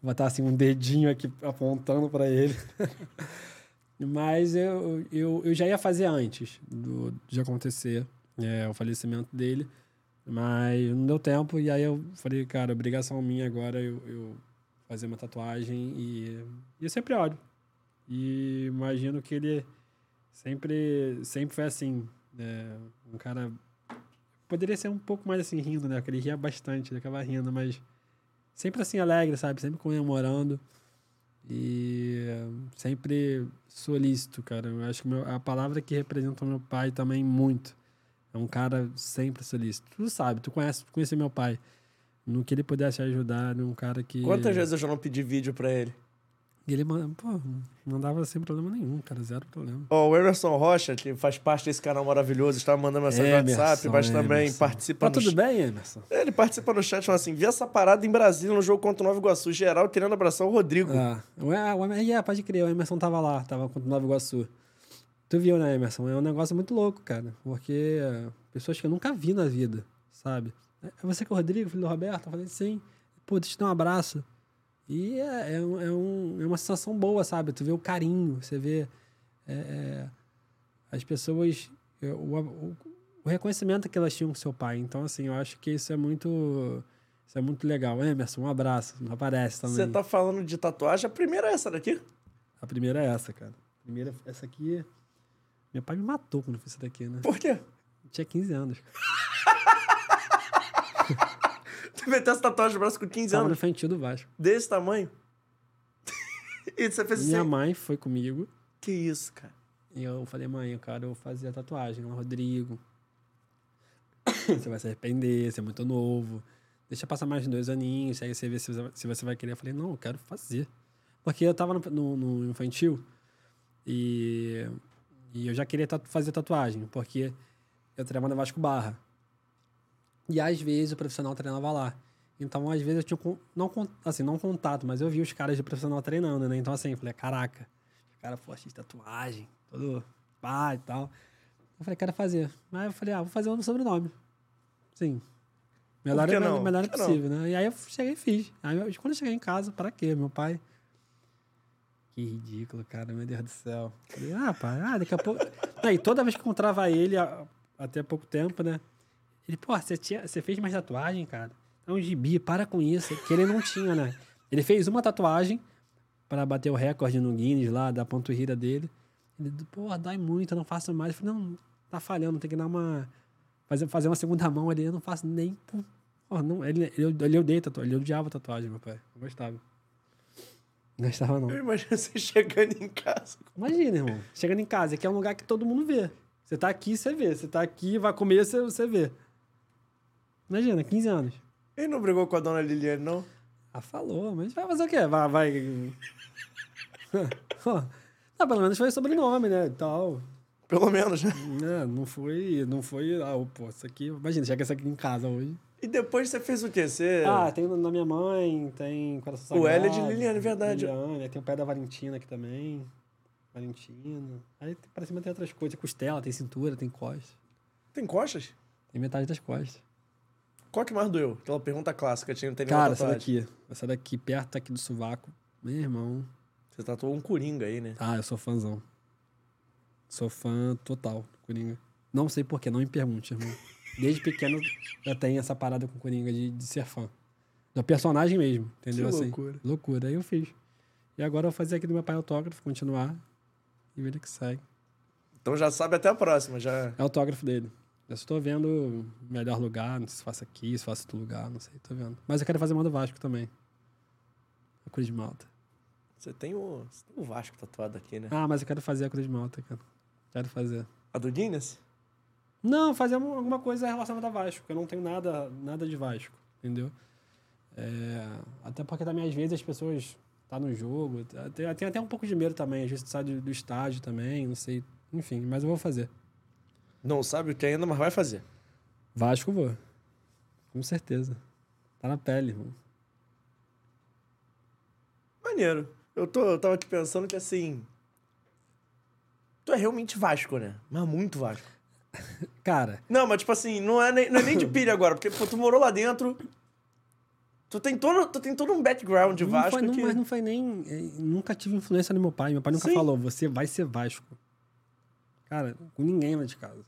[SPEAKER 2] Vou botar assim um dedinho aqui apontando para ele. Mas eu, eu, eu já ia fazer antes do, de acontecer é, o falecimento dele. Mas não deu tempo. E aí eu falei, cara, obrigação minha agora eu, eu fazer uma tatuagem. E, e eu sempre olho. E imagino que ele sempre, sempre foi assim. né? um cara. Poderia ser um pouco mais assim, rindo, né? Porque ele ria bastante, ele acaba rindo, mas sempre assim, alegre, sabe? Sempre comemorando. E sempre solícito, cara. Eu acho que meu- a palavra que representa o meu pai também muito. É um cara sempre solícito. Tu sabe, tu conhece, conhece meu pai. No que ele pudesse ajudar, um cara que.
[SPEAKER 1] Quantas vezes eu já não pedi vídeo pra ele?
[SPEAKER 2] E ele manda, pô, mandava sem problema nenhum, cara, zero problema.
[SPEAKER 1] Ó, o Emerson Rocha, que faz parte desse canal maravilhoso, estava mandando mensagem no WhatsApp, mas também
[SPEAKER 2] Emerson.
[SPEAKER 1] participa
[SPEAKER 2] Tá tudo
[SPEAKER 1] ch-
[SPEAKER 2] bem, Emerson?
[SPEAKER 1] Ele participa no chat falando assim: vi essa parada em Brasília no jogo contra o Nova Iguaçu. Geral querendo abraçar o Rodrigo.
[SPEAKER 2] Ah, ah, Emerson, é, pode crer, o Emerson tava lá, tava contra o Nova Iguaçu. Tu viu, né, Emerson? É um negócio muito louco, cara. Porque eh, pessoas que eu nunca vi na vida, sabe? É você que é o Rodrigo, filho do Roberto? Eu falei, sim. Pô, deixa eu te dar um abraço. E é, é, um- é, um- é uma sensação boa, sabe? Tu vê o carinho, você vê é, é, as pessoas, é, o, o, o reconhecimento que elas tinham com seu pai. Então, assim, eu acho que isso é muito, isso é muito legal. Emerson, um abraço. Não aparece também.
[SPEAKER 1] Você tá falando de tatuagem, a primeira é essa daqui.
[SPEAKER 2] A primeira é essa, cara. A primeira, essa aqui. Meu pai me matou quando eu fiz essa daqui, né?
[SPEAKER 1] Por quê?
[SPEAKER 2] Eu tinha 15 anos.
[SPEAKER 1] Tu meteu essa tatuagem no braço com 15
[SPEAKER 2] Tava no
[SPEAKER 1] anos,
[SPEAKER 2] infantil do Vasco.
[SPEAKER 1] desse tamanho. e você fez
[SPEAKER 2] Minha
[SPEAKER 1] assim.
[SPEAKER 2] mãe foi comigo.
[SPEAKER 1] Que isso, cara.
[SPEAKER 2] E eu falei, mãe, eu quero fazer a tatuagem. Ela, Rodrigo. Você vai se arrepender, você é muito novo. Deixa passar mais dois aninhos, aí você vê se você, se você vai querer. Eu falei, não, eu quero fazer. Porque eu tava no, no- no infantil e, e eu já queria tatu- fazer tatuagem, porque eu treinava no Vasco Barra. E às vezes o profissional treinava lá. Então, às vezes eu tinha, não, assim, não contato, mas eu vi os caras de profissional treinando, né? Então, assim, eu falei, caraca, o cara, pô, de tatuagem, todo pá e tal. Eu falei, quero fazer. Aí eu falei, ah, vou fazer um sobrenome. Sim. Melhor,
[SPEAKER 1] que
[SPEAKER 2] é,
[SPEAKER 1] não?
[SPEAKER 2] melhor é
[SPEAKER 1] que não?
[SPEAKER 2] possível, né? E aí eu cheguei e fiz. Aí eu- quando eu cheguei em casa, para quê? Meu pai. Que ridículo, cara, meu Deus do céu. Falei, ah, pai, ah, daqui a pouco. Aí toda vez que encontrava ele, até pouco tempo, né? Ele, pô, você, tinha, você fez mais tatuagem, cara? É um gibi, para com isso. Que ele não tinha, né? Ele fez uma tatuagem para bater o recorde no Guinness lá, da panturrilha dele. Ele, pô, dói muito, eu não faço mais. Eu falei, não, tá falhando, tem que dar uma. Fazer, fazer uma segunda mão ali, eu não faço nem. Pô, não, ele, ele, ele odeia tatuagem, ele odiava tatuagem, meu pai. Não gostava. Não gostava, não.
[SPEAKER 1] Eu imagino você chegando em casa.
[SPEAKER 2] Imagina, irmão. Chegando em casa, aqui é um lugar que todo mundo vê. Você tá aqui, você vê. Você tá aqui, vai comer, você, você vê. Imagina, 15 anos.
[SPEAKER 1] Ele não brigou com a dona Liliane, não?
[SPEAKER 2] Ah, falou, mas vai fazer o quê? Vai. vai... não, pelo menos foi sobrenome, né? e Tal.
[SPEAKER 1] Pelo menos, né?
[SPEAKER 2] É, não foi. Não foi. Ah, pô, isso aqui. Imagina, chega isso aqui em casa hoje.
[SPEAKER 1] E depois você fez o quê? Você.
[SPEAKER 2] Ah, tem na minha mãe, tem Coração
[SPEAKER 1] O
[SPEAKER 2] Sagrado.
[SPEAKER 1] L é de Liliane, verdade.
[SPEAKER 2] Liliane, tem o pé da Valentina aqui também. Valentina. Aí pra cima tem outras coisas. Tem costela, tem cintura, tem costas.
[SPEAKER 1] Tem costas?
[SPEAKER 2] Tem metade das costas.
[SPEAKER 1] Qual que mais doeu? Aquela pergunta clássica, tinha não tem
[SPEAKER 2] Cara, essa daqui. Essa daqui, perto aqui do sovaco. Meu irmão.
[SPEAKER 1] Você tatuou um coringa aí, né?
[SPEAKER 2] Ah, eu sou fãzão. Sou fã total do Coringa. Não sei porquê, não me pergunte, irmão. Desde pequeno já tenho essa parada com o Coringa de, de ser fã. Do personagem mesmo, entendeu?
[SPEAKER 1] Que
[SPEAKER 2] assim,
[SPEAKER 1] loucura.
[SPEAKER 2] Loucura. Aí eu fiz. E agora eu vou fazer aqui do meu pai autógrafo, continuar. E ver ele que segue.
[SPEAKER 1] Então já sabe até a próxima, já.
[SPEAKER 2] É autógrafo dele. Eu só tô vendo o melhor lugar, não sei se faço aqui, se faço outro lugar, não sei, tô vendo. Mas eu quero fazer uma do Vasco também. A Cruz de Malta.
[SPEAKER 1] Você tem o, você tem o Vasco tatuado aqui, né?
[SPEAKER 2] Ah, mas eu quero fazer a Cruz de Malta, cara. Quero fazer.
[SPEAKER 1] A do Guinness?
[SPEAKER 2] Não, fazer um- alguma coisa relacionada a Vasco, porque eu não tenho nada, nada de Vasco, entendeu? É, até porque também, às vezes, as pessoas tá no jogo. Tem, tem até um pouco de medo também, às vezes sai do, do estádio também, não sei. Enfim, mas eu vou fazer.
[SPEAKER 1] Não sabe o que ainda, mas vai fazer.
[SPEAKER 2] Vasco vou. Com certeza. Tá na pele, irmão.
[SPEAKER 1] Maneiro. Eu, tô, eu tava aqui pensando que assim. Tu é realmente Vasco, né? Mas muito Vasco.
[SPEAKER 2] Cara,
[SPEAKER 1] Não, mas tipo assim, não é nem, não é nem de pilha agora, porque pô, tu morou lá dentro. Tu tem todo, tu tem todo um background de
[SPEAKER 2] não
[SPEAKER 1] Vasco
[SPEAKER 2] foi, não,
[SPEAKER 1] que.
[SPEAKER 2] mas não foi nem. eh, Nunca tive influência no meu pai. Meu pai nunca
[SPEAKER 1] Sim.
[SPEAKER 2] falou, você vai ser Vasco. Cara, com ninguém lá de casa.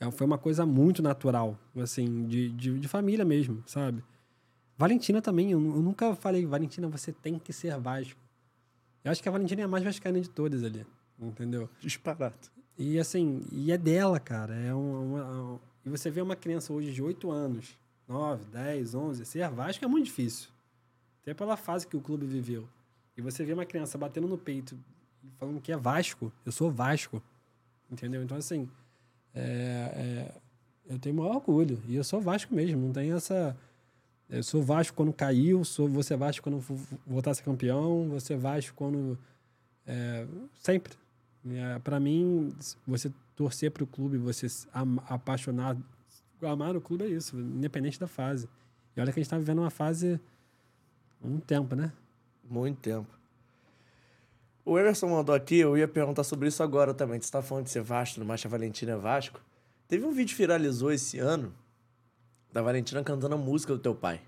[SPEAKER 2] É, foi uma coisa muito natural, assim, de, de, de família mesmo, sabe? Valentina também, eu, eu nunca falei, Valentina, você tem que ser Vasco. Eu acho que a Valentina é a mais vascaína de todas ali, entendeu?
[SPEAKER 1] Disparado.
[SPEAKER 2] E assim, e é dela, cara. É uma, uma- e você vê uma criança hoje de 8 anos, 9, 10, 11, ser Vasco é muito difícil. Até pela fase que o clube viveu. E você vê uma criança batendo no peito falando que é Vasco, eu sou Vasco. Entendeu? Então, assim, é, é, eu tenho maior orgulho. E eu sou Vasco mesmo, não tem essa. Eu sou Vasco quando caiu, sou você Vasco quando vo- voltar a ser campeão, você Vasco quando. é, sempre. É, para mim, você torcer para o clube, você am- apaixonar, amar o clube é isso, independente da fase. E olha que a gente tá vivendo uma fase há um tempo, né?
[SPEAKER 1] Muito tempo. O Emerson mandou aqui, eu ia perguntar sobre isso agora também. Você tá falando de ser Vasco, no Marcha Valentina é Vasco. Teve um vídeo que viralizou esse ano da Valentina cantando a música do teu pai.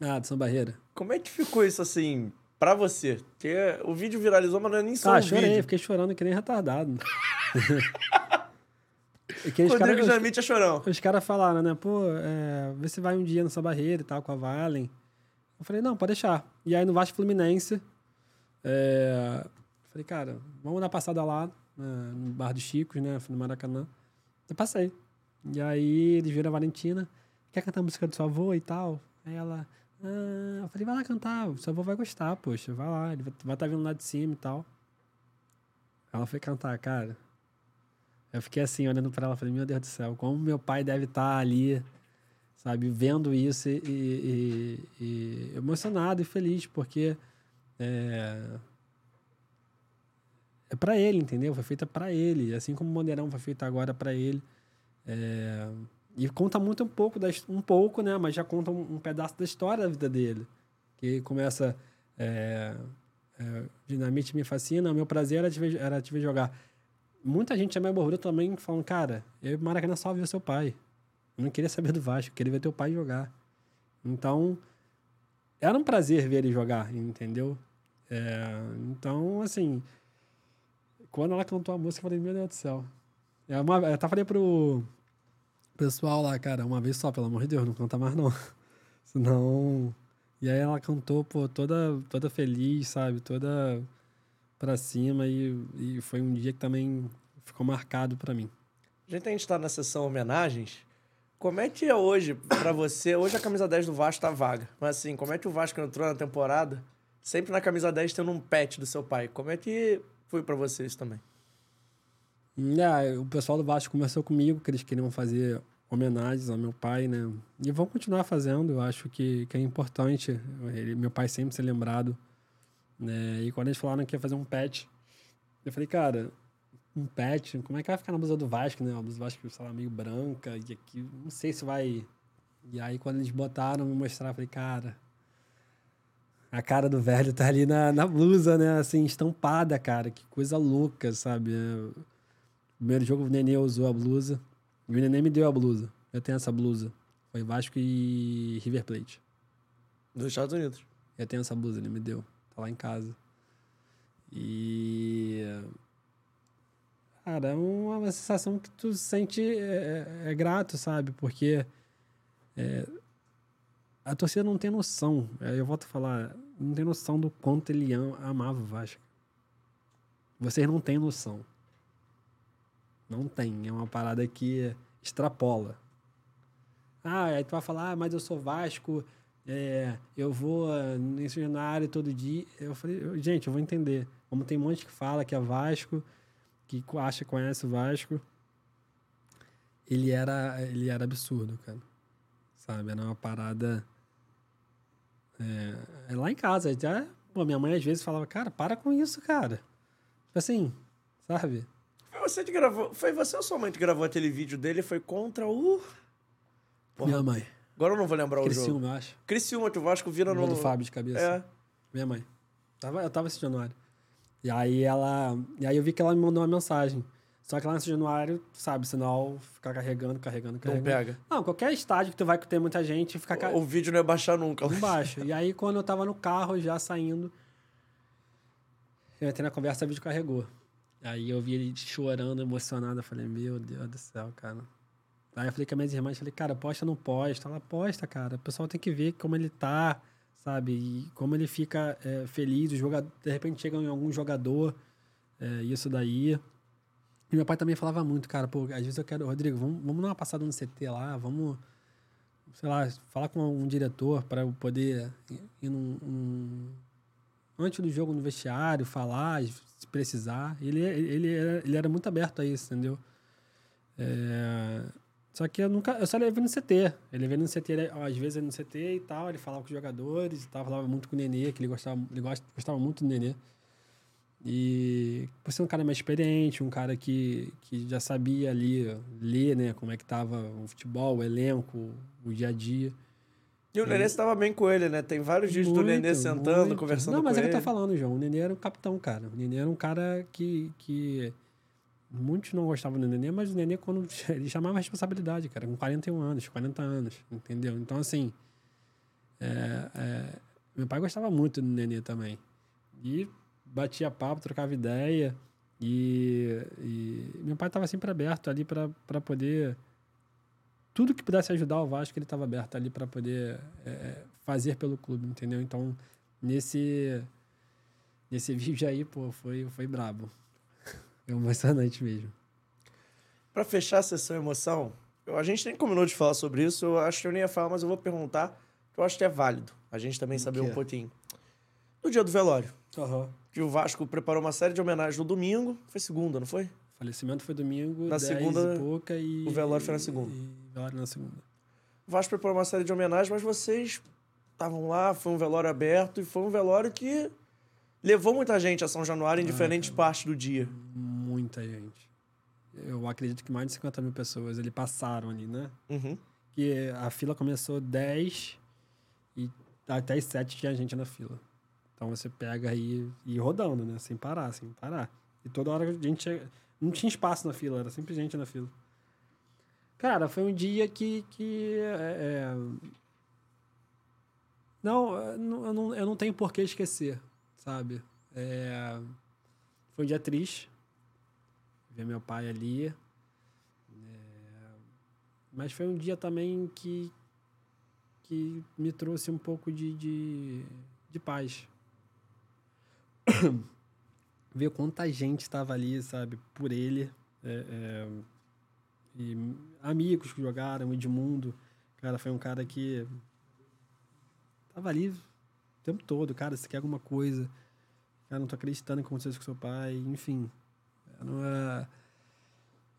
[SPEAKER 2] Ah, de São Barreira.
[SPEAKER 1] Como é que ficou isso assim pra você? Porque o vídeo viralizou, mas não é nem só
[SPEAKER 2] Ah,
[SPEAKER 1] um
[SPEAKER 2] chorei,
[SPEAKER 1] vídeo.
[SPEAKER 2] fiquei chorando que nem retardado. que os
[SPEAKER 1] Rodrigo
[SPEAKER 2] caras
[SPEAKER 1] Jamite é chorão.
[SPEAKER 2] os cara falaram, né? Pô, é, vê se vai um dia nessa barreira e tal, com a Valen. Eu falei, não, pode deixar. E aí no Vasco Fluminense, é, falei, cara, vamos dar passada lá, né, no Bar dos Chicos, né? No Maracanã. Eu passei. E aí eles viram a Valentina, quer cantar a música do seu avô e tal? Aí ela, ah, eu falei, vai lá cantar, o seu avô vai gostar, poxa, vai lá, ele vai estar vindo lá de cima e tal. Ela foi cantar, cara. Eu fiquei assim, olhando pra ela, falei, meu Deus do céu, como meu pai deve estar ali, sabe, vendo isso e, e- e- e emocionado e feliz, porque é, é para ele, entendeu? Foi feita para ele, assim como o Bandeirão foi feita agora para ele. É, e conta muito um pouco, da, um pouco, né? Mas já conta um, um pedaço da história da vida dele. Que começa. É, é, Dinamite me fascina, o meu prazer era te ver, era te ver jogar. Muita gente já me abordou também falando, cara, eu Maracanã só vi seu pai. Eu não queria saber do Vasco, queria ver teu pai jogar. Então, era um prazer ver ele jogar, entendeu? É, então, assim, quando ela cantou a música, eu falei, meu Deus do céu. É uma, eu até falei pro pessoal lá, cara, uma vez só, pelo amor de Deus, não canta mais não. Senão. E aí ela cantou, pô, toda, toda feliz, sabe? Toda pra cima e, e foi um dia que também ficou marcado pra mim.
[SPEAKER 1] Que a gente tá na sessão homenagens, como é que é hoje pra você? Hoje a camisa 10 do Vasco tá vaga. Mas assim, como é que o Vasco entrou na temporada? Sempre na camisa 10 tendo um pet do seu pai. Como é que foi pra você isso também?
[SPEAKER 2] É, o pessoal do Vasco conversou comigo que eles queriam fazer homenagens ao meu pai, né? E vão continuar fazendo, eu acho que, que é importante ele, meu pai sempre ser lembrado. Né? E quando eles falaram que ia fazer um pet, eu falei, cara, um pet, como é que vai ficar na blusa do Vasco, né? A blusa do Vasco, sei lá, meio branca, e aqui, não sei se vai. E aí, quando eles botaram, me mostraram, eu falei, cara. A cara do velho tá ali na, na blusa, né? Assim, estampada, cara. Que coisa louca, sabe? É, Primeiro jogo o Nenê usou a blusa. E o Nenê me deu a blusa. Eu tenho essa blusa. Foi Vasco e River Plate.
[SPEAKER 1] Dos Estados Unidos.
[SPEAKER 2] Eu tenho essa blusa, ele me deu. Tá lá em casa. E. Cara, é uma sensação que tu sente é, é- é grato, sabe? Porque é, a torcida não tem noção. Eu volto a falar, não tem noção do quanto ele am- amava o Vasco. Vocês não têm noção. Não tem. É uma parada que extrapola. Ah, aí tu vai falar, ah, mas eu sou Vasco, é, eu vou ah, nesse cenário todo dia. Eu falei, gente, eu vou entender. Como tem um monte que fala que é Vasco, que acha conhece o Vasco. Ele era, ele era absurdo, cara. Sabe? Era uma parada. É, é lá em casa. Até, pô, minha mãe às vezes falava, cara, para com isso, cara. Tipo assim, sabe?
[SPEAKER 1] Foi você que gravou. Foi você ou sua mãe que gravou aquele vídeo dele? Foi contra o. Porra,
[SPEAKER 2] Minha mãe.
[SPEAKER 1] Agora eu não vou lembrar o jogo.
[SPEAKER 2] Criciúma, eu acho.
[SPEAKER 1] Criciúma, que o Vasco vira no.
[SPEAKER 2] do Fábio de cabeça.
[SPEAKER 1] É.
[SPEAKER 2] Minha mãe. Tava, eu tava esse Januário. E aí ela. E aí eu vi que ela me mandou uma mensagem. Só que lá nesse Januário, sabe, sinal ficar carregando, carregando,
[SPEAKER 1] Não
[SPEAKER 2] carregando.
[SPEAKER 1] pega.
[SPEAKER 2] Não, qualquer estádio que tu vai ter muita gente, fica ca...
[SPEAKER 1] O, o vídeo não ia baixar nunca.
[SPEAKER 2] embaixo. E aí, quando eu tava no carro, já saindo, eu entrei na conversa, o vídeo carregou. Aí eu vi ele chorando, emocionado. Eu falei, meu Deus do céu, cara. Aí eu falei com as minhas irmãs, falei, cara, posta não posta? Ela posta, cara. O pessoal tem que ver como ele tá, sabe? E como ele fica é, feliz. O jogador, de repente chega em algum jogador, é, isso daí. E meu pai também falava muito, cara, pô, às vezes eu quero, Rodrigo, vamos, vamos dar uma passada no CT lá, vamos, sei lá, falar com um diretor para eu poder ir num, num- antes do jogo no vestiário, falar, se precisar. Ele, ele, era, ele era muito aberto a isso, entendeu? É, só que eu nunca. Eu só levei no CT. Ele levei no CT, ele- às vezes ele no CT e tal, ele falava com os jogadores e tal, falava muito com o Nenê, que ele gostava, ele gosta, gostava muito do Nenê. E por ser um cara mais experiente, um cara que, que já sabia ali ler, né, como é que tava o futebol, o elenco, o dia a dia.
[SPEAKER 1] E o Nenê estava bem com ele, né? Tem vários vídeos do Nenê
[SPEAKER 2] Muito,
[SPEAKER 1] sentando,
[SPEAKER 2] muito.
[SPEAKER 1] conversando
[SPEAKER 2] Não, mas
[SPEAKER 1] com
[SPEAKER 2] é que
[SPEAKER 1] ele.
[SPEAKER 2] eu tô falando, João. O Nenê era um capitão, cara. O Nenê era um cara que, que muitos não gostavam do Nenê, mas o Nenê, quando ele chamava a responsabilidade, cara, com 41 anos, 40 anos, entendeu? Então, assim, é, é, meu pai gostava muito do Nenê também. E batia papo, trocava ideia. E, e meu pai estava sempre aberto ali para poder. Tudo que pudesse ajudar o Vasco, ele estava aberto ali para poder é, fazer pelo clube, entendeu? Então, nesse, nesse vídeo aí, pô, foi, foi brabo. Foi emocionante mesmo.
[SPEAKER 1] Pra fechar a sessão emoção, eu- a gente nem combinou de falar sobre isso, eu acho que eu nem ia falar, mas eu vou perguntar, que eu acho que é válido a gente também saber
[SPEAKER 2] quê?
[SPEAKER 1] um pouquinho. No dia do velório,
[SPEAKER 2] Uhum.
[SPEAKER 1] que o Vasco preparou uma série de homenagens no domingo, foi segunda, não foi?
[SPEAKER 2] O falecimento foi domingo,
[SPEAKER 1] Na
[SPEAKER 2] 10
[SPEAKER 1] segunda,
[SPEAKER 2] e pouca e...
[SPEAKER 1] o velório foi na segunda.
[SPEAKER 2] E velório na segunda.
[SPEAKER 1] O Vasco preparou uma série de homenagens, mas vocês estavam lá, foi um velório aberto e foi um velório que levou muita gente a São Januário em diferentes partes do dia.
[SPEAKER 2] Muita gente. Eu acredito que mais de 50 mil pessoas ali passaram ali, né?
[SPEAKER 1] Uhum.
[SPEAKER 2] que a fila começou 10 e até as 7 tinha gente na fila. Então você pega aí e ir rodando, né? Sem parar, sem parar. E toda hora a gente chega... não tinha espaço na fila, era sempre gente na fila. Cara, foi um dia que. que é, é, Não, eu não- eu não, tenho por que esquecer, sabe? É, Foi um dia triste. Ver meu pai ali. É, Mas foi um dia também que, que me trouxe um pouco de, de, de paz. Ver quanta gente estava ali, sabe, por ele. É, é, e amigos que jogaram, Edmundo. Cara, foi um cara que tava ali o tempo todo. Cara, se quer alguma coisa. Cara, não tô acreditando que aconteceu isso com seu pai. Enfim. Era.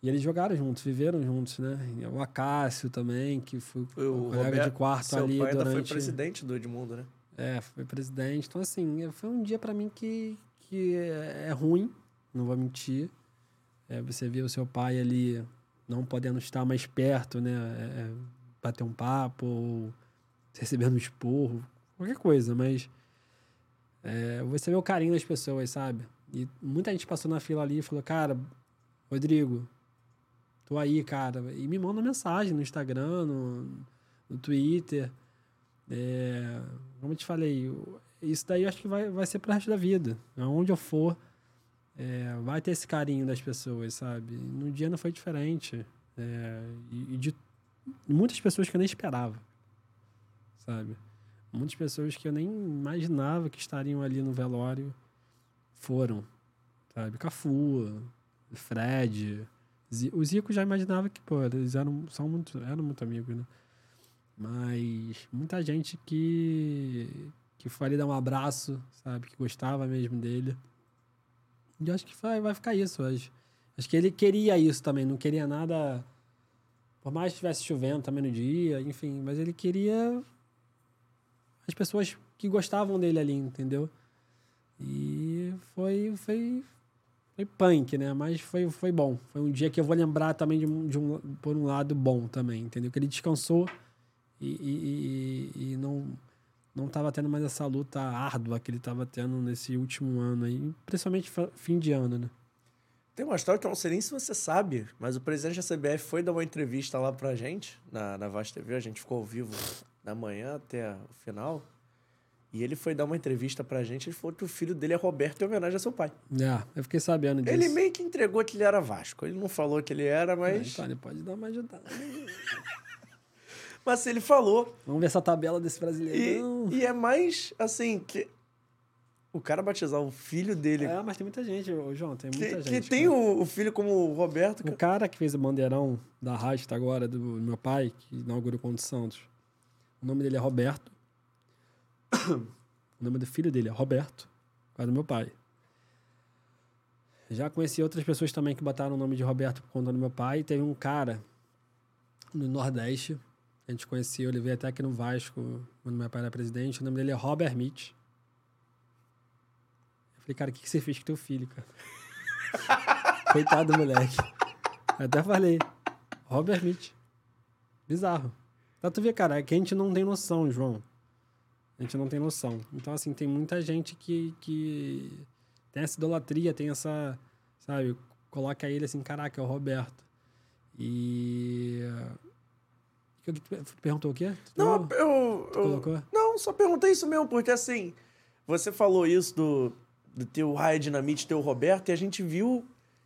[SPEAKER 2] E eles jogaram juntos, viveram juntos, né? O Acácio também, que foi o colega de quarto
[SPEAKER 1] seu
[SPEAKER 2] ali
[SPEAKER 1] pai ainda foi
[SPEAKER 2] durante...
[SPEAKER 1] presidente do Edmundo, né?
[SPEAKER 2] É, foi presidente. Então, assim, foi um dia pra mim que, que é é ruim, não vou mentir. É, você vê o seu pai ali não podendo estar mais perto, né? É, é, bater um papo, ou recebendo um esporro, qualquer coisa, mas é, você vê o carinho das pessoas, sabe? E muita gente passou na fila ali e falou, cara, Rodrigo, tô aí, cara. E me manda mensagem no Instagram, no, no Twitter. É, como eu te falei, isso daí eu acho que vai, vai ser pro resto da vida. Aonde eu for, é, vai ter esse carinho das pessoas, sabe? No dia não foi diferente. É, e, de muitas pessoas que eu nem esperava, sabe? Muitas pessoas que eu nem imaginava que estariam ali no velório foram, sabe? Cafu, Fred, o Zico já imaginava que, pô, eles eram, são muito, eram muito amigos, né? Mas muita gente que, que foi ali dar um abraço, sabe? Que gostava mesmo dele. E eu acho que vai, vai ficar isso hoje. Acho que ele queria isso também, não queria nada. Por mais que estivesse chovendo também no dia, enfim, mas ele queria as pessoas que gostavam dele ali, entendeu? E foi, foi, foi punk, né? Mas foi, foi bom. Foi um dia que eu vou lembrar também de um, de um, por um lado bom também, entendeu? Que ele descansou e, e, e, não não estava tendo mais essa luta árdua que ele estava tendo nesse último ano aí, principalmente fim de ano, né?
[SPEAKER 1] Tem uma história que eu não sei nem se você sabe, mas o presidente da CBF foi dar uma entrevista lá pra gente, na, na Vaz TV, a gente ficou ao vivo da manhã até o final. E ele foi dar uma entrevista pra gente, ele falou que o filho dele é Roberto em homenagem a seu pai.
[SPEAKER 2] É, eu fiquei sabendo disso.
[SPEAKER 1] Ele meio que entregou que ele era Vasco. Ele não falou que ele era,
[SPEAKER 2] Ah,
[SPEAKER 1] mas.
[SPEAKER 2] Então, ele pode dar uma ajudada.
[SPEAKER 1] Mas ele falou.
[SPEAKER 2] Vamos ver essa tabela desse
[SPEAKER 1] E,
[SPEAKER 2] brasileirão.
[SPEAKER 1] e é mais assim, que. O cara batizar o filho dele.
[SPEAKER 2] É, mas tem muita gente, João, tem
[SPEAKER 1] que,
[SPEAKER 2] muita
[SPEAKER 1] que
[SPEAKER 2] gente.
[SPEAKER 1] tem
[SPEAKER 2] cara.
[SPEAKER 1] o, o filho como o Roberto.
[SPEAKER 2] O cara que fez o bandeirão da Rasta agora, do meu pai, que inaugurou o Santos, o nome dele é Roberto. o nome do filho dele é Roberto. Causa do meu pai. Já conheci outras pessoas também que botaram o nome de Roberto por conta do meu pai. Teve um cara no Nordeste, a gente conhecia, eu levei até aqui no Vasco, quando meu pai era presidente. O nome dele é Robert Mitch. Eu falei, cara, o que, que você fez com teu filho, cara? Coitado do moleque. Até falei, Robert Mitch. Bizarro. Pra tu ver, cara, é que a gente não tem noção, João. A gente não tem noção. Então, assim, tem muita gente que, que tem essa idolatria, tem essa, sabe, coloca ele assim, caraca, é o Roberto. E. Tu perguntou o quê? Tu
[SPEAKER 1] Não, eu,
[SPEAKER 2] Tu
[SPEAKER 1] eu-
[SPEAKER 2] colocou?
[SPEAKER 1] Não, só perguntei isso mesmo, porque assim, você falou isso do, do teu Raia Dinamite, teu Roberto, e a gente viu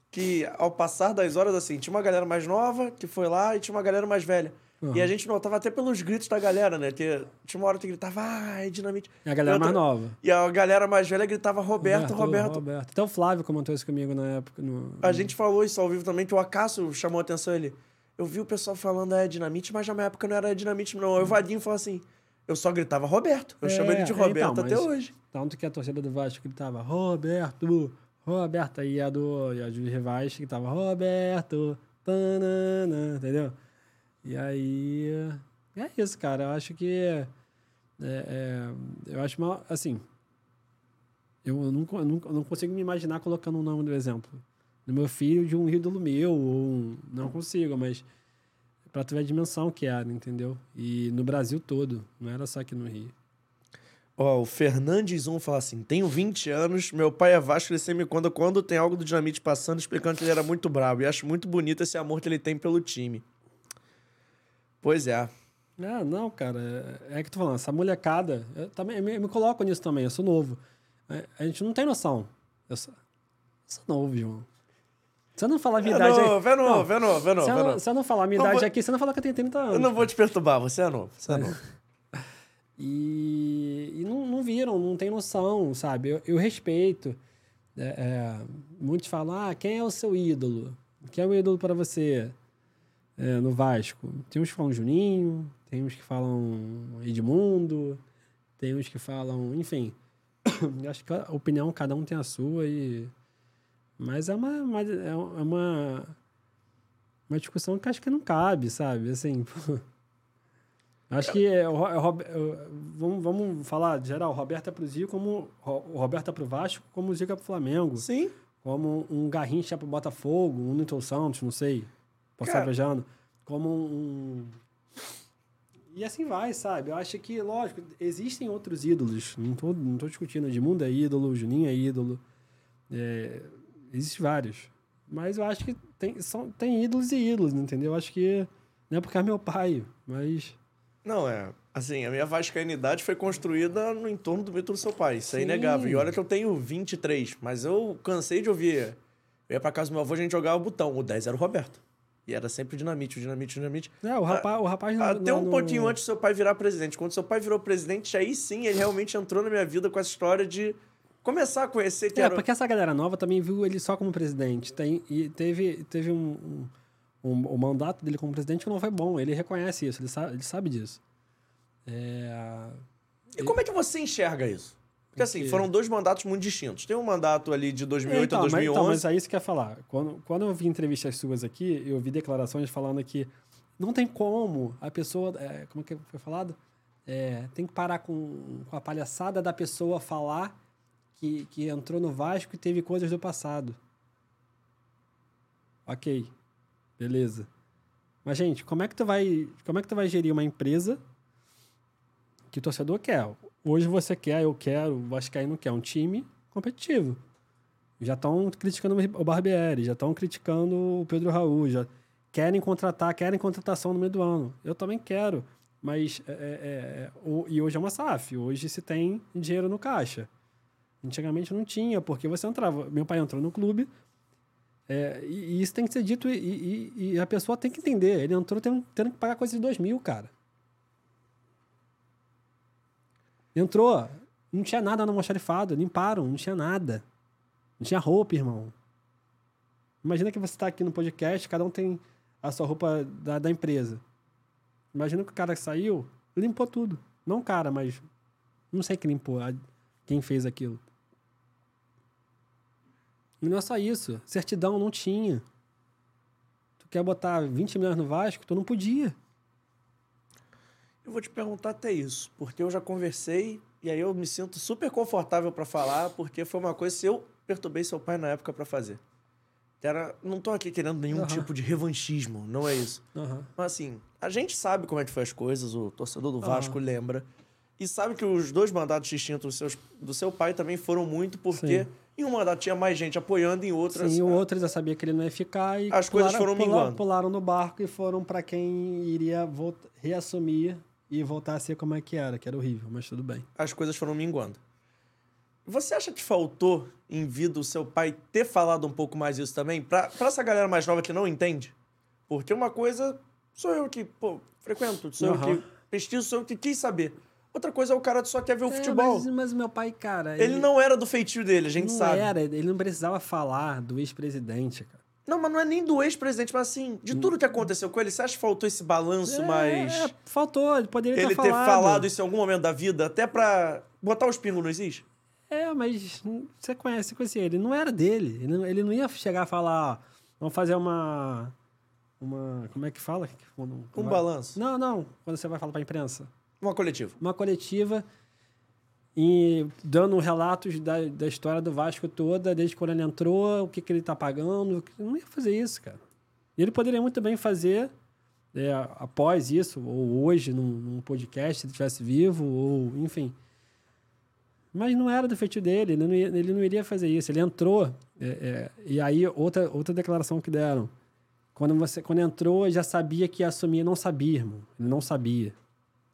[SPEAKER 1] que ao passar das horas, assim, tinha uma galera mais nova que foi lá e tinha uma galera mais velha.
[SPEAKER 2] Uhum.
[SPEAKER 1] E a gente notava até pelos gritos da galera, né? Que tinha uma hora que gritava, ai, Dinamite.
[SPEAKER 2] É a galera mais
[SPEAKER 1] outra-
[SPEAKER 2] nova.
[SPEAKER 1] E a galera mais velha gritava Roberto, Roberto.
[SPEAKER 2] Roberto. Até o Flávio comentou isso comigo na época. No...
[SPEAKER 1] A gente falou isso ao vivo também, que o Acácio chamou a atenção ele. Eu vi o pessoal falando é dinamite, mas na minha época não era dinamite, não. O Vadinho falou assim: eu só gritava Roberto. Eu
[SPEAKER 2] É,
[SPEAKER 1] chamo ele de
[SPEAKER 2] é,
[SPEAKER 1] Roberto
[SPEAKER 2] então,
[SPEAKER 1] até hoje.
[SPEAKER 2] Tanto que a torcida do Vasco gritava Roberto, Roberto. Aí a do e a dos rivais gritava Roberto, tanana, entendeu? E aí. É isso, cara. Eu acho que. é, é, eu acho mal. Assim. Eu não, eu não, eu não consigo me imaginar colocando o nome do exemplo. Do meu filho de um ídolo meu, ou um- não consigo, mas pra tu ver a dimensão que era, entendeu? E no Brasil todo, não era só aqui no Rio.
[SPEAKER 1] Ó, o Fernandes 1 fala assim: tenho 20 anos, meu pai é Vasco, ele sempre me conta quando tem algo do dinamite passando, explicando que ele era muito bravo. E acho muito bonito esse amor que ele tem pelo time. Pois é.
[SPEAKER 2] Ah, não, cara. É é que tu falando, essa molecada. Eu, também, eu me, eu me coloco nisso também, eu sou novo. É, A gente não tem noção. Eu sou, eu sou novo, João. Se eu não falar a minha
[SPEAKER 1] É
[SPEAKER 2] idade.
[SPEAKER 1] novo, é novo, é novo, é novo.
[SPEAKER 2] se,
[SPEAKER 1] é novo.
[SPEAKER 2] se eu não falar a minha
[SPEAKER 1] Não
[SPEAKER 2] idade
[SPEAKER 1] vou-
[SPEAKER 2] aqui, você não falar que eu tenho 30 anos.
[SPEAKER 1] Eu não vou te perturbar, você é novo, você é novo.
[SPEAKER 2] E, e não, não viram, não tem noção, sabe? Eu, eu respeito. É, é, muitos falam, ah, quem é o seu ídolo? Quem é o ídolo para você é, no Vasco? Tem uns que falam Juninho, tem uns que falam Edmundo, tem uns que falam, enfim. Acho que a opinião, cada um tem a sua e... Mas é uma, uma- é uma, uma discussão que acho que não cabe, sabe? Assim, Acho que é, o é o é, vamos, vamos falar de geral. Roberto é pro Zico, como o Roberto é pro Vasco, como o Zico é pro Flamengo.
[SPEAKER 1] Sim.
[SPEAKER 2] Como um Garrincha é pro Botafogo, um Newton Santos, não sei. Posso estar viajando. Como um. E assim vai, sabe? Eu acho que, lógico, existem outros ídolos. Não tô, não tô discutindo. Edmundo é ídolo, Juninho é ídolo. É, existem vários. Mas eu acho que tem, são, tem ídolos e ídolos, entendeu? Eu acho que. Não é porque é meu pai, mas.
[SPEAKER 1] Não, é. Assim, a minha vascainidade foi construída no entorno do mito do seu pai. Isso é
[SPEAKER 2] Sim.
[SPEAKER 1] inegável. E olha que eu tenho 23, mas eu cansei de ouvir. Eu ia pra casa do meu avô, a gente jogava o botão. O 10 era o Roberto. E era sempre o dinamite, o dinamite, o dinamite.
[SPEAKER 2] É, o rapaz, o rapaz não-
[SPEAKER 1] Até um pouquinho antes do seu pai virar presidente. Quando seu pai virou presidente, aí sim ele realmente entrou na minha vida com essa história de começar a conhecer que
[SPEAKER 2] É,
[SPEAKER 1] era.
[SPEAKER 2] porque essa galera nova também viu ele só como presidente. Tem, e teve, teve um, um, um- O mandato dele como presidente que não foi bom. Ele reconhece isso, ele sabe, ele sabe disso. É,
[SPEAKER 1] E como é que você enxerga isso? Porque assim,
[SPEAKER 2] Porque-
[SPEAKER 1] foram dois mandatos muito distintos. Tem um mandato ali de 2008
[SPEAKER 2] então,
[SPEAKER 1] a
[SPEAKER 2] mas,
[SPEAKER 1] 2011.
[SPEAKER 2] então, mas é isso que eu ia falar. Quando, quando eu vi entrevistas suas aqui, eu vi declarações falando que não tem como a pessoa. é, como é que foi falado? É, tem que parar com, com a palhaçada da pessoa falar que, que entrou no Vasco e teve coisas do passado. Ok. Beleza. Mas, gente, como é que tu vai. Como é que tu vai gerir uma empresa que o torcedor quer? Hoje você quer, eu quero, o Vascaíno quer um time competitivo. Já estão criticando o Barbieri, já estão criticando o Pedro Raul, já querem contratar, querem contratação no meio do ano. Eu também quero, mas é, é, é, o- e hoje é uma SAF, hoje se tem dinheiro no caixa. Antigamente não tinha, porque você entrava. Meu pai entrou no clube, é, e, e isso tem que ser dito, e, e- e a pessoa tem que entender. Ele entrou tendo, tendo que pagar coisa de dois mil, cara. Entrou, não tinha nada no almoxarifado, limparam, não tinha nada. Não tinha roupa, irmão. Imagina que você está aqui no podcast, cada um tem a sua roupa da, da empresa. Imagina que o cara que saiu, limpou tudo. Não o cara, mas não sei quem limpou, quem fez aquilo. E não é só isso. Certidão não tinha. Tu quer botar 20 milhões no Vasco? Tu não podia.
[SPEAKER 1] Eu vou te perguntar até isso, porque eu já conversei e aí eu me sinto super confortável pra falar, porque foi uma coisa que eu perturbei seu pai na época pra fazer. Era, não tô aqui querendo nenhum
[SPEAKER 2] Aham.
[SPEAKER 1] tipo de revanchismo, não é isso.
[SPEAKER 2] Aham.
[SPEAKER 1] Mas assim, a gente sabe como é que foi as coisas, o torcedor do. Vasco lembra. E sabe que os dois mandatos distintos dos seus, do seu pai também foram muito, porque
[SPEAKER 2] Sim.
[SPEAKER 1] Em um mandato tinha mais gente apoiando, em outras.
[SPEAKER 2] Sim, o outro já sabia que ele não ia ficar e
[SPEAKER 1] As coisas foram
[SPEAKER 2] pula-
[SPEAKER 1] minguando.
[SPEAKER 2] pularam no barco e foram pra quem iria volta, reassumir e voltar a ser como é que era, que era horrível, mas tudo bem.
[SPEAKER 1] as coisas foram minguando. Você acha que faltou em vida o seu pai ter falado um pouco mais isso também? Pra, pra essa galera mais nova que não entende? Porque uma coisa sou eu que, pô, frequento, sou eu
[SPEAKER 2] Aham.
[SPEAKER 1] que pesquiso, sou eu que quis saber. Outra coisa é o cara que só quer ver o
[SPEAKER 2] É,
[SPEAKER 1] futebol.
[SPEAKER 2] mas, mas meu pai, cara.
[SPEAKER 1] Ele não era do feitio dele, a gente
[SPEAKER 2] não
[SPEAKER 1] sabe.
[SPEAKER 2] era, ele não precisava falar do ex-presidente, cara.
[SPEAKER 1] Não, mas não é nem do ex-presidente, mas assim, de tudo que aconteceu com ele, você acha que faltou esse balanço mais.
[SPEAKER 2] É, faltou, ele poderia
[SPEAKER 1] ele
[SPEAKER 2] ter
[SPEAKER 1] ter
[SPEAKER 2] falado.
[SPEAKER 1] falado isso em algum momento da vida, até pra botar os pingos nos is?
[SPEAKER 2] É, mas você conhece, você conhecia ele. Não era dele. Ele não, ele não ia chegar a falar, ó, vamos fazer uma. Uma. Como é que fala?
[SPEAKER 1] Um
[SPEAKER 2] vai-
[SPEAKER 1] balanço.
[SPEAKER 2] Não, não. Quando você vai falar pra imprensa.
[SPEAKER 1] Uma coletiva.
[SPEAKER 2] Uma coletiva e dando relatos da, da história do Vasco toda, desde quando ele entrou, o que, que ele tá pagando. Não ia fazer isso, cara. E ele poderia muito bem fazer é, após isso, ou hoje, num, num podcast, se ele estivesse vivo, ou enfim. Mas não era do feitio dele, ele não, ia- ele não iria fazer isso. Ele entrou, é, é, e aí outra, outra declaração que deram. Quando, você, quando entrou, já sabia que ia assumir, não sabia, irmão. Ele não sabia.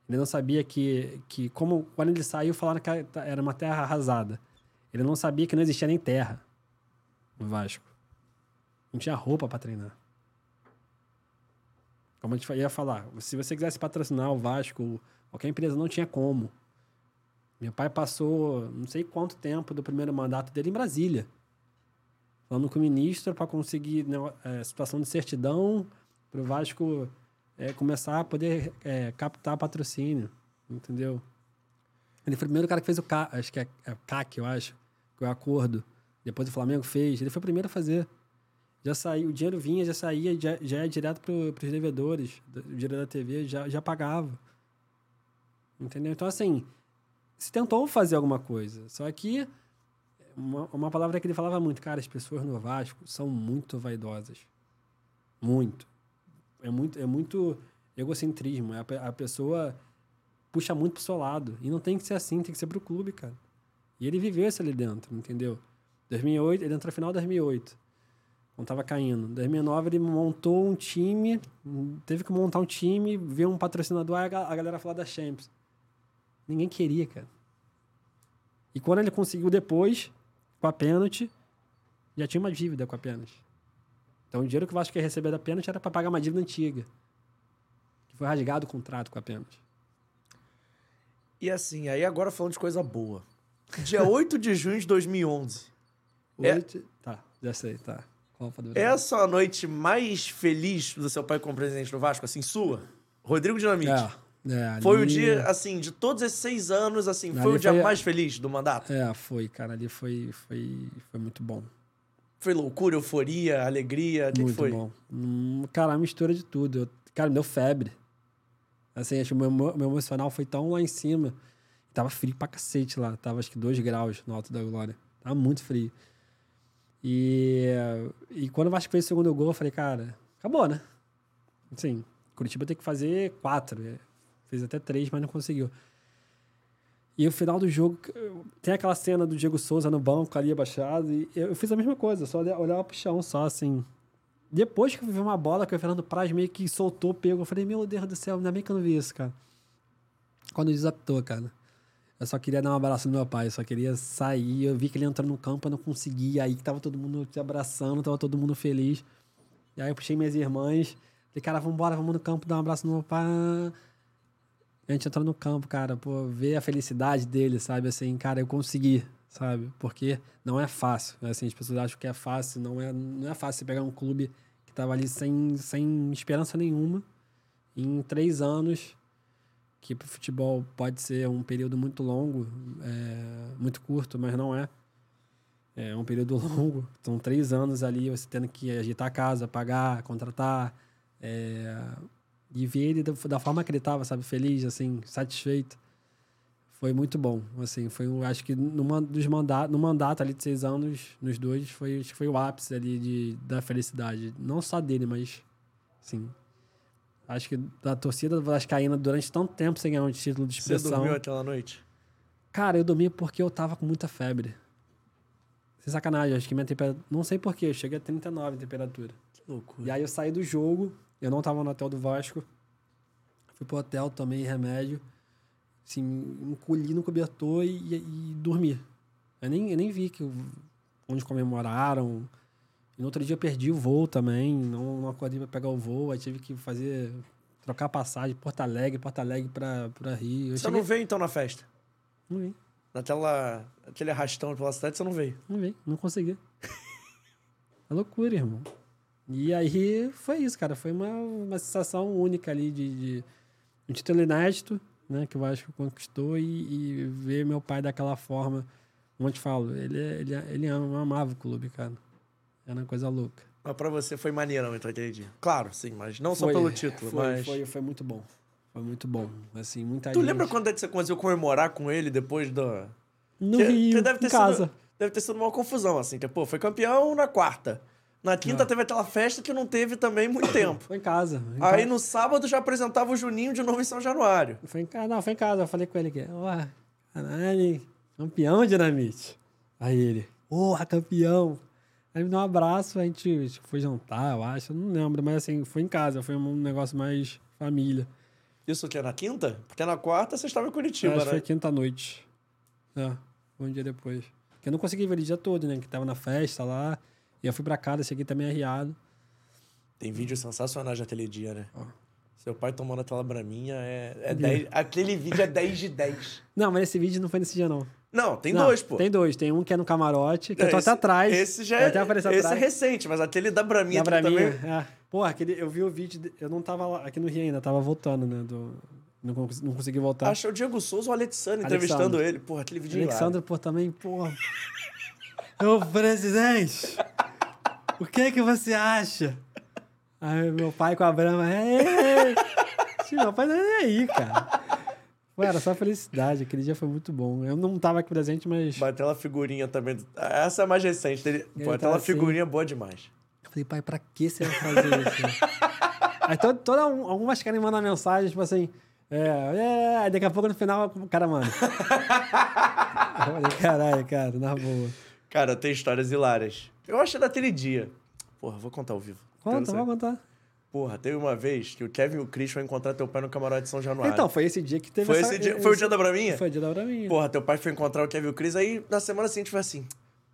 [SPEAKER 2] Ele não sabia que, que como quando ele saiu, falaram que era uma terra arrasada. Ele não sabia que não existia nem terra no Vasco. Não tinha roupa para treinar. Como a gente ia falar, se você quisesse patrocinar o Vasco, qualquer empresa não tinha como. Meu pai passou não sei quanto tempo do primeiro mandato dele em Brasília. Falando com o ministro para conseguir né, é, situação de certidão para o Vasco é, começar a poder é, captar patrocínio. Entendeu? Ele foi o primeiro cara que fez o CAC, acho que é, é CAC, eu acho, que é o acordo. Depois o Flamengo fez. Ele foi o primeiro a fazer. Já saiu, o dinheiro vinha, já saía, já, já ia direto para os devedores. O dinheiro da TV já, já pagava. Entendeu? Então, assim, se tentou fazer alguma coisa. Só que uma, uma palavra que ele falava muito, cara, as pessoas no Vasco são muito vaidosas. Muito. É muito, é muito egocentrismo. A, pe- a pessoa puxa muito pro seu lado. E não tem que ser assim, tem que ser pro clube, cara. E ele viveu isso ali dentro, entendeu? 2008, ele entrou no final de 2008, quando tava caindo. 2009 ele montou um time, teve que montar um time, ver um patrocinador, a a galera falar da Champions. Ninguém queria, cara. E quando ele conseguiu depois, com a pênalti, já tinha uma dívida com a pênalti. Então o dinheiro que o Vasco ia receber da pênalti era para pagar uma dívida antiga. Que foi rasgado o contrato com a pênalti.
[SPEAKER 1] E assim, aí agora falando de coisa boa. Dia 8 de junho de 2011. É-
[SPEAKER 2] Oito... Tá, já sei, tá. Do
[SPEAKER 1] É a noite mais feliz do seu pai como presidente do Vasco, assim, sua? Rodrigo Dinamite.
[SPEAKER 2] É, é,
[SPEAKER 1] Foi o dia, assim, de todos esses seis anos, assim, foi
[SPEAKER 2] Ali
[SPEAKER 1] o dia
[SPEAKER 2] foi
[SPEAKER 1] mais feliz do mandato?
[SPEAKER 2] É, foi, cara. Ali foi, foi, foi muito bom.
[SPEAKER 1] Foi loucura, euforia, alegria, o que, foi?
[SPEAKER 2] bom. Hum, cara, uma mistura de tudo. Eu- cara, me deu febre. Assim, acho que o meu, meu emocional foi tão lá em cima. Tava frio pra cacete lá. Tava acho que 2 graus no Alto da Glória. Tava muito frio. E, e quando o Vasco fez o segundo gol, eu falei, cara, acabou, né? Assim, Curitiba tem que fazer quatro. É, Fez até três, mas não conseguiu. E o final do jogo, tem aquela cena do Diego Souza no banco ali abaixado, e eu, fiz a mesma coisa, só olhava, pro chão, só assim. Depois que eu vi uma bola que o Fernando Praz meio que soltou, pegou, eu falei, meu Deus do céu, ainda bem que eu não vi isso, cara. Quando desapitou, cara. Eu só queria dar um abraço no meu pai, eu só queria sair. Eu vi que ele entrou no campo, eu não conseguia. Aí que tava todo mundo te abraçando, tava todo mundo feliz. E aí eu puxei minhas irmãs. Falei, cara, vambora, vamos no campo dar um abraço no meu pai. A gente entrou no campo, cara, pô, ver a felicidade dele, sabe? Assim, cara, eu consegui, sabe? Porque não é fácil. né? Assim, as pessoas acham que é fácil, não é, não é fácil você pegar um clube que tava ali sem, sem esperança nenhuma. Em três anos, que pro futebol pode ser um período muito longo, é, muito curto, mas não é. É um período longo. São três anos ali, você tendo que agitar a casa, pagar, contratar. é, e ver ele da, da forma que ele estava, sabe? Feliz, assim, satisfeito. Foi muito bom. Assim, foi, um- acho que numa dos manda no mandato ali de seis anos, nos dois, foi, acho que foi o ápice ali de, da felicidade. Não só dele, mas, sim. Acho que da torcida vascaína durante tanto tempo sem ganhar um título de
[SPEAKER 1] Você
[SPEAKER 2] expressão.
[SPEAKER 1] dormiu aquela noite?
[SPEAKER 2] Cara, eu dormi porque eu tava com muita febre. Sem sacanagem, acho que minha temperatura. Não sei porquê, eu cheguei a 39 de temperatura.
[SPEAKER 1] Que loucura.
[SPEAKER 2] E aí eu saí do jogo, eu não tava no hotel do Vasco. Fui pro hotel, tomei remédio. Assim, encolhi no cobertor e, e dormi. Eu nem, eu nem vi que, onde comemoraram. E no outro dia eu perdi o voo também. Não, não acordei pra pegar o voo. Aí tive que fazer. Trocar passagem, Porto Alegre, Porto Alegre pra, pra Rio. Eu
[SPEAKER 1] Você
[SPEAKER 2] cheguei-
[SPEAKER 1] não veio então na festa?
[SPEAKER 2] Não vi.
[SPEAKER 1] Naquela, aquele arrastão pela cidade, você não veio?
[SPEAKER 2] Não vi, não consegui. É loucura, irmão. E aí foi isso, cara. Foi uma, uma sensação única ali de, de um título inédito, né? Que o Vasco conquistou e, e ver meu pai daquela forma. Como eu te falo, ele, ele, ele amava o clube, cara. Era uma coisa louca.
[SPEAKER 1] Mas pra você foi maneirão então aquele dia. Claro, sim, mas não só
[SPEAKER 2] Foi-
[SPEAKER 1] pelo título,
[SPEAKER 2] foi,
[SPEAKER 1] mas...
[SPEAKER 2] Foi, foi muito bom. Foi muito bom. Assim, muita
[SPEAKER 1] Tu
[SPEAKER 2] gente...
[SPEAKER 1] lembra quando é que você conseguiu comemorar com ele depois da...
[SPEAKER 2] No
[SPEAKER 1] Que-
[SPEAKER 2] Rio,
[SPEAKER 1] que deve ter
[SPEAKER 2] em casa.
[SPEAKER 1] Sido, deve ter sido uma confusão, assim. Que, pô, foi campeão na quarta. Na quinta teve aquela festa que não teve também muito tempo.
[SPEAKER 2] Foi em casa. Em
[SPEAKER 1] Aí
[SPEAKER 2] casa.
[SPEAKER 1] no sábado já apresentava o Juninho de novo em São Januário.
[SPEAKER 2] Foi em casa, não, foi em casa. Eu falei com ele que, ó, caralho, campeão dinamite. Aí ele, porra, campeão. Aí ele me deu um abraço, a gente acho foi jantar, eu acho, eu não lembro, mas assim, foi em casa, foi um negócio mais família.
[SPEAKER 1] Isso que é na quinta? Porque na quarta você estava em Curitiba,
[SPEAKER 2] acho que
[SPEAKER 1] né?
[SPEAKER 2] foi quinta-noite. É, um dia depois. Porque eu não consegui ver ele o dia todo, né? Que tava na festa lá. E eu fui pra casa, cheguei também arriado.
[SPEAKER 1] Tem vídeos sensacionais daquele dia, né?
[SPEAKER 2] Ó.
[SPEAKER 1] Seu pai tomando aquela braminha é, é 10. Aquele vídeo é 10 de 10.
[SPEAKER 2] Não, mas esse vídeo não foi nesse dia, não.
[SPEAKER 1] Não, tem
[SPEAKER 2] Não,
[SPEAKER 1] dois, pô.
[SPEAKER 2] Tem dois. Tem um que é no camarote, que eu tô
[SPEAKER 1] Esse-
[SPEAKER 2] até atrás.
[SPEAKER 1] Esse já é,
[SPEAKER 2] até apareci
[SPEAKER 1] esse é
[SPEAKER 2] atrás.
[SPEAKER 1] recente, mas aquele da braminha, tu
[SPEAKER 2] Braminha,
[SPEAKER 1] também...
[SPEAKER 2] é. Porra, aquele, eu vi o vídeo, de- eu não tava lá, aqui no Rio ainda, tava voltando, né? Do, não, não consegui voltar.
[SPEAKER 1] Acho é o Diego Souza ou o Alexandre entrevistando ele. Porra, aquele vídeo é
[SPEAKER 2] Alexandre, pô, também, porra. Ô, presidente, o que que você acha? Aí meu pai com a Brama, é, meu pai não é aí, cara. Pô, era só felicidade, aquele dia foi muito bom. Eu não tava aqui presente, mas...
[SPEAKER 1] Mas aquela figurinha também. Essa é a mais recente. Dele.
[SPEAKER 2] Ele
[SPEAKER 1] Pô, aquela
[SPEAKER 2] assim.
[SPEAKER 1] figurinha é boa demais.
[SPEAKER 2] Eu falei, pai, pra que você vai fazer isso? Aí to, toda, um- algumas querem mandar mensagem, tipo assim, é, é, aí daqui a pouco no final cara manda. Eu falei, caralho, cara, na boa.
[SPEAKER 1] Cara, tem histórias hilárias. Eu acho daquele dia. Porra, vou contar ao vivo.
[SPEAKER 2] Conta, vai contar.
[SPEAKER 1] Porra, teve uma vez que o Kevin e o Chris foram encontrar teu pai no camarote de São Januário.
[SPEAKER 2] Então, foi esse dia que teve
[SPEAKER 1] foi,
[SPEAKER 2] essa-
[SPEAKER 1] esse dia, foi o dia da Braminha?
[SPEAKER 2] Foi o dia da Braminha.
[SPEAKER 1] Porra, teu pai foi encontrar o Kevin e o Chris, aí na semana seguinte foi assim: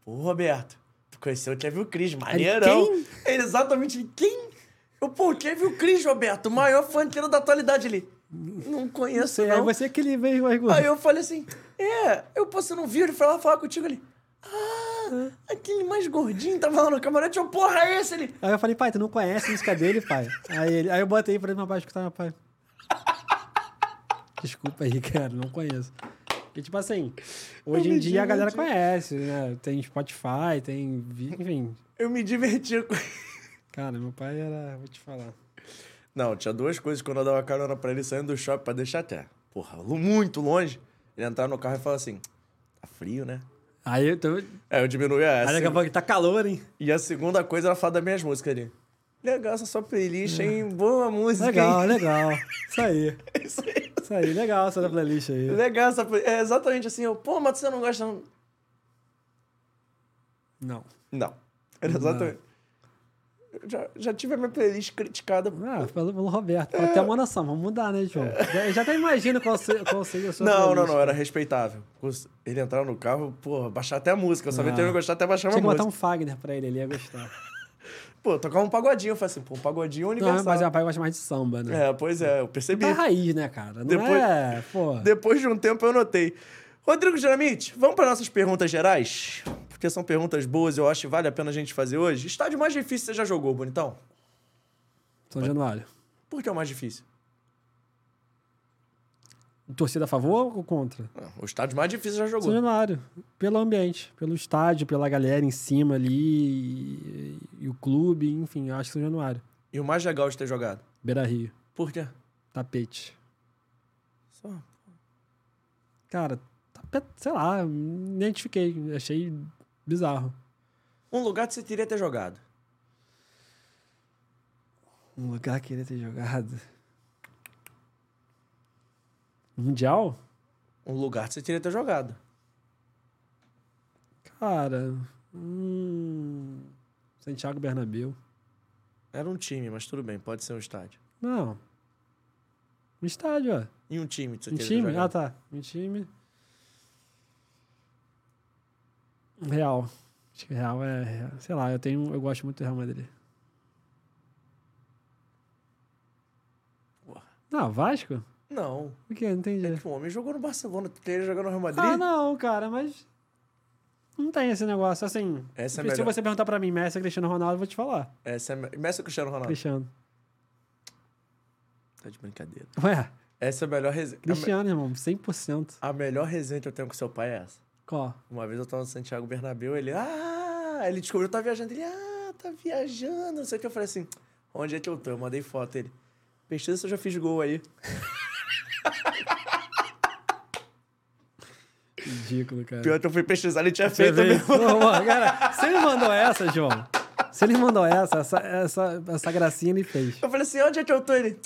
[SPEAKER 1] Pô, Roberto, tu conheceu o Kevin e o Chris, maneirão.
[SPEAKER 2] quem?
[SPEAKER 1] Ele exatamente quem? Eu, pô, o Kevin e o Chris, Roberto, o maior funkeiro da atualidade. Ele, não conheço, não.
[SPEAKER 2] aí você que ele veio mais
[SPEAKER 1] Aí eu falei assim: É, eu, pô, você não viu? Ele foi lá falar contigo ali. Ah, aquele mais gordinho tava lá no camarote. Eu, porra, é esse? Ele,
[SPEAKER 2] Aí eu falei, pai, tu não conhece a música dele, pai? Aí, ele, aí eu botei pra ele, meu pai, escutar, meu pai. Desculpa aí, cara, não conheço. E tipo assim, hoje em dia a galera conhece, né? Tem Spotify, tem. Enfim.
[SPEAKER 1] eu me divertia com
[SPEAKER 2] Cara, meu pai era. Vou te falar.
[SPEAKER 1] Não, tinha duas coisas quando eu dava carona pra ele saindo do shopping pra deixar até. Porra, muito longe. Ele entrava no carro e falava assim: tá frio, né?
[SPEAKER 2] Aí eu tô.
[SPEAKER 1] Aí eu diminuía
[SPEAKER 2] Aí
[SPEAKER 1] essa.
[SPEAKER 2] daqui a pouco tá calor, hein?
[SPEAKER 1] E a segunda coisa era falar das minhas músicas ali. Legal essa sua playlist, hein? Boa música,
[SPEAKER 2] Legal,
[SPEAKER 1] hein?
[SPEAKER 2] legal. Isso aí.
[SPEAKER 1] Isso aí.
[SPEAKER 2] Isso aí, legal essa playlist aí.
[SPEAKER 1] Legal essa play- É exatamente assim. Eu, Pô, mas você não gosta. não?"
[SPEAKER 2] Não.
[SPEAKER 1] Não. Era exatamente. Eu já, já tive a minha playlist criticada.
[SPEAKER 2] Ah, pelo, pelo Roberto. Pode ter uma noção, vamos mudar, né, João? Eu já até imagino qual, se, qual seria a sua
[SPEAKER 1] Não, não,
[SPEAKER 2] playlist.
[SPEAKER 1] não, era respeitável. Ele entrava no carro, porra, baixar até a música. Eu sabia
[SPEAKER 2] Ah.
[SPEAKER 1] que ele não gostar até baixar uma
[SPEAKER 2] Tinha que
[SPEAKER 1] música.
[SPEAKER 2] botar um Fagner pra ele, ele ia gostar.
[SPEAKER 1] Pô, tocar um pagodinho. Eu falei assim, pô, um pagodinho
[SPEAKER 2] Não,
[SPEAKER 1] universal.
[SPEAKER 2] mas meu pai gosta mais de samba, né?
[SPEAKER 1] É, pois é, eu percebi.
[SPEAKER 2] Tá raiz, né, cara? Não
[SPEAKER 1] Depois-
[SPEAKER 2] é, pô.
[SPEAKER 1] Depois de um tempo eu notei. Rodrigo Dinamite, vamos para nossas perguntas gerais? Porque são perguntas boas eu acho que vale a pena a gente fazer hoje. Estádio mais difícil você já jogou, Bonitão?
[SPEAKER 2] São Januário.
[SPEAKER 1] Por que é o mais difícil?
[SPEAKER 2] Torcida a favor ou contra?
[SPEAKER 1] O estádio mais difícil já
[SPEAKER 2] São
[SPEAKER 1] jogou.
[SPEAKER 2] Januário. Pelo ambiente, pelo estádio, pela galera em cima ali e, e o clube, enfim, eu acho que São Januário.
[SPEAKER 1] E o mais legal de ter jogado?
[SPEAKER 2] Beira Rio,
[SPEAKER 1] Por quê?
[SPEAKER 2] tapete.
[SPEAKER 1] Só.
[SPEAKER 2] Cara, tapete, sei lá, identifiquei, achei bizarro.
[SPEAKER 1] Um lugar que você teria ter jogado.
[SPEAKER 2] Um lugar que queria ter jogado. Mundial?
[SPEAKER 1] Um lugar que você teria ter jogado.
[SPEAKER 2] Cara, hum, Santiago Bernabéu.
[SPEAKER 1] Era um time, mas tudo bem, pode ser um estádio.
[SPEAKER 2] Não. Um estádio, ó.
[SPEAKER 1] E um time que você
[SPEAKER 2] Um
[SPEAKER 1] teria ter
[SPEAKER 2] time? Ah,
[SPEAKER 1] jogado.
[SPEAKER 2] tá. Um time. Real. Acho que Real é. Sei lá, eu tenho. Eu gosto muito do Real Madrid. Não, Vasco?
[SPEAKER 1] Não.
[SPEAKER 2] O que? Não entendi.
[SPEAKER 1] É que o homem jogou no Barcelona, tu teria jogado no Real Madrid?
[SPEAKER 2] Ah, não, cara, mas. Não tem esse negócio. Assim,
[SPEAKER 1] Essa é
[SPEAKER 2] se
[SPEAKER 1] melhor.
[SPEAKER 2] você perguntar pra mim, Messi ou Cristiano Ronaldo, eu vou te falar.
[SPEAKER 1] Essa é... me- Messi ou Cristiano Ronaldo?
[SPEAKER 2] Cristiano.
[SPEAKER 1] Tá de brincadeira.
[SPEAKER 2] Ué,
[SPEAKER 1] Essa é a melhor resenha.
[SPEAKER 2] Cristiano, irmão, 100%.
[SPEAKER 1] A melhor resenha que eu tenho com seu pai é essa.
[SPEAKER 2] Qual?
[SPEAKER 1] Uma vez eu tava no Santiago Bernabéu, ele, ah, ele descobriu que eu tava viajando. Ele, ah, tá viajando, não sei o que. Eu falei assim, onde é que eu tô? Eu mandei foto. Ele, pesquisa se eu já fiz gol aí.
[SPEAKER 2] Ridículo, cara.
[SPEAKER 1] Pior que eu fui pesquisar, ele tinha
[SPEAKER 2] Você
[SPEAKER 1] feito mesmo.
[SPEAKER 2] Cara, se ele mandou essa, João. Se ele mandou essa, essa, essa, essa gracinha ele fez.
[SPEAKER 1] Eu falei assim, onde é que eu tô? Ele,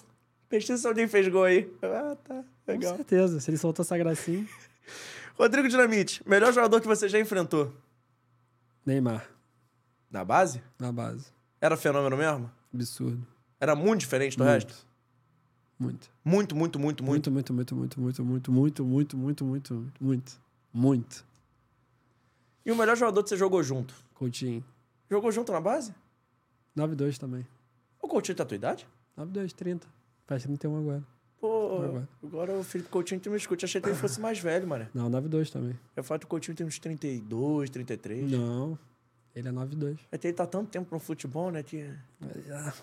[SPEAKER 1] pesquisa se alguém fez gol aí. Eu, ah, tá,
[SPEAKER 2] Com
[SPEAKER 1] legal.
[SPEAKER 2] certeza. Se ele soltou essa gracinha.
[SPEAKER 1] Rodrigo Dinamite, melhor jogador que você já enfrentou?
[SPEAKER 2] Neymar,
[SPEAKER 1] Na base?
[SPEAKER 2] na base.
[SPEAKER 1] Era fenômeno mesmo?
[SPEAKER 2] Absurdo.
[SPEAKER 1] Era muito diferente do
[SPEAKER 2] Muito.
[SPEAKER 1] resto?
[SPEAKER 2] Muito.
[SPEAKER 1] Muito, muito, muito, muito.
[SPEAKER 2] Muito, muito, muito, muito, muito, muito, muito, muito, muito, muito, muito. Muito.
[SPEAKER 1] E o melhor jogador que você jogou junto?
[SPEAKER 2] Coutinho.
[SPEAKER 1] Jogou junto na base?
[SPEAKER 2] 9-2 também.
[SPEAKER 1] O Coutinho tá a tua idade?
[SPEAKER 2] 9-2, 30. Faz 31 agora. Agora.
[SPEAKER 1] agora o Felipe Coutinho tem me escute. Achei que ele fosse mais velho, mano.
[SPEAKER 2] Não, 9-2 também.
[SPEAKER 1] Eu falo que o Coutinho tem uns 32, 33.
[SPEAKER 2] Não. Ele é 9-2.
[SPEAKER 1] É que ele tá tanto tempo no futebol, né? Que...
[SPEAKER 2] Ah,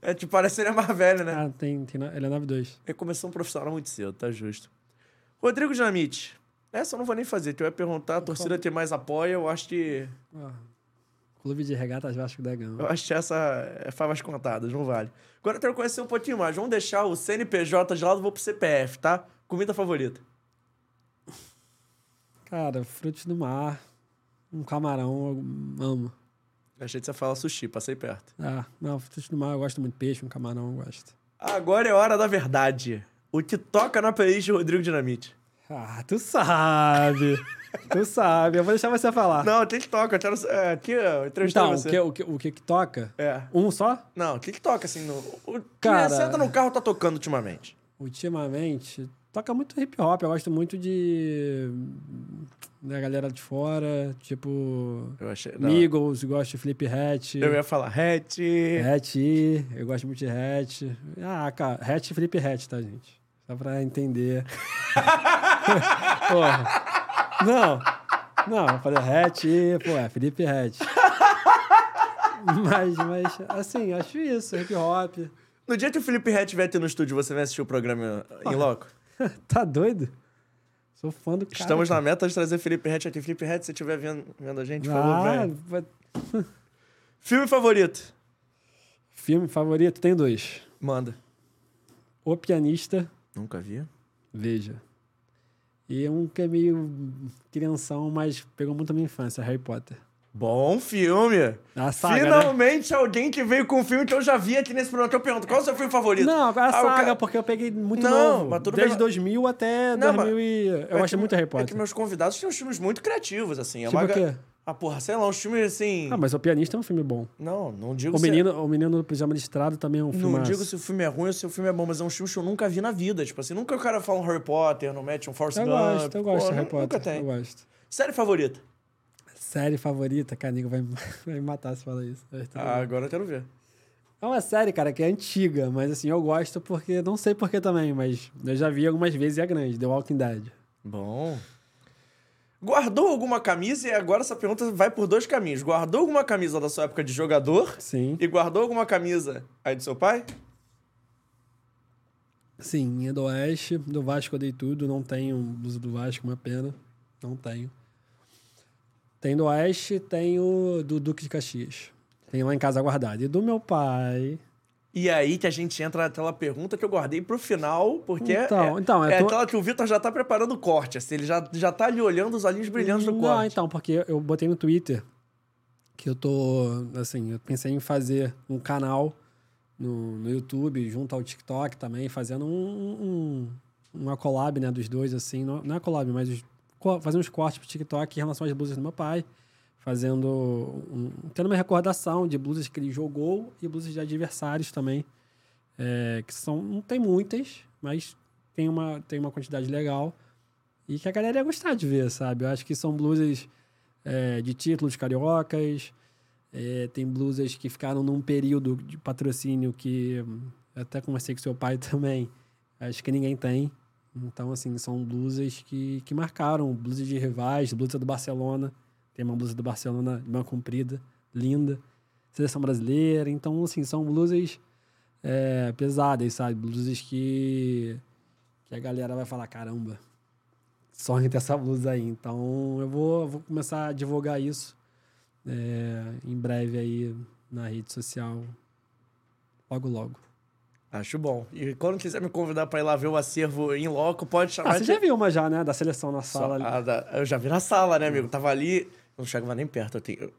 [SPEAKER 1] É, tipo, parece que ele é mais velho, né?
[SPEAKER 2] Ah, tem, tem, ele é 9-2.
[SPEAKER 1] Ele começou um profissional muito cedo, tá justo. Rodrigo Dinamite. Essa eu não vou nem fazer, que eu ia perguntar, a torcida que mais apoia, eu acho que.
[SPEAKER 2] Ah, Clube de Regatas Vasco da Gama.
[SPEAKER 1] Eu acho que essa é favas contadas, não vale. Agora eu quero conhecer um pouquinho mais. Vamos deixar o CNPJ de lado, vou pro CPF, tá? Comida favorita.
[SPEAKER 2] Cara, frutos do mar. Um camarão, eu amo.
[SPEAKER 1] Achei que você fala sushi, passei perto.
[SPEAKER 2] Ah, não, frutos do mar eu gosto muito. Peixe, um camarão eu gosto.
[SPEAKER 1] Agora é hora da verdade. O que toca na playlist de Rodrigo Dinamite?
[SPEAKER 2] Ah, tu sabe. Tu sabe. Eu vou deixar você falar.
[SPEAKER 1] Não, o toca? Eu quero... É, aqui, eu entrevistei
[SPEAKER 2] então, o
[SPEAKER 1] você.
[SPEAKER 2] que, o, que, o que que toca?
[SPEAKER 1] É.
[SPEAKER 2] Um só?
[SPEAKER 1] Não, o que que toca, assim, no... O que
[SPEAKER 2] Cara-
[SPEAKER 1] senta no carro tá tocando ultimamente?
[SPEAKER 2] Ultimamente, toca muito hip hop. Eu gosto muito de. da galera de fora, tipo.
[SPEAKER 1] Eu achei... não.
[SPEAKER 2] Migos, gosto de Flip Hat.
[SPEAKER 1] Eu ia falar hatch.
[SPEAKER 2] Hatch, eu gosto muito de Hatch. Ah, cara, Hatch e Flip Hatch, tá, gente? Só pra entender. Porra. Não, não, eu falei Hatch e, pô, é Felipe Hatch. Mas, mas, assim, acho isso, hip hop.
[SPEAKER 1] No dia que o Felipe Hatch vier aqui no estúdio, você vai assistir o programa em loco?
[SPEAKER 2] Tá doido? Sou fã do cara.
[SPEAKER 1] Estamos na meta de trazer Felipe Hatch aqui. Felipe Hatch, se você estiver vendo, vendo a gente,
[SPEAKER 2] Ah, vai-
[SPEAKER 1] Filme favorito?
[SPEAKER 2] filme favorito, tem dois.
[SPEAKER 1] Manda.
[SPEAKER 2] O Pianista,
[SPEAKER 1] Nunca vi.
[SPEAKER 2] veja. E um que é meio crianção, mas pegou muito a minha infância, Harry Potter.
[SPEAKER 1] Bom filme.
[SPEAKER 2] Saga, né?
[SPEAKER 1] Finalmente alguém que veio com um filme que eu já vi aqui nesse programa. Que eu pergunto, qual é o seu filme favorito?
[SPEAKER 2] Não, agora a
[SPEAKER 1] Ah,
[SPEAKER 2] saga,
[SPEAKER 1] cara-
[SPEAKER 2] porque eu peguei muito
[SPEAKER 1] Não,
[SPEAKER 2] novo.
[SPEAKER 1] mas tudo
[SPEAKER 2] Desde
[SPEAKER 1] bem.
[SPEAKER 2] 2000 até
[SPEAKER 1] Não,
[SPEAKER 2] 2000 e... Eu
[SPEAKER 1] É
[SPEAKER 2] gosto muito Harry
[SPEAKER 1] É que
[SPEAKER 2] Potter.
[SPEAKER 1] meus convidados têm uns filmes muito criativos, assim. É
[SPEAKER 2] Tipo
[SPEAKER 1] uma
[SPEAKER 2] o quê?
[SPEAKER 1] Ah, porra, sei lá, uns filmes assim...
[SPEAKER 2] Ah, mas O Pianista é um filme bom.
[SPEAKER 1] Não, não digo
[SPEAKER 2] O
[SPEAKER 1] se...
[SPEAKER 2] menino, o menino do Pijama Listrado também é um filme
[SPEAKER 1] Não digo se o filme é ruim ou se o filme é bom, mas é um filme que eu nunca vi na vida. Tipo assim, nunca o cara fala um Harry Potter, não mete um Force
[SPEAKER 2] Eu
[SPEAKER 1] Gump.
[SPEAKER 2] gosto, eu gosto
[SPEAKER 1] Pô,
[SPEAKER 2] de Harry
[SPEAKER 1] nu- Nunca
[SPEAKER 2] Potter.
[SPEAKER 1] tem.
[SPEAKER 2] Eu gosto.
[SPEAKER 1] Série favorita?
[SPEAKER 2] Série favorita, cara, nego vai, vai me matar se falar isso.
[SPEAKER 1] Ah, agora eu quero ver.
[SPEAKER 2] É uma série, cara, que é antiga, mas assim, eu gosto porque. Não sei porquê também, mas eu já vi algumas vezes e é grande, The Walking Dead.
[SPEAKER 1] Bom. Guardou alguma camisa? E agora essa pergunta vai por dois caminhos. Guardou alguma camisa da sua época de jogador?
[SPEAKER 2] Sim.
[SPEAKER 1] E guardou alguma camisa aí do seu pai?
[SPEAKER 2] Sim, é do Oeste. Do Vasco eu dei tudo. Não tenho blusa do Vasco, uma pena. Não tenho. Tem do Oeste, tenho do Duque de Caxias. Tem lá em casa guardado. E do meu pai.
[SPEAKER 1] E aí que a gente entra naquela pergunta que eu guardei pro final, porque
[SPEAKER 2] Então,
[SPEAKER 1] é,
[SPEAKER 2] então,
[SPEAKER 1] é
[SPEAKER 2] eu tô-
[SPEAKER 1] aquela que o Vitor já tá preparando o corte, assim, ele já, já tá ali olhando os olhinhos brilhantes do
[SPEAKER 2] Não,
[SPEAKER 1] corte.
[SPEAKER 2] então, porque eu botei no Twitter que eu tô, assim, eu pensei em fazer um canal no, no YouTube, junto ao TikTok também, fazendo um, um- uma collab, né, dos dois, assim, não, não é collab, mas os- uns cortes pro TikTok em relação às blusas do meu pai, fazendo, um, tendo uma recordação de blusas que ele jogou e blusas de adversários também, é, que são, não tem muitas, mas tem uma, tem uma quantidade legal e que a galera ia gostar de ver, sabe? Eu acho que são blusas é, de títulos cariocas, é, tem blusas que ficaram num período de patrocínio que hum, até conversei com seu pai também, acho que ninguém tem. Então, assim, são blusas que, que marcaram, blusas de rivais, blusa do Barcelona, tem uma blusa do Barcelona de manga comprida, linda, seleção brasileira, então, assim, são blusas é, pesadas, sabe? Blusas que, que a galera vai falar, caramba, sonho ter essa blusa aí. Então eu vou, vou começar a divulgar isso é, em breve aí na rede social. Logo, logo.
[SPEAKER 1] Acho bom. E quando quiser me convidar pra ir lá ver o acervo em loco, pode chamar
[SPEAKER 2] Ah, você
[SPEAKER 1] de-
[SPEAKER 2] já viu uma já, né? Da seleção na
[SPEAKER 1] Só-
[SPEAKER 2] sala ali.
[SPEAKER 1] a da- eu já vi na sala, né, amigo? Tava ali. Não chegava nem perto. Eu, tenho,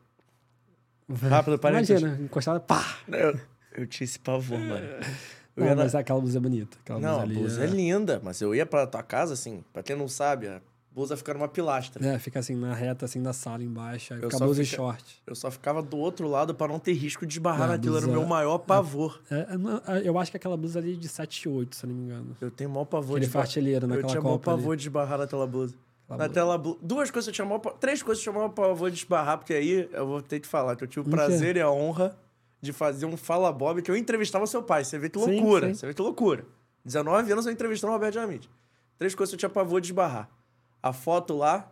[SPEAKER 1] rápido, parênteses.
[SPEAKER 2] Imagina, encostada, pá!
[SPEAKER 1] eu, eu tinha esse pavor, mano. Eu
[SPEAKER 2] Não,
[SPEAKER 1] ia na-
[SPEAKER 2] mas aquela blusa é bonita. Aquela
[SPEAKER 1] Não, a
[SPEAKER 2] blusa ali.
[SPEAKER 1] blusa é linda, mas eu ia pra tua casa, assim, pra quem não sabe, a blusa fica numa pilastra.
[SPEAKER 2] É, fica assim, na reta assim da sala embaixo. Aí
[SPEAKER 1] Eu
[SPEAKER 2] fica a blusa e
[SPEAKER 1] fica-
[SPEAKER 2] short.
[SPEAKER 1] Eu só ficava do outro lado pra não ter risco de esbarrar
[SPEAKER 2] É, a
[SPEAKER 1] naquilo. Era o
[SPEAKER 2] blusa-
[SPEAKER 1] meu maior pavor.
[SPEAKER 2] É, é, não, é, eu acho que aquela blusa ali é de 7 8, se eu não me engano.
[SPEAKER 1] Eu tenho maior pavor
[SPEAKER 2] Aquele
[SPEAKER 1] de esbarrar.
[SPEAKER 2] fartilheiro
[SPEAKER 1] Eu
[SPEAKER 2] naquela
[SPEAKER 1] tinha maior
[SPEAKER 2] Copa ali.
[SPEAKER 1] pavor de esbarrar naquela blusa.
[SPEAKER 2] Aquela
[SPEAKER 1] Naquela blu... Duas coisas eu pa- Três coisas eu tinha maior pavor de esbarrar, porque aí eu vou ter que falar que eu tive o prazer e a honra de fazer um Fala Bob que eu entrevistava seu pai. Você vê que
[SPEAKER 2] Sim,
[SPEAKER 1] loucura.
[SPEAKER 2] sim.
[SPEAKER 1] Você vê que loucura. 19 anos eu entrevistando o Roberto Jamit. Três coisas que eu tinha pavor de esbarrar. A foto lá,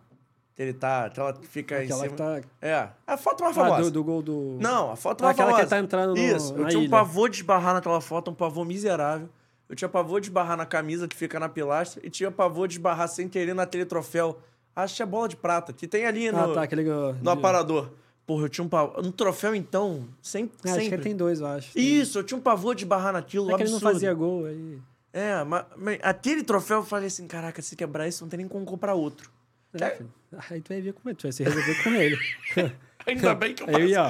[SPEAKER 1] que ele tá... Que ela fica
[SPEAKER 2] Aquela
[SPEAKER 1] em
[SPEAKER 2] que
[SPEAKER 1] cima...
[SPEAKER 2] tá.
[SPEAKER 1] É, a foto mais
[SPEAKER 2] Ah,
[SPEAKER 1] famosa.
[SPEAKER 2] do, do gol do.
[SPEAKER 1] Não, a foto
[SPEAKER 2] Ah,
[SPEAKER 1] mais
[SPEAKER 2] aquela que
[SPEAKER 1] famosa.
[SPEAKER 2] ele tá entrando no-
[SPEAKER 1] Isso, eu
[SPEAKER 2] na
[SPEAKER 1] tinha um
[SPEAKER 2] ilha.
[SPEAKER 1] pavor de esbarrar naquela foto, um pavor miserável. Eu tinha pavor de esbarrar na camisa que fica na pilastra e tinha pavor de esbarrar sem querer naquele troféu. Acho que é bola de prata, que tem ali no,
[SPEAKER 2] Ah, tá,
[SPEAKER 1] no aparador. Porra, eu tinha um pavor. Um troféu, então, sem,
[SPEAKER 2] É, acho que
[SPEAKER 1] sempre.
[SPEAKER 2] ele tem dois, eu acho.
[SPEAKER 1] Isso, eu tinha um pavor de esbarrar naquilo.
[SPEAKER 2] É que ele não fazia gol aí.
[SPEAKER 1] É, mas, mas aquele troféu eu falei assim: caraca, se quebrar isso, não tem nem como comprar outro.
[SPEAKER 2] É, filho. Aí tu vai ver como é, tu vai se resolver com ele.
[SPEAKER 1] Ainda bem que o máximo,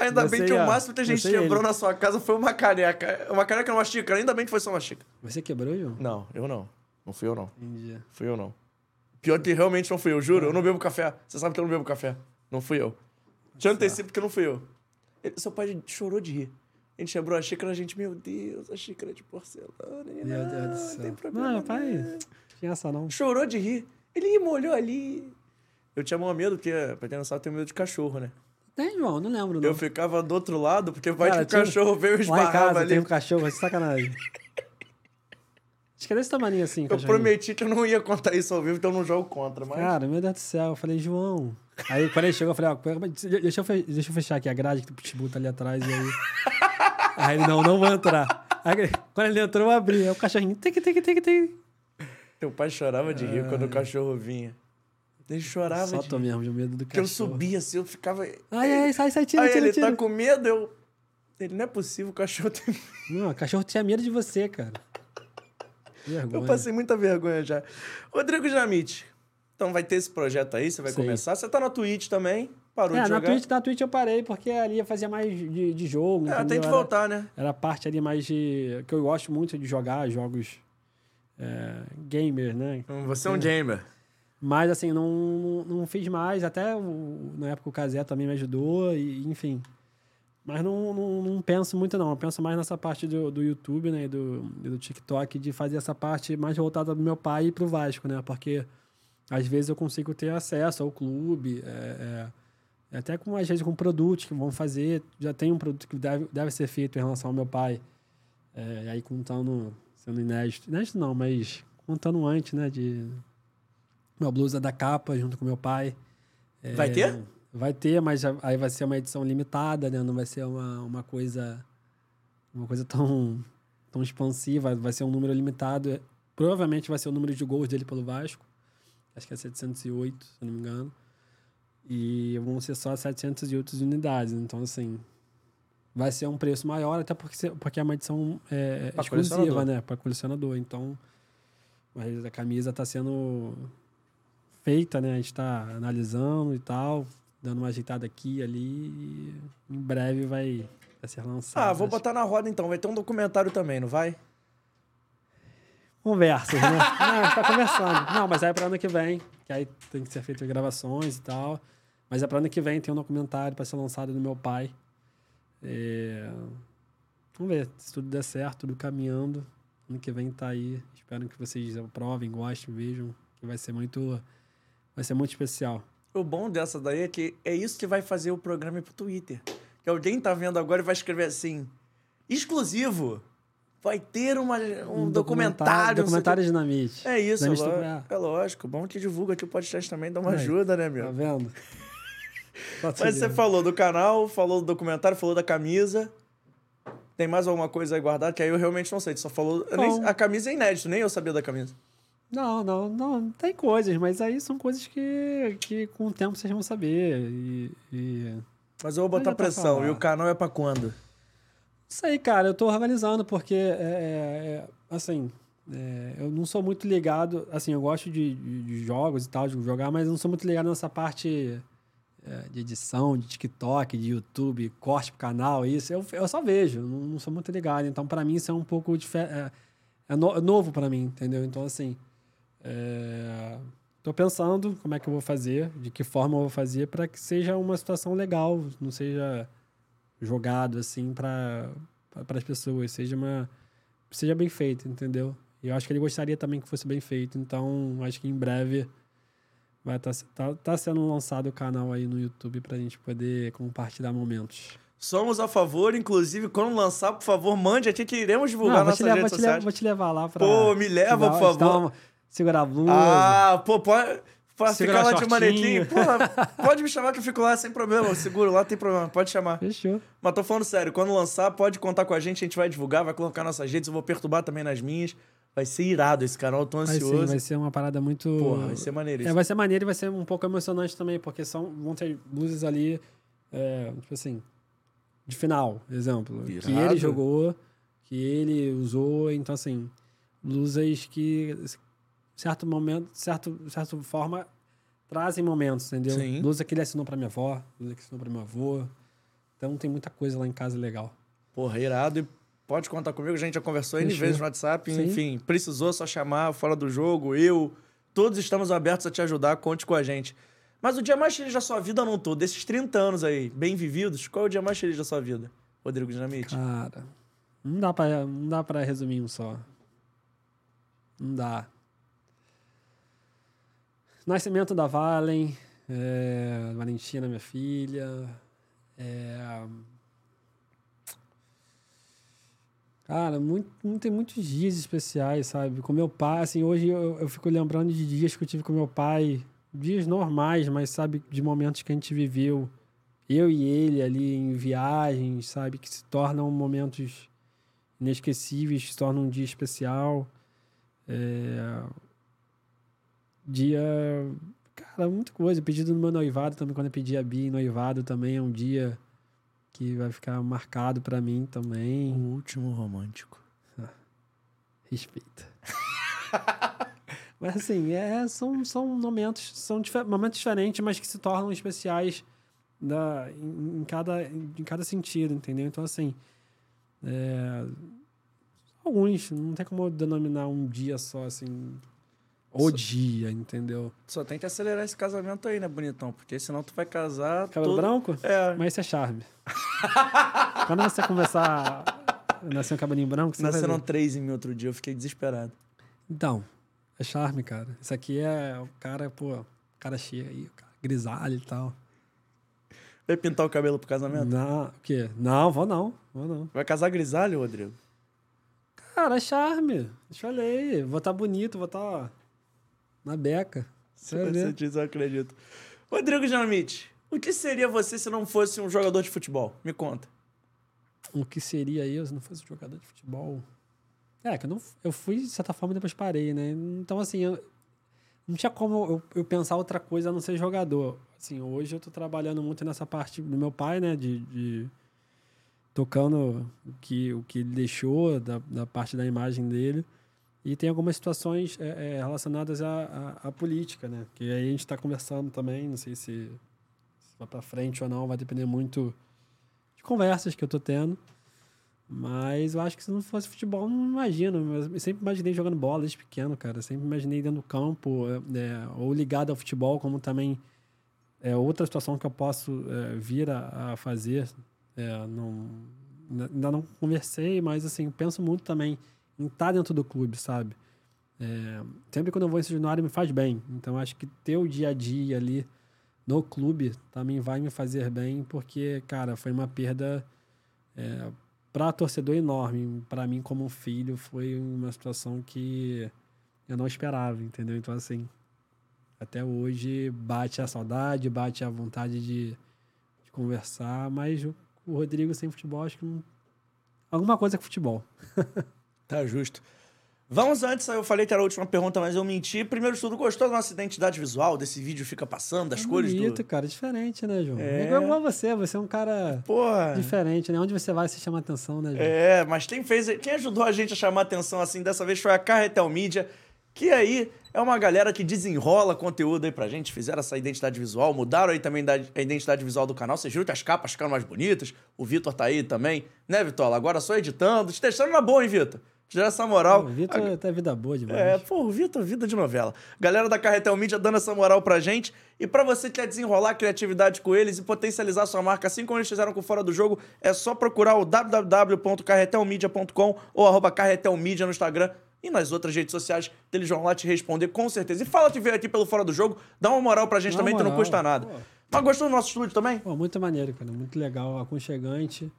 [SPEAKER 1] ainda bem que
[SPEAKER 2] ia-
[SPEAKER 1] o máximo que a gente quebrou
[SPEAKER 2] ele.
[SPEAKER 1] na sua casa foi uma caneca. Uma caneca numa xícara, ainda bem que foi só uma xícara.
[SPEAKER 2] Você quebrou, João?
[SPEAKER 1] Não, eu não. Não fui eu, não.
[SPEAKER 2] Entendi.
[SPEAKER 1] Fui eu, não. Pior que realmente não fui eu, juro. Eu não bebo café. Você sabe que eu não bebo café. Não fui eu. Te antecipo que não fui eu. Ele- seu pai chorou de rir. A gente quebrou a xícara, a gente, meu Deus, a xícara de porcelana.
[SPEAKER 2] Meu
[SPEAKER 1] "Não,
[SPEAKER 2] Deus do céu.
[SPEAKER 1] Tem problema,
[SPEAKER 2] Não, pai.
[SPEAKER 1] não."
[SPEAKER 2] Tinha essa não.
[SPEAKER 1] Chorou de rir. Ele molhou ali. Eu tinha maior medo, porque, pra quem não sabe, eu tenho medo de cachorro, né?
[SPEAKER 2] Tem, João, não lembro. Não.
[SPEAKER 1] Eu ficava do outro lado, porque vai
[SPEAKER 2] Cara,
[SPEAKER 1] que o cachorro veio e esbarrava
[SPEAKER 2] casa
[SPEAKER 1] ali.
[SPEAKER 2] tem um cachorro, é sacanagem. Acho que é desse tamanho assim,
[SPEAKER 1] Eu prometi que eu não ia contar isso ao vivo, então eu não jogo contra, mas...
[SPEAKER 2] Cara, meu Deus do céu. Eu falei, João. Aí quando ele chegou, eu falei, ó, deixa eu, fe- deixa eu fechar aqui a grade que o pitbull tá ali atrás. E aí... aí ele, não, não vou entrar. Aí, quando ele entrou, eu abri. Aí o cachorrinho, tic, tic, tic, tic.
[SPEAKER 1] Teu pai chorava de rir quando o cachorro vinha. Ele chorava
[SPEAKER 2] Só
[SPEAKER 1] de
[SPEAKER 2] tô mesmo de medo do
[SPEAKER 1] Porque eu
[SPEAKER 2] cachorro.
[SPEAKER 1] subia assim, eu ficava...
[SPEAKER 2] Ai, ai, sai, sai, tira,
[SPEAKER 1] Aí
[SPEAKER 2] tira,
[SPEAKER 1] ele
[SPEAKER 2] tira.
[SPEAKER 1] tá com medo, eu... Ele, não é possível, o cachorro tem...
[SPEAKER 2] Não, o cachorro tinha medo de você, cara. Vergonha.
[SPEAKER 1] Eu passei muita vergonha já. Rodrigo Jamite, então vai ter esse projeto aí, você vai
[SPEAKER 2] Sim.
[SPEAKER 1] começar. Você tá na Twitch também, parou
[SPEAKER 2] É,
[SPEAKER 1] de
[SPEAKER 2] na
[SPEAKER 1] jogar.
[SPEAKER 2] Twitch, na Twitch eu parei, porque ali eu fazia mais de, de jogo,
[SPEAKER 1] É, tem que
[SPEAKER 2] Era-
[SPEAKER 1] voltar, né?
[SPEAKER 2] Era a parte ali mais de... Que eu gosto muito de jogar jogos é, gamer, né?
[SPEAKER 1] Você é um gamer.
[SPEAKER 2] Mas, assim, não, não fiz mais. Até na época o Casé também me ajudou, e, enfim. Mas não, não, não penso muito, não. Eu penso mais nessa parte do, do YouTube, né? E do, do TikTok, de fazer essa parte mais voltada do meu pai e pro Vasco, né? Porque às vezes eu consigo ter acesso ao clube, é, é, até com, às vezes com produtos que vão fazer. Já tem um produto que deve, deve ser feito em relação ao meu pai. É, aí contando, sendo inédito. Inédito não, mas contando antes, né? De uma blusa da capa junto com meu pai. É,
[SPEAKER 1] Vai ter?
[SPEAKER 2] Vai ter, mas aí vai ser uma edição limitada, né? Não vai ser uma, uma coisa uma coisa tão tão expansiva, vai ser um número limitado. É, Provavelmente vai ser o número de gols dele pelo Vasco. Acho que é 708, se não me engano. E vão ser só 708 unidades. Então, assim, vai ser um preço maior, até porque, porque é uma edição é, exclusiva, né? Para colecionador. Então, mas a camisa está sendo feita, né? A gente está analisando e tal, dando uma ajeitada aqui e ali. E em breve vai, vai ser lançado.
[SPEAKER 1] Ah, vou
[SPEAKER 2] Acho-
[SPEAKER 1] botar na roda então. Vai ter um documentário também, não vai?
[SPEAKER 2] Conversas, né? Não, a gente tá conversando. Não, mas aí é para ano que vem, que aí tem que ser feito gravações e tal. Mas é para ano que vem, tem um documentário para ser lançado do meu pai. É, Vamos ver, se tudo der certo, tudo caminhando. Ano que vem tá aí. Espero que vocês aprovem, gostem, vejam. Que vai ser muito. Vai ser muito especial.
[SPEAKER 1] O bom dessa daí é que é isso que vai fazer o programa ir pro Twitter. Que alguém tá vendo agora e vai escrever assim: exclusivo. Vai ter uma, um, documentário. não sei o
[SPEAKER 2] Documentário
[SPEAKER 1] quê.
[SPEAKER 2] Dinamite.
[SPEAKER 1] É isso, é,
[SPEAKER 2] Dinamite do-
[SPEAKER 1] é lógico. Bom que divulga aqui o podcast também, dá uma
[SPEAKER 2] Aí.
[SPEAKER 1] ajuda, né,
[SPEAKER 2] Tá
[SPEAKER 1] meu?
[SPEAKER 2] vendo? Só
[SPEAKER 1] Mas você
[SPEAKER 2] vendo.
[SPEAKER 1] falou do canal, falou do documentário, falou da camisa. Tem mais alguma coisa aí guardada? Que aí eu realmente não sei. Tu só falou. nem- a camisa é inédito, nem eu sabia da camisa.
[SPEAKER 2] Não, não, não. Tem coisas, mas aí são coisas que, que com o tempo vocês vão saber. E. e...
[SPEAKER 1] Mas eu vou botar
[SPEAKER 2] tá
[SPEAKER 1] pressão. E o canal é pra quando?
[SPEAKER 2] Isso aí, cara, eu tô organizando porque, é, é, é, assim, é, eu não sou muito ligado, assim, eu gosto de, de- de jogos e tal, de jogar, mas eu não sou muito ligado nessa parte é, de edição, de TikTok, de YouTube, corte pro canal, isso, eu, eu só vejo, não, não sou muito ligado. Então, pra mim, isso é um pouco diferente, é, é no- é novo pra mim, entendeu? Então, assim, é, tô pensando como é que eu vou fazer, de que forma eu vou fazer para que seja uma situação legal, não seja jogado assim para para as pessoas, seja uma seja bem feito, entendeu? E eu acho que ele gostaria também que fosse bem feito, então acho que em breve vai estar tá, tá sendo lançado o canal aí no YouTube pra gente poder compartilhar momentos.
[SPEAKER 1] Somos a favor, inclusive, quando lançar, por favor, mande aqui que iremos divulgar
[SPEAKER 2] Não, vou,
[SPEAKER 1] nossas
[SPEAKER 2] vou,
[SPEAKER 1] redes
[SPEAKER 2] levar,
[SPEAKER 1] sociais.
[SPEAKER 2] vou te levar lá pra.
[SPEAKER 1] Pô, me leva, por favor.
[SPEAKER 2] uma- segurar a blusa.
[SPEAKER 1] Ah, pô, pode. Pra ficar lá de manequim. Porra, pode me chamar que eu fico lá sem problema. Eu seguro lá, tem problema. Pode chamar.
[SPEAKER 2] Fechou.
[SPEAKER 1] Mas tô falando sério, quando lançar, pode contar com a gente, a gente vai divulgar, vai colocar nossas redes, eu vou perturbar também nas minhas. Vai ser irado esse canal, eu tô
[SPEAKER 2] Vai ser,
[SPEAKER 1] ansioso.
[SPEAKER 2] vai ser uma parada muito.
[SPEAKER 1] Porra, vai ser maneiro
[SPEAKER 2] É,
[SPEAKER 1] isso.
[SPEAKER 2] vai ser maneiro e vai ser um pouco emocionante também, porque são, vão ter luzes ali, é, tipo assim, de final, exemplo. Que
[SPEAKER 1] Irado.
[SPEAKER 2] ele jogou, que ele usou, então assim, luzes que, certo momento, certo, certa forma, trazem momentos, entendeu?
[SPEAKER 1] Sim.
[SPEAKER 2] Blusa que ele assinou pra minha avó, blusa que assinou pra meu avô. Então tem muita coisa lá em casa legal.
[SPEAKER 1] Porra, irado. E pode contar comigo, a gente já conversou N vezes no WhatsApp.
[SPEAKER 2] Sim.
[SPEAKER 1] Enfim, precisou só chamar, fora do jogo, eu. Todos estamos abertos a te ajudar, conte com a gente. Mas o dia mais feliz da sua vida não tô. Desses 30 anos aí, bem vividos, qual é o dia mais feliz da sua vida, Rodrigo Dinamite?
[SPEAKER 2] Cara, não dá pra, não dá pra resumir um só. Não dá. Nascimento da Valen, é, Valentina, minha filha. é, Cara, muito, não tem muitos dias especiais, sabe? Com meu pai, assim, hoje eu, eu fico lembrando de dias que eu tive com meu pai, dias normais, mas sabe, de momentos que a gente viveu, eu e ele ali em viagens, sabe, que se tornam momentos inesquecíveis, se tornam um dia especial. É... Dia. Cara, muita coisa. Pedido no meu noivado também, quando eu pedi a Bia em noivado também, é um dia que vai ficar marcado pra mim também.
[SPEAKER 1] O último romântico.
[SPEAKER 2] Respeita. mas assim, é, são, são momentos, são dife- momentos diferentes, mas que se tornam especiais da, em, em cada, em cada sentido, entendeu? Então, assim, é, alguns, não tem como denominar um dia só, assim, o
[SPEAKER 1] Só-
[SPEAKER 2] dia, entendeu?
[SPEAKER 1] Só tem que acelerar esse casamento aí, né, bonitão? Porque senão tu vai casar.
[SPEAKER 2] Cabelo
[SPEAKER 1] todo...
[SPEAKER 2] branco?
[SPEAKER 1] É.
[SPEAKER 2] Mas isso é charme. Quando você começar a nascer um cabelinho branco, você
[SPEAKER 1] Nasceram três em mim outro dia, eu fiquei desesperado.
[SPEAKER 2] Então, é charme, cara. Isso aqui é o cara, pô, cara cheio aí, cara grisalho e tal.
[SPEAKER 1] Vai pintar o cabelo pro casamento?
[SPEAKER 2] Não, o quê? Não, vou não, vou não.
[SPEAKER 1] Vai casar grisalho, Rodrigo?
[SPEAKER 2] Cara, é charme. Eu te falei, vou estar bonito, vou estar na beca.
[SPEAKER 1] Se
[SPEAKER 2] Você ver.
[SPEAKER 1] diz, eu acredito. Rodrigo Dinamite, o que seria você se não fosse um jogador de futebol? Me conta.
[SPEAKER 2] O que seria eu se não fosse jogador de futebol? É, que eu, não, eu fui, de certa forma, depois parei, né? Então, assim, eu, não tinha como eu, eu pensar outra coisa a não ser jogador. Assim, hoje eu tô trabalhando muito nessa parte do meu pai, né? De, de tocando o que, o que ele deixou, da, da parte da imagem dele. E tem algumas situações é, é, relacionadas à, à, à política, né? Que aí a gente está conversando também, não sei se, se vai para frente ou não, vai depender muito de conversas que eu tô tendo. Mas eu acho que se não fosse futebol, não imagino. Eu sempre imaginei jogando bola desde pequeno, cara. Sempre imaginei dentro do campo, é, ou ligado ao futebol, como também é outra situação que eu posso é, vir a, a fazer. É, não, ainda não conversei, mas assim, penso muito também em estar dentro do clube, sabe? É, sempre quando eu vou em São me faz bem. Então acho que ter o dia a dia ali no clube também vai me fazer bem, porque, cara, foi uma perda é, para torcedor enorme. Para mim, como um filho, foi uma situação que eu não esperava, entendeu? Então, assim, até hoje bate a saudade, bate a vontade de, de conversar, mas o, o Rodrigo sem futebol, acho que não. Alguma coisa com futebol.
[SPEAKER 1] tá justo. Vamos antes, eu falei que era a última pergunta, mas eu menti. Primeiro de tudo, gostou da nossa identidade visual, desse vídeo fica passando, das
[SPEAKER 2] é
[SPEAKER 1] cores
[SPEAKER 2] bonito,
[SPEAKER 1] do...
[SPEAKER 2] cara, diferente, né, João? É... igual você, você é um cara
[SPEAKER 1] Porra.
[SPEAKER 2] diferente, né? Onde você vai, você chama atenção, né, João?
[SPEAKER 1] É, mas quem fez, quem ajudou a gente a chamar atenção assim dessa vez foi a Carretel Media, que aí é uma galera que desenrola conteúdo aí pra gente, fizeram essa identidade visual, mudaram aí também a identidade visual do canal. Vocês viram que as capas ficaram mais bonitas, o Vitor tá aí também, né, Vitor? Agora só editando, te deixando na boa, hein, Vitor? Tirar essa moral.
[SPEAKER 2] O Vitor a... tá vida boa demais.
[SPEAKER 1] É, pô, o Vitor, vida de novela. Galera da Carretel Mídia dando essa moral pra gente. E para você que quer desenrolar criatividade com eles e potencializar sua marca, assim como eles fizeram com Fora do Jogo, é só procurar o www.carretelmedia.com ou arroba carretelmedia no Instagram e nas outras redes sociais, eles vão lá te responder com certeza. E fala que veio aqui pelo Fora do Jogo, dá uma moral pra gente também, que não custa nada. Pô. Mas gostou do nosso estúdio também?
[SPEAKER 2] Pô, muito maneiro, cara. Muito legal, aconchegante.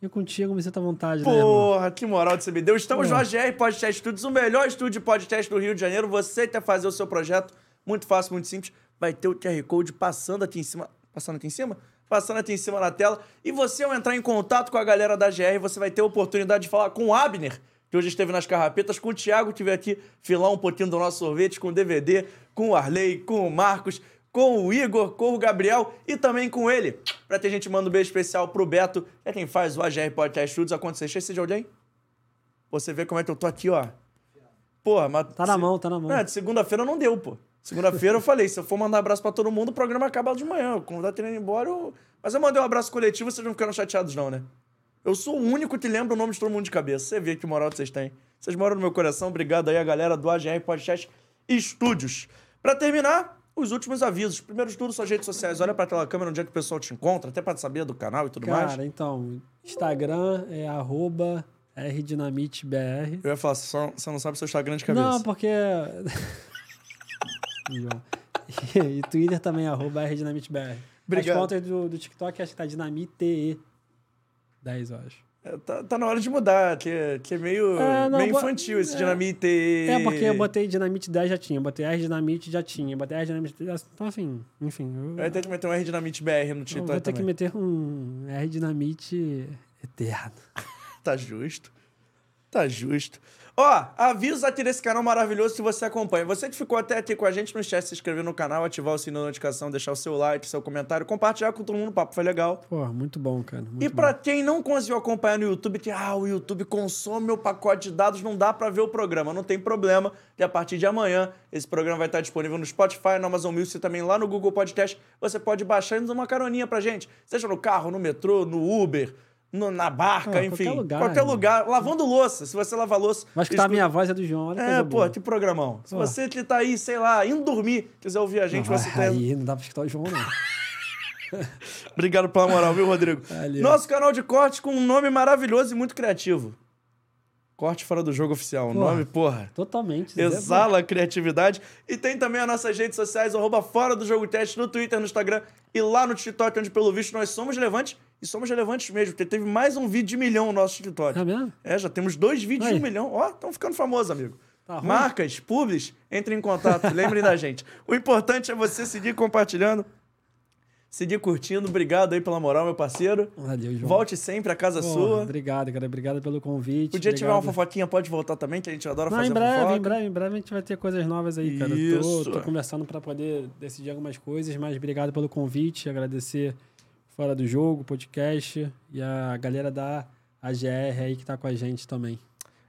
[SPEAKER 2] E contigo, me sinta à vontade,
[SPEAKER 1] né, Porra, né, que moral que você me deu. Estamos no AGR Podcast Studios, o melhor estúdio de podcast do Rio de Janeiro. Você quer fazer o seu projeto, muito fácil, muito simples. Vai ter o QR Code passando aqui em cima. Passando aqui em cima? Passando aqui em cima na tela. E você, ao entrar em contato com a galera da AGR, você vai ter a oportunidade de falar com o Abner, que hoje esteve nas carrapetas, com o Thiago, que veio aqui filar um pouquinho do nosso sorvete, com o DVD, com o Arley, com o Marcos com o Igor, com o Gabriel e também com ele. Pra ter gente manda um beijo especial pro Beto, que é quem faz o AGR Podcast Studios acontecer. Esse de alguém? Você vê como é que eu tô aqui, ó. Porra, mas.
[SPEAKER 2] Tá na se... mão, tá na mão.
[SPEAKER 1] É, de segunda-feira não deu, pô. Segunda-feira eu falei, se eu for mandar abraço pra todo mundo, o programa acaba de manhã. O convidado tá indo embora, eu... Mas eu mandei um abraço coletivo, vocês não ficaram chateados, não, né? Eu sou o único que lembra o nome de todo mundo de cabeça. Você vê que moral vocês têm. Vocês moram no meu coração. Obrigado aí a galera do AGR Podcast Estúdios. Pra terminar, os últimos avisos. Primeiro de tudo, suas redes sociais. Olha para aquela câmera onde é que o pessoal te encontra, até para saber do canal e tudo
[SPEAKER 2] Cara,
[SPEAKER 1] mais.
[SPEAKER 2] Cara, então, Instagram é arroba rdinamitebr.
[SPEAKER 1] Eu ia falar, você, você não sabe o seu Instagram de cabeça.
[SPEAKER 2] Não, porque... e, Twitter também é arroba rdinamitebr. Obrigado. As contas do, do TikTok acho que tá dinamite 10, eu acho.
[SPEAKER 1] É, tá, tá na hora de mudar, que, é, que é meio, é, não, meio infantil esse é, Dinamite.
[SPEAKER 2] É, porque eu botei Dinamite 10 já tinha, botei R Dinamite já tinha, botei R Dinamite. Então, assim, enfim.
[SPEAKER 1] Eu, vai ter que meter um R Dinamite BR no título.
[SPEAKER 2] Vou ter também. que meter um R Dinamite eterno.
[SPEAKER 1] tá justo. Tá justo. Ó, aviso aqui desse canal maravilhoso se você acompanha. Você que ficou até aqui com a gente, não esquece de se inscrever no canal, ativar o sininho da notificação, deixar o seu like, seu comentário, compartilhar com todo mundo, o papo foi legal.
[SPEAKER 2] Pô, muito bom, cara. Muito
[SPEAKER 1] e para quem não conseguiu acompanhar no YouTube, que ah, o YouTube consome meu pacote de dados, não dá para ver o programa. Não tem problema, que a partir de amanhã esse programa vai estar disponível no Spotify, no Amazon Music e também lá no Google Podcast. Você pode baixar e nos dar uma caroninha pra gente, seja no carro, no metrô, no Uber no, na barca, ah, enfim. Qualquer lugar. Qualquer lugar. Lavando louça. Se você lavar louça.
[SPEAKER 2] Mas que tá a minha voz é do João. Olha
[SPEAKER 1] é, pô, boa. que programão. Se você que tá aí, sei lá, indo dormir, quiser ouvir a gente,
[SPEAKER 2] não,
[SPEAKER 1] você
[SPEAKER 2] tá. Aí não dá pra escutar o João, não.
[SPEAKER 1] Obrigado pela moral, viu, Rodrigo? Valeu. Nosso canal de corte com um nome maravilhoso e muito criativo. Corte fora do jogo oficial. O nome, porra.
[SPEAKER 2] Totalmente.
[SPEAKER 1] Exala a criatividade. E tem também as nossas redes sociais, arroba fora do jogo teste, no Twitter, no Instagram e lá no TikTok, onde, pelo visto, nós somos relevantes e somos relevantes mesmo, porque teve mais um vídeo de milhão no nosso TikTok.
[SPEAKER 2] É mesmo?
[SPEAKER 1] É, já temos dois vídeos Aí. de um milhão. Ó, estão ficando famosos, amigo. Tá Marcas, publis, entrem em contato, lembrem da gente. O importante é você seguir compartilhando, seguir curtindo. Obrigado aí pela moral, meu parceiro.
[SPEAKER 2] Valeu, João.
[SPEAKER 1] Volte sempre, a casa
[SPEAKER 2] Pô,
[SPEAKER 1] sua.
[SPEAKER 2] Obrigado, cara. Obrigado pelo convite.
[SPEAKER 1] O dia tiver uma
[SPEAKER 2] obrigado.
[SPEAKER 1] fofoquinha, pode voltar também, que a gente adora
[SPEAKER 2] Não,
[SPEAKER 1] fazer
[SPEAKER 2] em breve,
[SPEAKER 1] fofoca.
[SPEAKER 2] em breve, em breve a gente vai ter coisas novas aí, cara.
[SPEAKER 1] Isso.
[SPEAKER 2] Tô, tô conversando pra poder decidir algumas coisas, mas obrigado pelo convite, agradecer Fora do Jogo, podcast e a galera da AGR aí que tá com a gente também.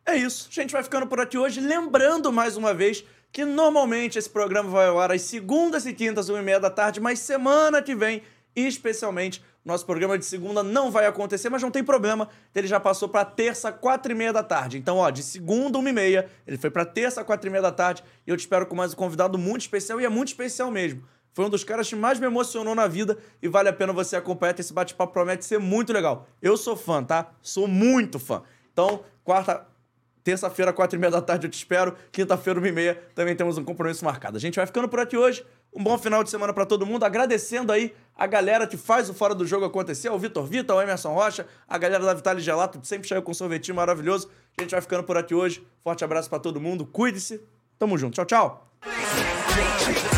[SPEAKER 1] É isso. A gente vai ficando por aqui hoje. Lembrando mais uma vez que normalmente esse programa vai ao ar às segundas e quintas, uma e meia da tarde, mas semana que vem, especialmente, nosso programa de segunda não vai acontecer, mas não tem problema. Ele já passou para terça, quatro e meia da tarde. Então, ó, de segunda, uma e meia, ele foi para terça, quatro e meia da tarde. E eu te espero com mais um convidado muito especial, e é muito especial mesmo. Foi um dos caras que mais me emocionou na vida e vale a pena você acompanhar. Esse bate-papo promete ser muito legal. Eu sou fã, tá? Sou muito fã. Então, quarta, Terça-feira, quatro e meia da tarde, eu te espero. Quinta-feira, uma e meia, também temos um compromisso marcado. A gente vai ficando por aqui hoje. Um bom final de semana pra todo mundo. Agradecendo aí a galera que faz o Fora do Jogo acontecer. O Vitor Vitor, o Emerson Rocha, a galera da Vitale Gelato, sempre chega com um sorvetinho maravilhoso. A gente vai ficando por aqui hoje. Forte abraço pra todo mundo. Cuide-se. Tamo junto. Tchau, tchau.